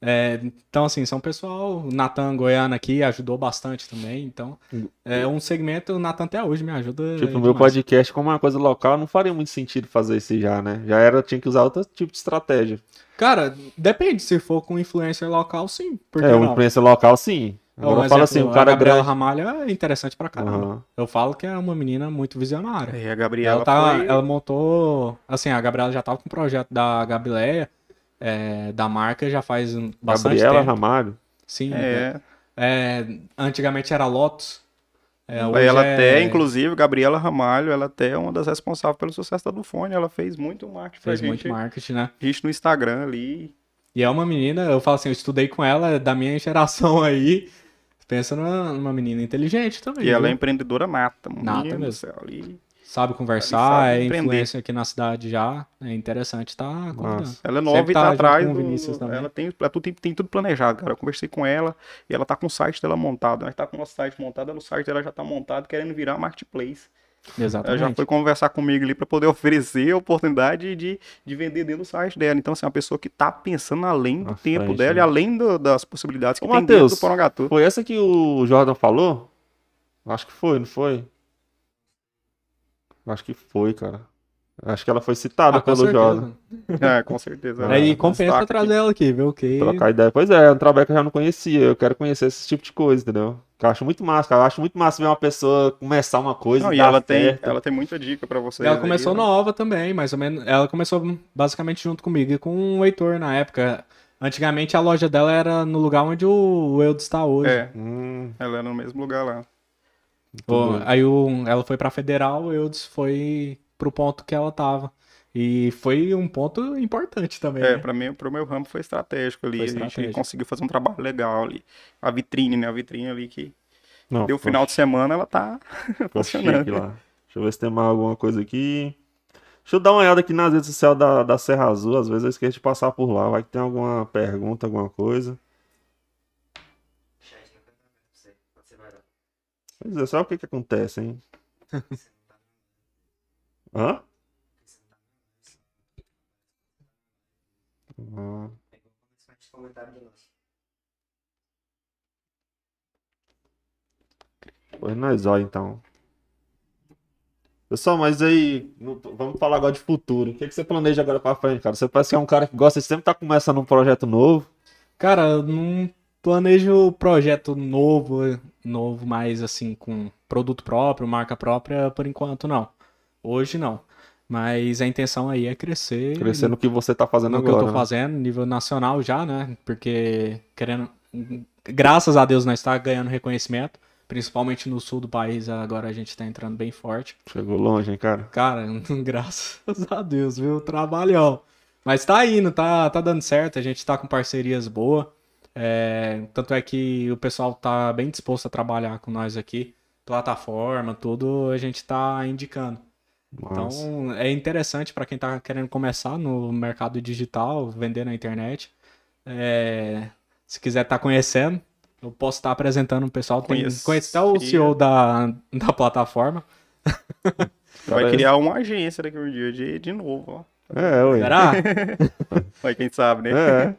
É, então, assim, são pessoal. O Natan Goiano aqui ajudou bastante também. Então, é um segmento, o Natan até hoje me ajuda. Tipo, o meu podcast, como é uma coisa local, não faria muito sentido fazer isso já, né? Já era, tinha que usar outro tipo de estratégia. Cara, depende, se for com influencer local, sim. Por que é, uma não? influência local, sim. Agora Um fala exemplo, assim, o a cara Gabriela grande. Ramalho é interessante pra caramba. Aham. Eu falo que é uma menina muito visionária. E a Ela, Gabriela tá, foi... ela montou. Assim, a Gabriela já tava com o projeto da Gabileia, é, da marca, já faz bastante Gabriela tempo. Ramalho. Sim. É, é, antigamente era Lotus. É, hoje ela é- até, inclusive, Gabriela Ramalho, ela até é uma das responsáveis pelo sucesso da Dufone. Ela fez muito marketing pra Fez gente, muito marketing, né? gente no Instagram ali. E é uma menina, eu falo assim, eu estudei com ela, é da minha geração aí. Pensa numa, numa menina inteligente também. E ela é viu? empreendedora. Nata menino do mesmo. céu, ali. Sabe conversar, sabe é influência aqui na cidade já. É interessante tá. Ela é nova Sempre e tá, tá atrás do... Vinícius também. Ela tem, ela tudo- tem, tem tudo planejado, cara. Eu conversei com ela e ela tá com o site dela montado. Ela tá com o nosso site montado, ela- o site dela já tá montado, querendo virar marketplace. Ela Exatamente. já foi conversar comigo ali para poder oferecer a oportunidade de, de vender dentro do site dela. Então, assim, é uma pessoa que tá pensando além do tempo frente, dela né? e além do- das possibilidades que Ô, tem dentro Matheus, do Porongatu. Foi essa que o Jordan falou? Acho que foi, não foi? Acho que foi, cara. Acho que ela foi citada Ah, pelo certeza. Jordan. É, com certeza. ela Aí é um compensa trazer ela aqui, viu? Que... Trocar ideia. Pois é, é um trabalho que eu já não conhecia. Eu quero conhecer esse tipo de coisa, entendeu? Que Eu acho muito massa, cara. Eu acho muito massa ver uma pessoa começar uma coisa Não, e e ela tem, ela tem muita dica para vocês. Ela aí, começou né? nova também, mais ou menos. Ela começou basicamente junto comigo e com o Heitor na época. Antigamente a loja dela era no lugar onde o Eudes está hoje. É, Hum, ela era no mesmo lugar lá. Doido. aí o- ela foi pra Federal, o Eudes foi pro ponto que ela tava. E foi um ponto importante também. É, né? para mim, pro meu ramo foi estratégico ali. Foi A gente estratégico. conseguiu fazer um trabalho legal ali. A vitrine, né? A vitrine ali que não, deu final de semana, ela tá funcionando. lá. Deixa eu ver se tem mais alguma coisa aqui. Deixa eu dar uma olhada aqui nas redes sociais da, da Serra Azul. Às vezes eu esqueço de passar por lá. Vai que tem alguma pergunta, alguma coisa. Pois é, sabe o que que acontece, hein? Hã? Ah, pois nós olha então. Pessoal, mas aí, vamos falar agora de futuro. O que, que você planeja agora pra frente, cara? Você parece que é um cara que gosta de sempre estar começando um projeto novo. Cara, eu não planejo projeto novo, novo, mais assim, com produto próprio, marca própria, por enquanto não. Hoje não. Mas a intenção aí é crescer. Crescer no que você tá fazendo no que agora. eu tô né? fazendo, nível nacional já, né? Porque querendo. Graças a Deus nós está ganhando reconhecimento. Principalmente no sul do país, agora a gente tá entrando bem forte. Chegou longe, hein, cara? Cara, graças a Deus, viu? Trabalhão. Mas tá indo, tá, tá dando certo, a gente tá com parcerias boas. É, tanto é que o pessoal tá bem disposto a trabalhar com nós aqui. Plataforma, tudo a gente tá indicando. Então é interessante para quem tá querendo começar no mercado digital, vender na internet. É, se quiser estar conhecendo, eu posso estar apresentando o pessoal. Tem, Conheceria. conhece até o CEO da, da plataforma. Vai criar uma agência daqui um dia de, de novo, ó. É, ué. Será? Vai, quem sabe, né? É.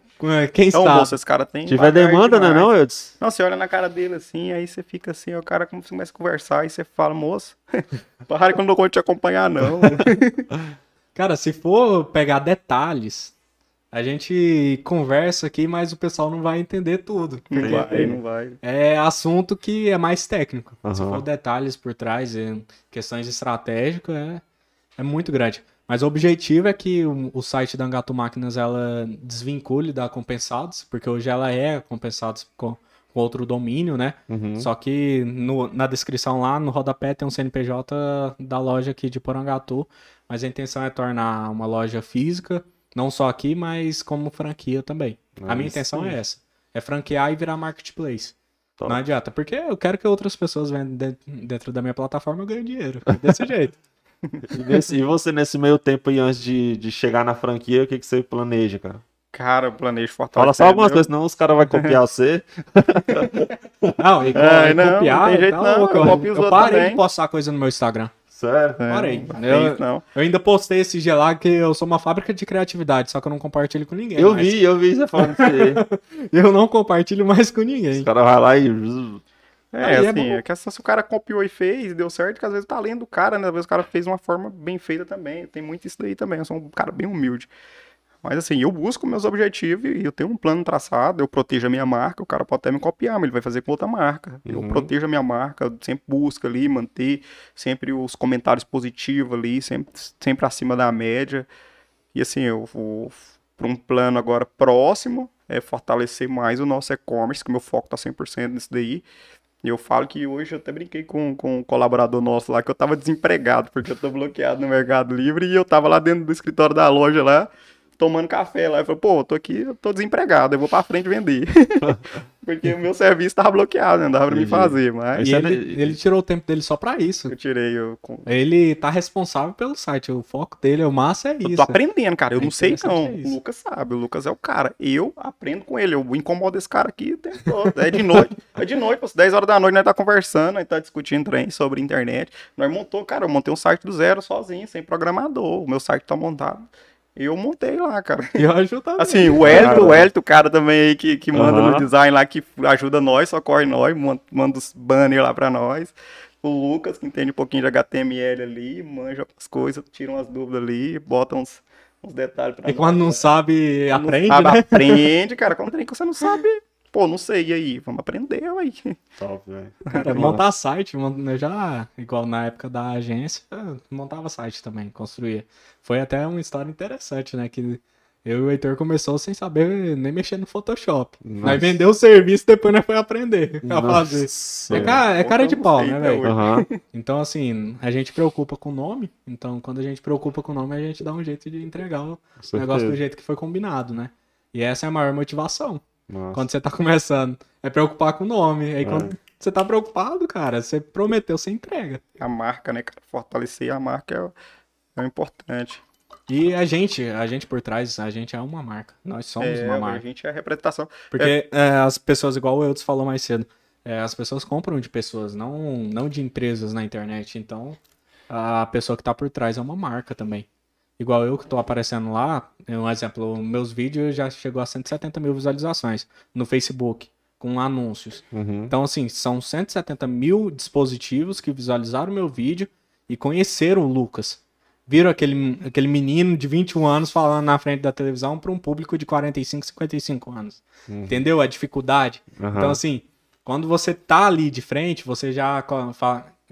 Quem Então, está? moça, esse cara tem. Se tiver demanda, né, não, Eudes? Não, você olha na cara dele assim, aí você fica assim, o cara come- começa a conversar, e você fala, moço, para que eu não de te acompanhar, não. Cara, se for pegar detalhes, a gente conversa aqui, mas o pessoal não vai entender tudo. Não vai, não vai. É assunto que é mais técnico. Se Aham. for detalhes por trás, é, questões estratégicas, é, é muito grande. Mas o objetivo é que o, o site da Angato Máquinas ela desvincule da Compensados, porque hoje ela é Compensados com, com outro domínio, né? Uhum. Só que no- na descrição lá, no rodapé, tem um CNPJ da loja aqui de Porangatu. Mas a intenção é tornar uma loja física, não só aqui, mas como franquia também. a minha Aí intenção é essa. É franquear e virar marketplace. Top. Não adianta, porque eu quero que outras pessoas vendam dentro, da minha plataforma e ganhem dinheiro. É Desse jeito. E, nesse- e você, nesse meio tempo aí, antes de, de chegar na franquia, o que, que você planeja, cara? Cara, eu planejo fortalecer. Fala só algumas meu- coisas, senão os caras vão copiar você. Não, e, e não, copiar, não tem jeito tá não, louco. eu copio os eu parei também. de postar coisa no meu Instagram. Sério? É, Parei. não Eu- não. Eu ainda postei esse dia lá que eu sou uma fábrica de criatividade, só que eu não compartilho com ninguém. Eu mas vi, eu vi você falando isso aí. Eu não compartilho mais com Os ninguém. caras vão lá e. É, Aí é assim, bom. é que se o cara copiou e fez, deu certo, que às vezes tá lendo do cara, né? Às vezes o cara fez uma forma bem feita também. Tem muito isso daí também. Eu sou um cara bem humilde. Mas assim, eu busco meus objetivos e eu tenho um plano traçado, eu protejo a minha marca, o cara pode até me copiar, mas ele vai fazer com outra marca. Eu Uhum. protejo a minha marca, eu sempre busco ali manter sempre os comentários positivos ali, sempre, sempre acima da média. E assim, eu vou para um plano agora próximo, é fortalecer mais o nosso e-commerce, que meu foco tá 100% nisso daí. E eu falo que hoje eu até brinquei com, com um colaborador nosso lá que eu tava desempregado, porque eu tô bloqueado no Mercado Livre e eu tava lá dentro do escritório da loja lá, tomando café lá. Eu falei, pô, eu tô aqui, eu tô desempregado, eu vou pra frente vender. porque o meu serviço tava bloqueado, não dava pra me fazer, mas E é ele, ele tirou o tempo dele só pra isso. eu tirei. Eu, com- Ele tá responsável pelo site. O foco dele, o massa é eu isso. tô aprendendo, cara. Eu É não sei não. é. O Lucas sabe, o Lucas é o cara. Eu aprendo com ele, eu incomodo esse cara aqui o tempo todo. É de noite, é de noite, pô, 10 horas da noite nós tá conversando, nós tá discutindo trem sobre internet. Nós montou, cara, eu montei um site do zero sozinho, sem programador. O meu site tá montado. Eu montei lá, cara. E eu ajudo também. Assim, o Hélio, o Hélio, o cara também aí que, que manda Aham. no design lá, que ajuda nós, socorre nós, man- manda os banners lá pra nós. O Lucas, que entende um pouquinho de HTML ali, manja as coisas, tira umas dúvidas ali, bota uns, uns detalhes pra E quando não nós. sabe, Quando não aprende, sabe, né? Aprende, cara. Quando tem que você não sabe, pô, não sei, e aí? Vamos aprender, aí. Top, velho. Cara, montar site, já, igual na época da agência, eu montava site também, construía. Foi até uma história interessante, né? Que eu e o Heitor começou sem saber nem mexer no Photoshop. Nossa. Nós vendeu o serviço, depois nós foi aprender a fazer. É, ca- é cara de pau, né, velho? Aham. Então, assim, a gente preocupa com o nome. Então, quando a gente preocupa com o nome, a gente dá um jeito de entregar o negócio do jeito que foi combinado, né? E essa é a maior motivação. Nossa. Quando você tá começando, é preocupar com o nome. Aí É. quando você tá preocupado, cara, você prometeu, você entrega. A marca, né, cara? Fortalecer a marca É importante. E a gente, a gente por trás, a gente é uma marca. Nós somos é, uma a marca. gente é a representação. Porque é, as pessoas, igual o Eudes falou mais cedo, é, as pessoas compram de pessoas, não, não de empresas na internet. Então, a pessoa que tá por trás é uma marca também. Igual eu que tô aparecendo lá, é um exemplo, meus vídeos já chegou a 170 mil visualizações no Facebook, com anúncios. Uhum. Então, assim, são 170 mil dispositivos que visualizaram meu vídeo e conheceram o Lucas. Viram aquele, aquele menino de 21 anos falando na frente da televisão para um público de 45, 55 anos. Uhum. Entendeu a dificuldade? Aham. Então, assim, quando você tá ali de frente, você já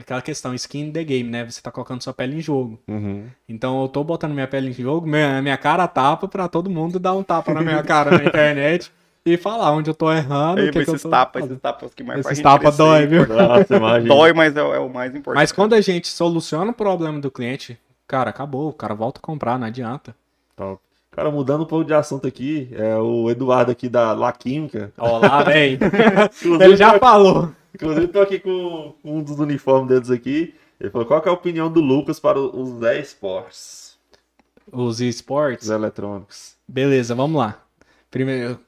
aquela questão, skin in the game, né? Você tá colocando sua pele em jogo. Uhum. Então eu tô botando minha pele em jogo, minha, minha cara tapa pra todo mundo dar um tapa na minha cara na internet e falar onde eu tô errando. Que, esses tapas, esses tapas que mais Esses tapas dói, viu? Nossa. Dói, mas é, é o mais importante. Mas quando a gente soluciona o problema do cliente, cara, acabou, o cara volta a comprar, não adianta. Top. Cara, mudando um pouco de assunto aqui, é o Eduardo aqui da La Química. Ó lá, vem. Inclusive, Ele já falou. Inclusive, tô aqui com um dos uniformes deles aqui. Ele falou, qual é a opinião do Lucas para os 10 esportes Os esportes. eletrônicos? Beleza, vamos lá. Primeiro,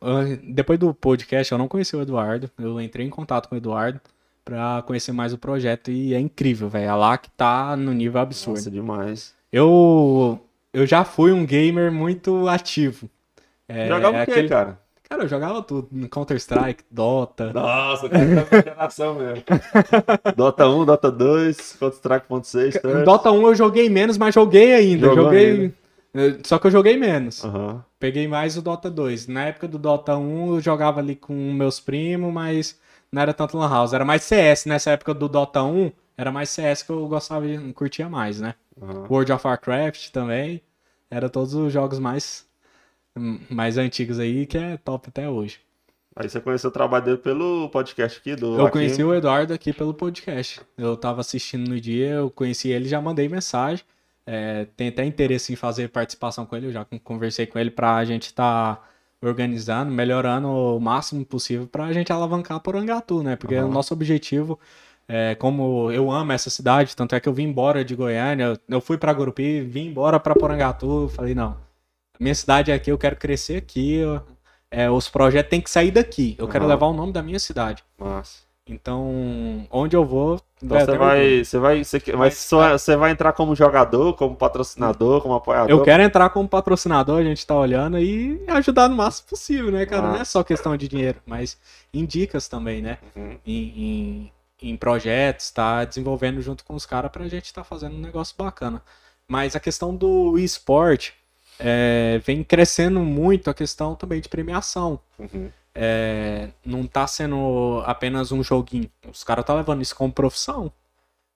depois do podcast, eu não conheci o Eduardo. Eu entrei em contato com o Eduardo pra conhecer mais o projeto e é incrível, velho. A LAC tá no nível absurdo. Nossa, demais. Eu, eu já fui um gamer muito ativo. É, Jogava o quê, aquele- cara? Cara, eu jogava tudo. Counter-Strike, Dota. Nossa, cara tá geração mesmo. Dota 1, Dota 2, Counter-Strike 1.6, Em Dota 1 eu joguei menos, mas joguei ainda. Jogou joguei. ainda. Só que eu joguei menos. Aham. Peguei mais o Dota 2. Na época do Dota 1 eu jogava ali com meus primos, mas não era tanto Lan House. Era mais CS. Nessa época do Dota 1, era mais CS que eu gostava de curtia mais, né? aham. World of Warcraft também. Era todos os jogos mais, mais antigos aí, que é top até hoje. Aí você conheceu o trabalho dele pelo podcast aqui do Eu conheci o Eduardo aqui pelo podcast. Eu tava assistindo no dia, eu conheci ele, já mandei mensagem. É, tem até interesse em fazer participação com ele, eu já con- conversei com ele pra gente estar organizando, melhorando o máximo possível pra gente alavancar Porangatu, né? Porque Aham. o nosso objetivo, é, como eu amo essa cidade, tanto é que eu vim embora de Goiânia, eu, eu fui pra Gurupi, vim embora pra Porangatu, falei, não, minha cidade é aqui, eu quero crescer aqui, eu- é, os projetos têm que sair daqui, eu quero Aham. levar o nome da minha cidade. Nossa. Então, onde eu vou. Então você vai, você vai, você, mas só- você vai entrar como jogador, como patrocinador, como apoiador? Eu quero entrar como patrocinador, a gente tá olhando e ajudar no máximo possível, né, cara? Não é só questão de dinheiro, mas em dicas também, né? Uhum. Em, em, em projetos, tá desenvolvendo junto com os caras pra gente tá fazendo um negócio bacana. Mas a questão do esporte é, vem crescendo muito a questão também de premiação. Uhum. É, não tá sendo apenas um joguinho. Os caras tá levando isso como profissão.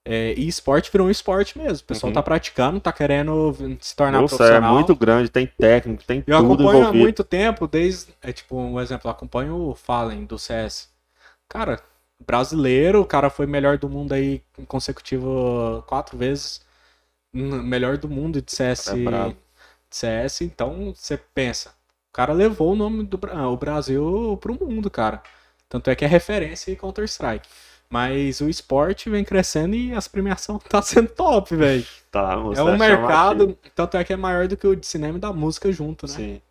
É, e esporte virou um esporte mesmo. O pessoal Uhum. tá praticando, tá querendo se tornar Nossa, é profissional. muito grande, tem técnico, tem Eu tudo acompanho há envolvido. muito tempo, desde. É tipo, um exemplo, eu acompanho o Fallen do CS. Cara, brasileiro, o cara foi melhor do mundo aí consecutivo quatro vezes. Melhor do mundo de CS. É CS, então você pensa. O cara levou o nome do Bra- o Brasil pro mundo, cara. Tanto é que é referência em Counter-Strike. Mas o esporte vem crescendo e as premiações tá sendo top, velho. Tá, É um chamativo. mercado, tanto é que é maior do que o de cinema e da música junto, né? Sim.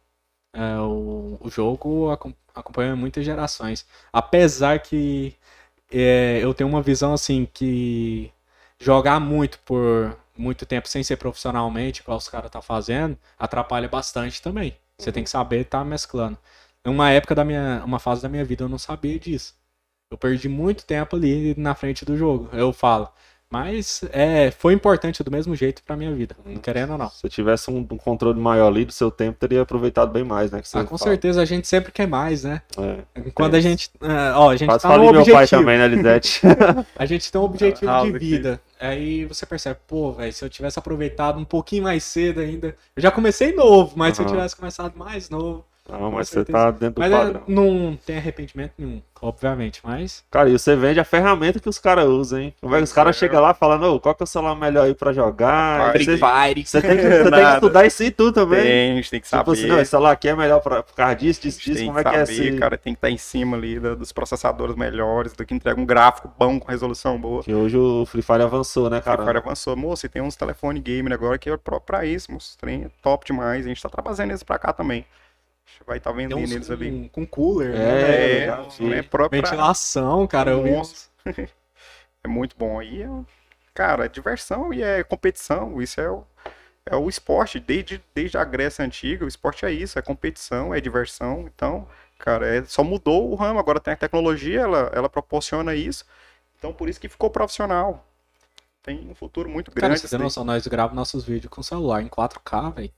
É, o, o jogo acom- acompanha muitas gerações. Apesar que é, eu tenho uma visão assim que jogar muito por muito tempo sem ser profissionalmente, igual os caras tá fazendo, atrapalha bastante também. Você tem que saber estar mesclando. Em uma época da minha, uma fase da minha vida eu não sabia disso. Eu perdi muito tempo ali na frente do jogo, eu falo. Mas é, foi importante do mesmo jeito pra minha vida, não querendo ou não. Se tivesse um, um controle maior ali do seu tempo, teria aproveitado bem mais, né? que você Ah, com fala. certeza a gente sempre quer mais, né? É. Quando É a gente. é, ó, a gente Quase tá falei meu pai objetivo. também, né, Lisete? A gente tem um objetivo House de vida. Aí você percebe, pô, velho, se eu tivesse aproveitado um pouquinho mais cedo ainda. Eu já comecei novo, mas se eu tivesse começado mais novo, Não, mas você tá dentro do Mas é, padrão. não tem arrependimento nenhum, obviamente, mas. Cara, e você vende a ferramenta que os caras usam, hein? Como é que os caras É. chegam lá falando, ô, qual que é o celular melhor aí pra jogar? Free Você, Fire. você tem, que, você tem que estudar isso aí tudo também. Tem, a gente tem que Tipo saber. assim, não, esse celular aqui é melhor pra, por causa disso, disso, disso, tem como é que que é saber, esse... cara, tem que estar em cima ali dos processadores melhores, do que entrega um gráfico bom com resolução boa. Que hoje o Free Fire avançou, né, O Free cara? Fire avançou. Moço, e tem uns telefone gamer agora que é próprio pra isso, moço. Trem é top demais. A gente tá trazendo eles pra cá também. Vai estar Tem vendendo uns eles ali. com, com cooler, É, né? É, já é próprio pra- Ventilação, cara. Eu. É muito bom. Aí, é, cara, é diversão e é competição. Isso é o, é o esporte. Desde, desde a Grécia Antiga, o esporte é isso. É competição, é diversão. Então, cara, é, só mudou o ramo. Agora tem a tecnologia, ela, ela proporciona isso. Então, por isso que ficou profissional. Tem um futuro muito Cara, grande. você isso tem daí. noção, nós gravamos nossos vídeos com celular em 4K, velho.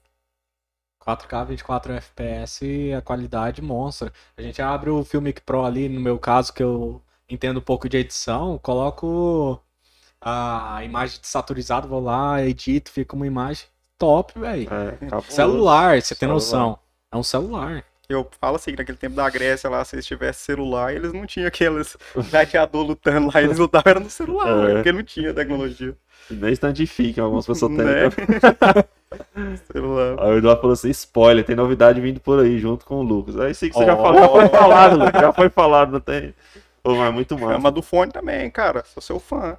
4K, 24 FPS e a qualidade monstra. A gente abre o Filmic Pro ali, no meu caso, que eu entendo um pouco de edição, coloco a imagem desaturizada, vou lá, edito, fica uma imagem top, velho. É, cabuloso. Celular, você tem noção. É um celular. Eu falo assim, naquele tempo da Grécia lá, se eles tivessem celular, eles não tinham aqueles gladiador lutando lá, eles lutavam era no celular, É. porque não tinha tecnologia. Nem standifica, algumas pessoas têm. Né? então. celular. Aí o Eduardo falou assim: spoiler, tem novidade vindo por aí junto com o Lucas. Aí sim que você já, Oh. falou, já foi falado, Lucas, já foi falado, não tem. Pô, mas muito massa. Chama do fone também, cara. Sou seu fã.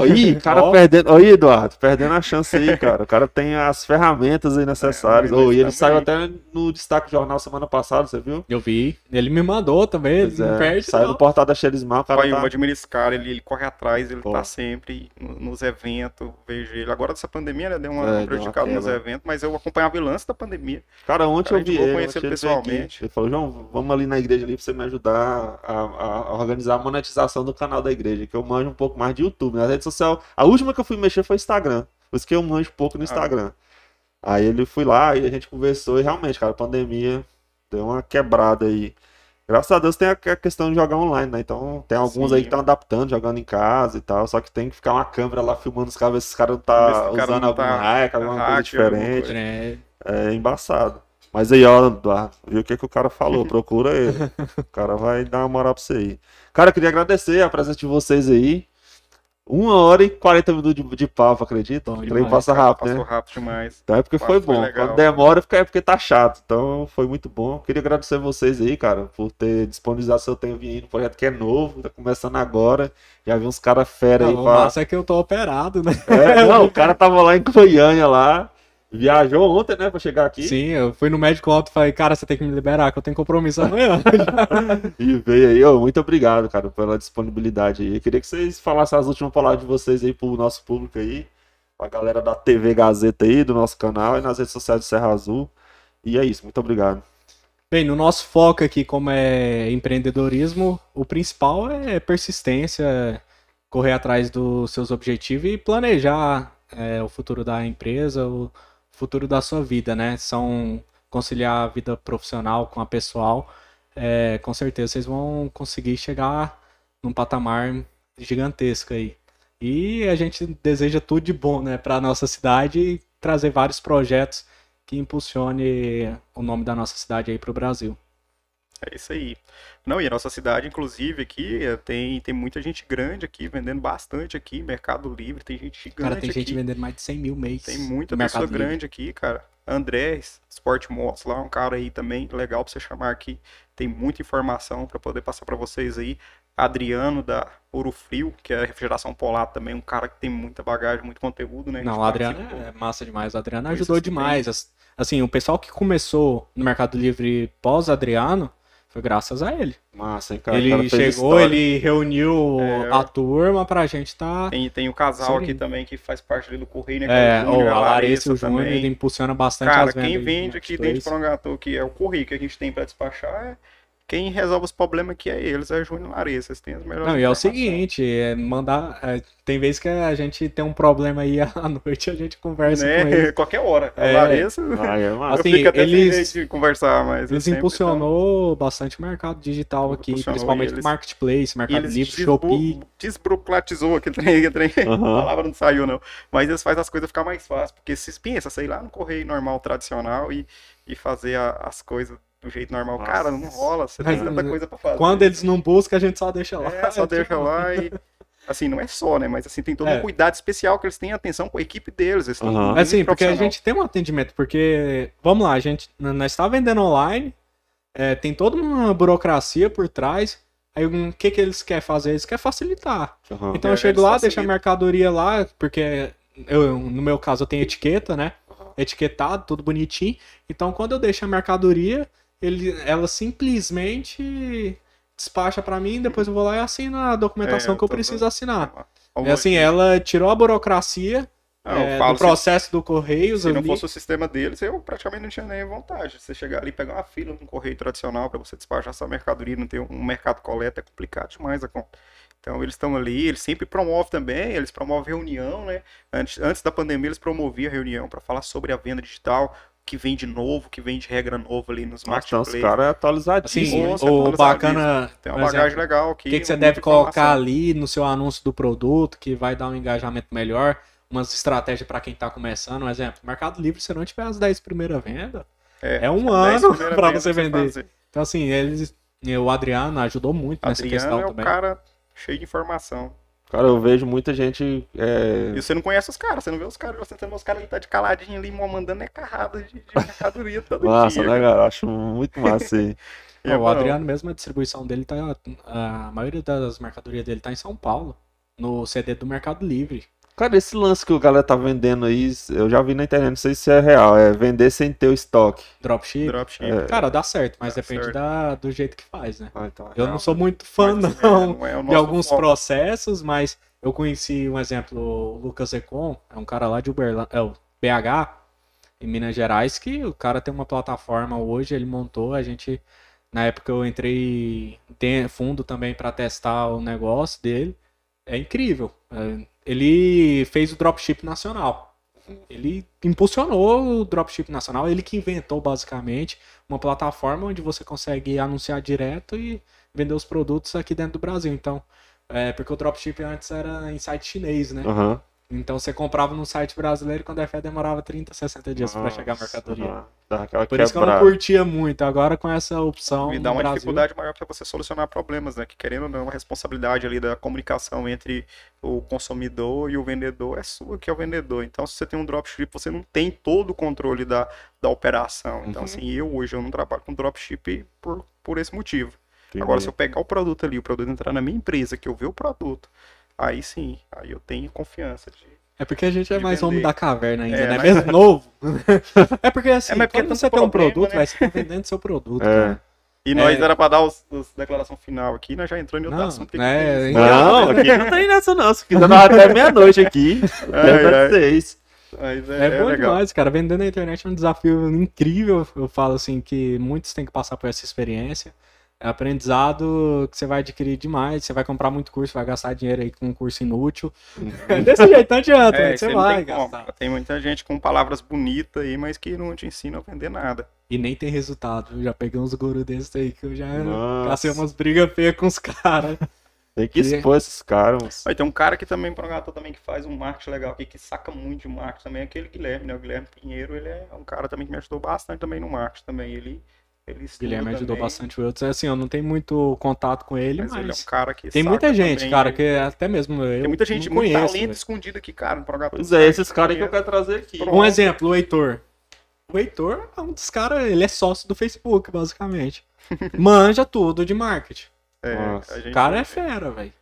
Aí, cara Ó. perdendo. Aí, Eduardo, perdendo a chance aí, cara. O cara tem as ferramentas aí necessárias. É, Ô, e ele também. saiu até no destaque jornal semana passada, você viu? Eu vi. Ele me mandou também, ele Pois não é, perde saiu não. do portal da Xerismal, o cara Pai, eu tá... admiro esse cara, ele, ele corre atrás, ele Pô. tá sempre no- nos eventos, vejo ele. Agora dessa pandemia, né, deu uma É, deu uma prejudicada nos eventos, mas eu acompanhava o lance da pandemia. Cara, ontem Cara, eu vi vou ele, conhecer ontem ele ele pessoalmente. Ele falou, João, vamos ali na igreja ali pra você me ajudar a, a- a organizar a monetização do canal da igreja, que eu manjo um pouco mais de YouTube. Na rede social, a última que eu fui mexer foi Instagram. Por isso que eu manjo pouco no Ah. Instagram. Aí ele fui lá e a gente conversou e realmente, cara, a pandemia deu uma quebrada aí. Graças a Deus tem a a questão de jogar online, né? Então tem alguns Sim. aí que estão adaptando, jogando em casa e tal. Só que tem que ficar uma câmera lá filmando os caras, ver se os caras tá cara usando não algum tá hack, alguma coisa hack, alguma diferente. coisa. É, É embaçado. Mas aí, ó, viu o que, que o cara falou? Procura ele. O cara vai dar uma moral pra você aí. Cara, eu queria agradecer a presença de vocês aí. Uma hora e 40 minutos de, de papo, acredita? Bom O trem demais, passa Cara, rápido, Passou né? rápido demais. Então é porque foi foi bom. legal. Quando demora fica- é porque tá chato. Então foi muito bom. Queria agradecer vocês aí, cara, por ter disponibilizado seu tempo vindo. Um projeto que é novo, tá começando agora. Já vi uns caras fera aí o pra. massa é que eu tô operado, né? É, não, o cara tava lá em Goiânia lá. Viajou ontem, né, pra chegar aqui. Sim, eu fui no médico ontem e falei, cara, você tem que me liberar, que eu tenho compromisso amanhã. E veio aí, ô, muito obrigado, cara, pela disponibilidade aí. Eu queria que vocês falassem as últimas palavras de vocês aí pro nosso público aí, pra galera da TV Gazeta aí, do nosso canal e nas redes sociais do Serra Azul. E é isso, muito obrigado. Bem, no nosso foco aqui, como é empreendedorismo, o principal é persistência, correr atrás dos seus objetivos e planejar é, o futuro da empresa, o futuro da sua vida, né? São conciliar a vida profissional com a pessoal. É, com certeza vocês vão conseguir chegar num patamar gigantesco aí. E a gente deseja tudo de bom, né, para nossa cidade e trazer vários projetos que impulsione o nome da nossa cidade aí para o Brasil. É isso aí. Não, e a nossa cidade, inclusive, aqui, eh, tem, tem muita gente grande aqui, vendendo bastante aqui, Mercado Livre, tem gente gigante Cara, tem gente aqui. vendendo mais de 100 mil mês. Tem muita pessoa Livre. grande aqui, cara. André, Sport Motos lá, um cara aí também legal pra você chamar aqui. Tem muita informação pra poder passar pra vocês aí. Adriano da Ouro Frio, que é refrigeração polar também, um cara que tem muita bagagem, muito conteúdo, né? A Não, gente o Adriano participou. é massa demais. O Adriano ajudou demais. As- Assim, o pessoal que começou no Mercado Livre pós-Adriano foi graças a ele. Massa, hein, cara? Cara ele fez chegou, história. ele reuniu É. a turma pra gente tá. Tem, tem o casal Sim. aqui também que faz parte ali do Correio, né? que É, o Júnior, a Larissa e o. Júnior, ele impulsiona bastante Cara, as vendas. quem de vende aqui marketplace. dentro de Porangatu, que é o Correio que a gente tem pra despachar, é quem resolve os problemas aqui é eles, é Júnior e Larissa. Vocês têm as melhores Não, e é o seguinte, é mandar. é, tem vezes que a gente tem um problema aí à noite, a gente conversa com Né? eles. Qualquer hora. A É. Larissa, Ah, é massa. eu Assim, fico até eles- sem jeito de conversar, mas... Eles sempre- impulsionou bastante o mercado digital aqui, principalmente eles- Marketplace, Mercado Livre, Shopee. desburocratizou aquele trem, aquele trem. A Aham. palavra não saiu, não. Mas eles fazem as coisas ficar mais fáceis. Porque vocês pensam, sei lá, no correio normal, tradicional e, e fazer a- as coisas do jeito normal. Nossa. Cara, não rola, você tem tanta coisa pra fazer. Quando eles não buscam, a gente só deixa lá. É, só deixa lá e. Assim, não é só, né? Mas assim, tem todo É. um cuidado especial que eles têm atenção com a equipe deles. Eles muito Assim, porque a gente tem um atendimento, porque, vamos lá, a gente, nós está vendendo online, é, tem toda uma burocracia por trás, aí o que que eles querem fazer? Eles querem facilitar. Aham. Então É, eu chego lá, deixo a mercadoria lá, porque eu, no meu caso eu tenho etiqueta, né? Etiquetado, tudo bonitinho. Então quando eu deixo a mercadoria, ele, ela simplesmente despacha pra mim, depois eu vou lá e assino a documentação É, que eu tô- preciso assinar. Ó, É assim, ela tirou a burocracia Não, eu é, do processo do Correios Se não ali. fosse o sistema deles, eu praticamente não tinha nem vontade. Você chegar ali e pegar uma fila num correio tradicional para você despachar essa mercadoria, não ter um mercado coleta, é complicado demais a conta. Então eles estão ali, eles sempre promovem também, eles promovem reunião, né? Antes, antes da pandemia eles promoviam reunião para falar sobre a venda digital, que vem de novo, que vem de regra nova ali nos Nossa, então os marketplaces. caras é Assim, atualizadíssimo. Nossa, o bacana. Tem uma bagagem exemplo, legal O aqui. que, que você deve colocar informação. ali no seu anúncio do produto que vai dar um engajamento melhor? Umas estratégias para quem tá começando. Um exemplo, Mercado Livre, se não tiver as 10 primeiras vendas, é um dez ano vendas você vender. fazer. Então, assim, eles. O Adriano ajudou muito nessa Adriano questão é o também. cara cheio de informação. Cara, eu vejo muita gente. é, E você não conhece os caras, você não vê os caras, você tem os caras ali tá de caladinho ali, mandando é carrada de, de mercadoria todo Massa, dia. né, cara? Acho muito massa aí. É o. Adriano mesmo, a distribuição dele tá. A maioria das mercadorias dele tá em São Paulo. No CD do Mercado Livre. Cara, esse lance que o galera tá vendendo aí, eu já vi na internet, não sei se é real. É vender sem ter o estoque. Dropship. Dropship. É. Cara, dá certo, mas Dá depende certo. da, do jeito que faz, né? Ah, então é Eu real. não sou muito fã, Mas, é, não. é de alguns foco. processos, mas eu conheci um exemplo, o Lucas Econ, é um cara lá de Uberlândia, é o BH, em Minas Gerais, que o cara tem uma plataforma hoje, ele montou, a gente, na época eu entrei fundo também para testar o negócio dele, é incrível. É, Ele fez o dropship nacional. Ele impulsionou o dropship nacional, ele que inventou basicamente uma plataforma onde você consegue anunciar direto e vender os produtos aqui dentro do Brasil. Então, é, porque o dropship antes era em site chinês, né? Aham. Então você comprava no site brasileiro e quando é fé demorava 30, 60 dias para chegar a mercadoria. aham. Dá aquela Por isso que eu não curtia muito. Agora com essa opção E dá uma Brasil, dificuldade maior para você solucionar problemas, né? Que querendo ou não, a responsabilidade ali da comunicação entre o consumidor e o vendedor é sua, que é o vendedor. Então, se você tem um dropship, você não tem todo o controle da, da operação. Então, Uhum. assim, eu hoje eu não trabalho com dropship por, por esse motivo. Entendi. Agora, se eu pegar o produto ali, o produto entrar na minha empresa, que eu ver o produto, aí sim, aí eu tenho confiança de. É porque a gente é mais vender. homem da caverna ainda, É, né? mas- Mesmo novo. é porque assim, É, mas porque quando você um tem um problema, produto, né? vai, você tá vendendo seu produto, É. cara. E nós É. era para dar os, os declaração final aqui, nós já entramos em outro Não, assunto. né, que tem Não, aqui não tem nessa não. Se quiser dar até meia-noite aqui, Ai, até ai. seis. Mas É, é, é bom legal. demais, cara. Vender na internet é um desafio incrível. Eu falo assim que muitos têm que passar por essa experiência. É aprendizado que você vai adquirir demais. Você vai comprar muito curso, vai gastar dinheiro aí com um curso inútil. Desse jeito não adianta, É, né? você você não vai tem como. gastar. Tem muita gente com palavras bonitas aí, mas que não te ensina a vender nada. E nem tem resultado. Eu já peguei uns gurus desses aí que eu já cacei umas brigas feias com os caras. Tem que expor esses caras. Aí tem um cara que também, programador também, que faz um marketing legal aqui, que saca muito de marketing também, é aquele Guilherme, né? O Guilherme Pinheiro, ele é um cara também que me ajudou bastante também no marketing também. Ele, ele estuda Guilherme ajudou também, bastante o outros. Assim, eu não tenho muito contato com ele, Mas mas, ele é um cara que tem muita gente, também, cara, que até mesmo eu Tem muita gente, não muito conheço, talento velho. escondido aqui, cara, no programa. Pois é, esses caras que eu quero trazer aqui. Pronto. Um exemplo, o Heitor. O Heitor é um dos caras, ele é sócio do Facebook, basicamente. Manja tudo de marketing. É, O cara é fera, velho.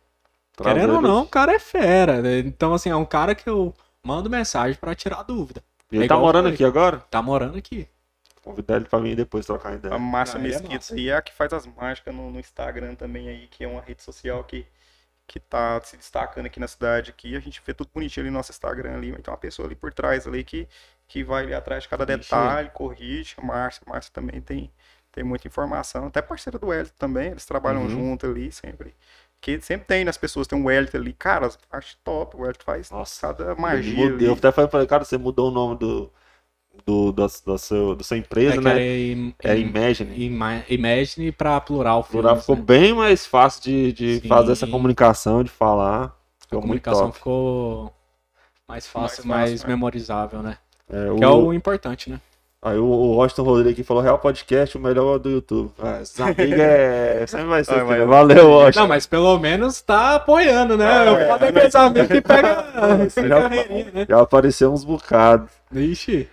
Querendo ou não, o cara é fera. né? Então, assim, é um cara que eu mando mensagem pra tirar dúvida. Ele É tá morando aqui agora? Tá morando aqui. Convidar ele pra vir depois trocar ideia. A Márcia Ah, é Mesquita aí é a que faz as mágicas no, no Instagram também aí, que é uma rede social que, que tá se destacando aqui na cidade aqui. A gente vê tudo bonitinho ali no nosso Instagram ali, mas tem uma pessoa ali por trás ali que, que vai ali atrás de cada detalhe, corrige. A Márcia, a Márcia também tem, tem muita informação. Até parceira do Wellington também, eles trabalham Uhum. junto ali sempre. Que sempre tem nas pessoas, tem um Wellington ali. Cara, acho top, o Wellington faz Nossa. cada Eu magia mudei. Eu até falei cara, você mudou o nome do, do, da, da, seu, da sua empresa, é né? im- É im- Imagine. ima- Imagine pra plural. O plural filmes, ficou né? bem mais fácil de, de Sim. fazer essa comunicação, de falar. A Ficou muito comunicação ficou mais fácil, Mais mais, fácil, né? memorizável, né? É, Que é o importante, né? Aí o, o Washington Rodrigues aqui falou: Real Podcast, o melhor do YouTube. Ah, esses amigos é. Sempre vai ser. Mas- filho. Valeu, Washington. Não, mas pelo menos tá apoiando, né? Ah, Eu é. falo daqueles amigos que pega Já- né? Já apareceu uns bocados. Ixi.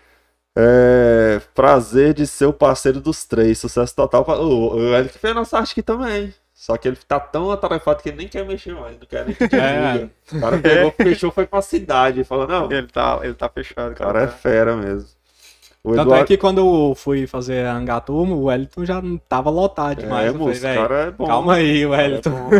É, prazer de ser o parceiro dos três. Sucesso total. pra- O, o que fez nossa arte aqui também. Só que ele tá tão atarefado que ele nem quer mexer mais. Não quer nem que divulga. O cara pegou, fechou, foi pra cidade. Falou, não, o Ele tá, ele tá fechado, cara. cara é fera mesmo. O Tanto Eduardo é que quando eu fui fazer a Angatumo, o Wellington já não tava lotado demais. é, eu falei, moço, o "Véi, cara é bom. calma aí, O é Wellington. bom.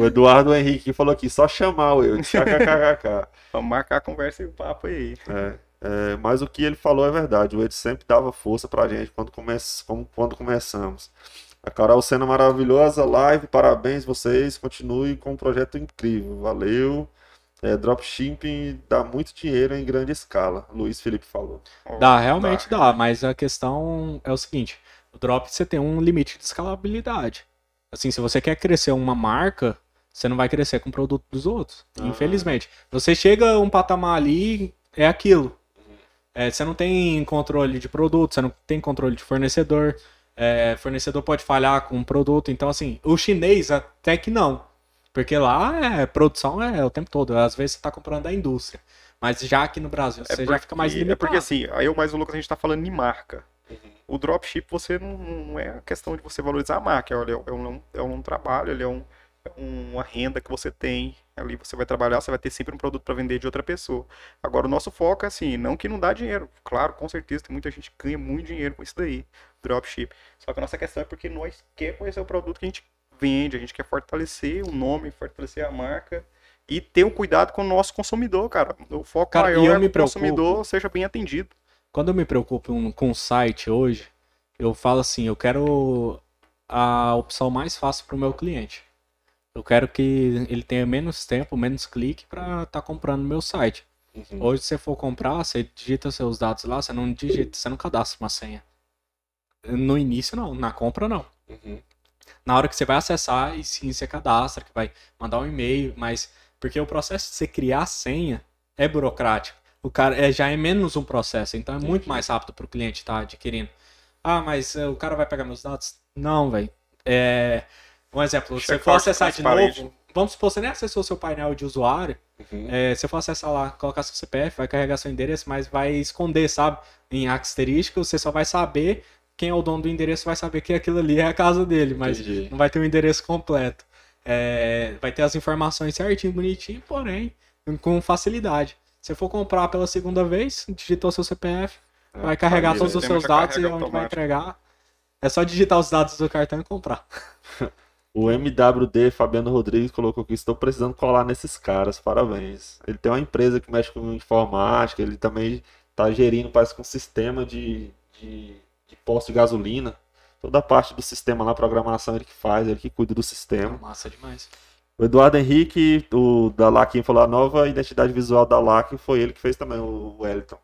O Eduardo Henrique falou aqui, só chamar o eu. KKKK. Vamos marcar a conversa e o papo aí. É, é, mas o que ele falou é verdade. O Ed sempre dava força pra gente quando, come... como- quando começamos. A Carol Sena maravilhosa, live, parabéns vocês. Continue com um projeto incrível. Valeu. É, dropshipping dá muito dinheiro em grande escala. Luiz Felipe falou. Dá, realmente dá, mas a questão é o seguinte: o drop você tem um limite de escalabilidade. Assim, se você quer crescer uma marca, você não vai crescer com o produto dos outros. Ah. Infelizmente. Você chega a um patamar ali, é aquilo. É, você não tem controle de produto, você não tem controle de fornecedor. É, fornecedor pode falhar com o produto. Então, assim, o chinês até que não. Porque lá é produção é o tempo todo. Às vezes você tá comprando da indústria. Mas já aqui no Brasil, você já fica mais porque- limitado. É porque assim, aí eu mais o Lucas a gente tá falando de marca. O dropship você não, não é a questão de você valorizar a marca, olha, é um, é um trabalho, ele é, um, é uma renda que você tem. Ali você vai trabalhar, você vai ter sempre um produto para vender de outra pessoa. Agora o nosso foco é assim, não que não dá dinheiro. Claro, com certeza tem muita gente que ganha muito dinheiro com isso daí, dropship. Só que a nossa questão é porque nós quer conhecer o produto que a gente vende, a gente quer fortalecer o nome, fortalecer a marca e ter um cuidado com o nosso consumidor, cara. O foco Cara, maior eu é que o consumidor seja bem atendido. Quando eu me preocupo com o site hoje, eu falo assim, eu quero a opção mais fácil para o meu cliente. Eu quero que ele tenha menos tempo, menos clique para estar comprando no meu site. Hoje, se você for comprar, você digita seus dados lá, você não digita, você não cadastra uma senha. No início, não. Na compra, não. Na hora que você vai acessar, e sim, você cadastra, que vai mandar um e-mail, mas... Porque o processo de você criar a senha é burocrático. O cara é, já é menos um processo, então é muito mais rápido para o cliente estar adquirindo. Ah, mas eh, o cara vai pegar meus dados? Não, velho. É... Um exemplo, se você for acessar de novo, vamos supor, você nem acessou seu painel de usuário, Uhum. é, se eu for acessar lá, colocar seu CPF, vai carregar seu endereço, mas vai esconder, sabe? Em asterisco, você só vai saber quem é o dono do endereço, vai saber que aquilo ali é a casa dele, mas Entendi. não vai ter o endereço completo. É, vai ter as informações certinho, bonitinho, porém, com facilidade. Se for comprar pela segunda vez, digitou seu CPF, vai carregar aí, todos os seus dados e carrega onde vai automático. entregar. É só digitar os dados do cartão e comprar. O MWD Fabiano Rodrigues colocou que estou precisando colar nesses caras, parabéns. Ele tem uma empresa que mexe com informática, ele também está gerindo, parece que um sistema de, de, de posto de gasolina. Toda a parte do sistema lá, programação, ele que faz, ele que cuida do sistema. Massa demais. O Eduardo Henrique, o da LAC, falou a nova identidade visual da LAC, foi ele que fez também, o Wellington.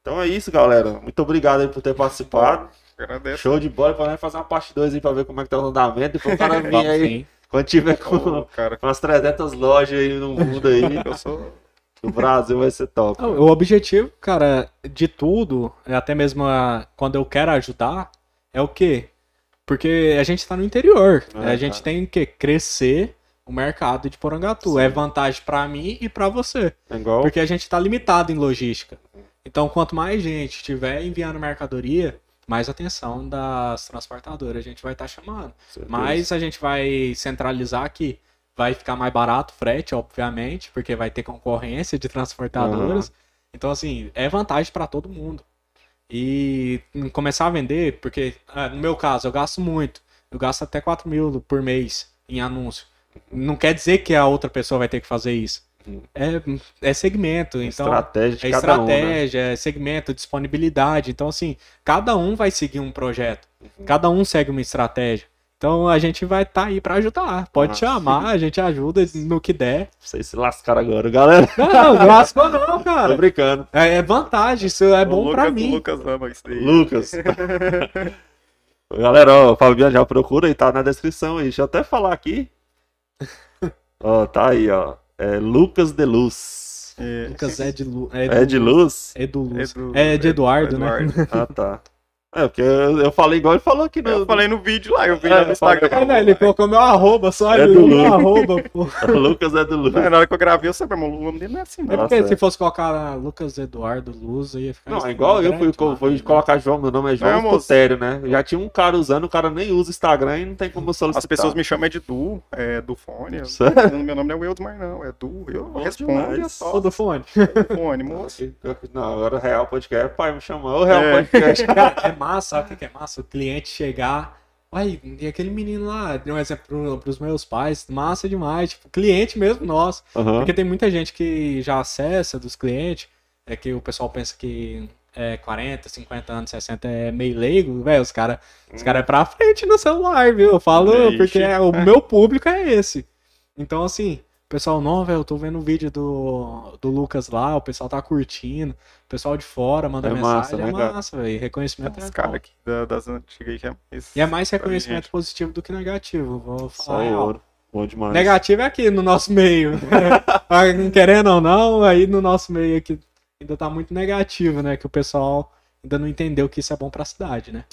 Então é isso, galera. Muito obrigado por ter participado. Agradeço. Show de bola, pra nós fazer uma parte 2 aí pra ver como é que tá o andamento. Depois o cara vir aí, sim. quando tiver com Ô, cara, umas 300 lojas aí no mundo aí, eu sou. o Brasil vai ser top. Não, O objetivo, cara, de tudo, é até mesmo a- quando eu quero ajudar, é o quê? Porque a gente tá no interior. É, a gente cara. tem que crescer o mercado de Porangatu. Sim. É vantagem pra mim e pra você. É igual. Porque a gente tá limitado em logística. Então, quanto mais gente estiver enviando mercadoria, mais atenção das transportadoras a gente vai estar chamando. certeza. Mas a gente vai centralizar aqui. Vai ficar mais barato o frete, obviamente, porque vai ter concorrência de transportadoras. Então, assim, é vantagem para todo mundo. E começar a vender, porque ah, no meu caso, eu gasto muito. Eu gasto até 4 mil por mês em anúncio. Não quer dizer que a outra pessoa vai ter que fazer isso. É, é segmento, então. estratégia de É cada um, né? estratégia, é segmento, disponibilidade. Então, assim, cada um vai seguir um projeto. Uhum. Cada um segue uma estratégia. Então, a gente vai estar aí para ajudar. Pode Ah, chamar, a gente ajuda no que der. Vocês se lascaram agora, galera. Não, não lascou não, Tô cara. brincando. É, é vantagem, isso é O bom o mim. Lucas ama isso daí. Lucas. Galera, ó, o Fabiano já procura aí, tá na descrição aí. Deixa eu até falar aqui. Ó, tá aí, ó. É Lucas de Luz. É, Lucas é de Lu... É de luz? É do Luz. É É de é- Eduardo, né? Eduardo. Ah, tá. É, porque eu, eu falei igual ele falou aqui no. Eu falei no vídeo lá, eu vi É, lá no Instagram. É, né, ele colocou meu arroba, só É ele do meu Luz. arroba, pô. Lucas é do Luz. Na hora que eu gravei, eu sabia, mas o nome dele não é assim, É não. Nossa, porque é. se fosse colocar Lucas Eduardo Luz, aí ia ficar. Não, é igual eu fui, grande, fui né? colocar João, meu nome é João, Não, sério, né? Já tinha um cara usando, o cara nem usa Instagram e não tem como solicitar. As pessoas me chamam é de Du, é do fone. Sério? Meu nome não é Wildsmar, não, é Du. Eu Bom respondo é Ô, só do fone. do fone, moço. Não, agora o Real Podcast, pai me chamou, o Real É. Podcast. Cara, é massa, sabe o que é massa? O cliente chegar. Uai, e aquele menino lá, deu um exemplo pro, pros meus pais, massa demais, tipo, cliente mesmo nosso. Aham. Porque tem muita gente que já acessa dos clientes, é que o pessoal pensa que é 40, 50 anos, 60 é meio leigo, velho, os caras os cara é pra frente no celular, viu? Eu falo Ixi. porque é- o meu público é esse. Então, assim, pessoal, não, velho, eu tô vendo o vídeo do, do Lucas lá, o pessoal tá curtindo, o pessoal de fora manda É mensagem, massa, é né, cara? massa, velho, reconhecimento é caras bom. aqui da- das antigas é mais. E é mais reconhecimento gente. positivo do que negativo, vou Só falar. real. ouro. Bom demais. Negativo é aqui no nosso meio. Mas, Querendo ou não, aí no nosso meio aqui ainda tá muito negativo, né? Que o pessoal ainda não entendeu que isso é bom pra cidade, né?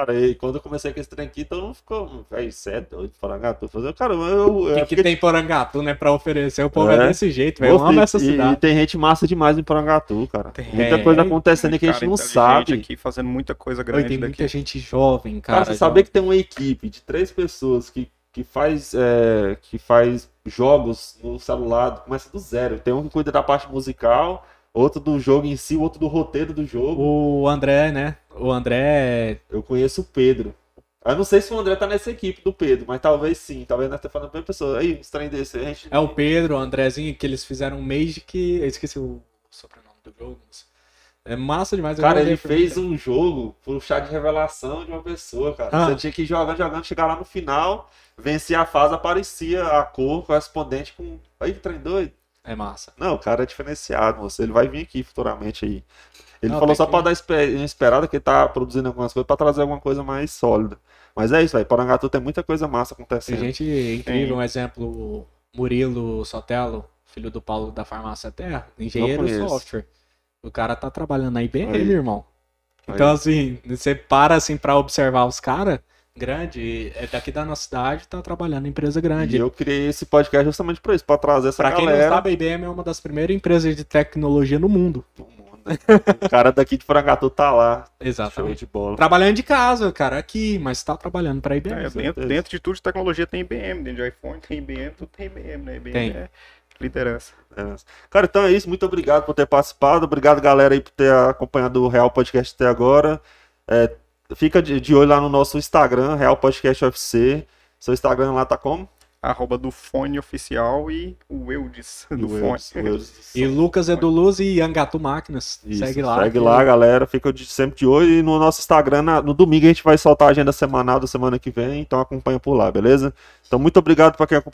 Cara, e quando eu comecei com esse trem aqui, todo mundo ficou, velho, isso é doido, Farangatu. Fazer, cara, eu. eu O que, é que tem Porangatu, né, pra oferecer? O povo é, É. desse jeito, velho. Eu amo e- essa e, cidade. E tem gente massa demais em Porangatu, cara. Tem. Muita coisa acontecendo que a gente não sabe. aqui fazendo muita coisa Oi, grande tem daqui. muita gente jovem, Cara, cara. você saber que tem uma equipe de três pessoas que, que, faz, é, que faz jogos no celular, começa do zero. Tem um que cuida da parte musical, outro do jogo em si, outro do roteiro do jogo. O André, né? O André. Eu conheço o Pedro. Eu não sei se o André tá nessa equipe do Pedro, mas talvez sim. Talvez nós estamos falando pra pessoa. Aí, uns trem desse, a gente. É o Pedro, o Andrezinho, que eles fizeram um Magic. Eu esqueci o sobrenome do jogo. mas É massa demais. Cara, ele fez um jogo pro chá de revelação de uma pessoa, cara. Ah. Você tinha que ir jogando, jogando, chegar lá no final, vencer a fase, aparecia a cor correspondente com. Aí, que trem doido. É massa. Não, o cara é diferenciado, moço. Ele vai vir aqui futuramente aí. Ele Não, falou tem só que- pra dar uma esperada que ele tá produzindo algumas coisas pra trazer alguma coisa mais sólida. Mas é isso, velho. Porangatu tem muita coisa massa Tem acontecendo. gente incrível, Tem. um exemplo, Murilo Sotelo, filho do Paulo da Farmácia Terra, engenheiro conheço. software. O cara tá trabalhando na IBM, Aí. irmão. Aí. Então, assim, você para assim pra observar os caras, grande, é daqui da nossa cidade, tá trabalhando em empresa E grande. eu criei esse podcast justamente pra isso, pra trazer essa Pra quem galera. não sabe, a IBM é uma das primeiras empresas de tecnologia no mundo. do mundo, o cara daqui de Porangatu tá lá. Exatamente. de bola. Trabalhando de casa, cara, aqui, mas tá trabalhando pra IBM. É, dentro, dentro de tudo de tecnologia tem IBM, dentro de iPhone tem IBM, tudo tem IBM, né? IBM Tem. é liderança. É. Cara, então é isso. Muito obrigado por ter participado. Obrigado, galera, aí, por ter acompanhado o Real Podcast até agora. É, fica de, de olho lá no nosso Instagram, Real Podcast UFC. Seu Instagram lá tá como? Arroba do fone oficial e o Eudes do O fone. Eudes- Eudes do E Lucas Eduluz e Angatu Máquinas. Isso, segue lá. Segue lá, galera. Fica de- sempre de olho. E no nosso Instagram, na- no domingo, a gente vai soltar a agenda semanal da semana que vem. Então acompanha por lá, beleza? Então, muito obrigado para quem acompanhou.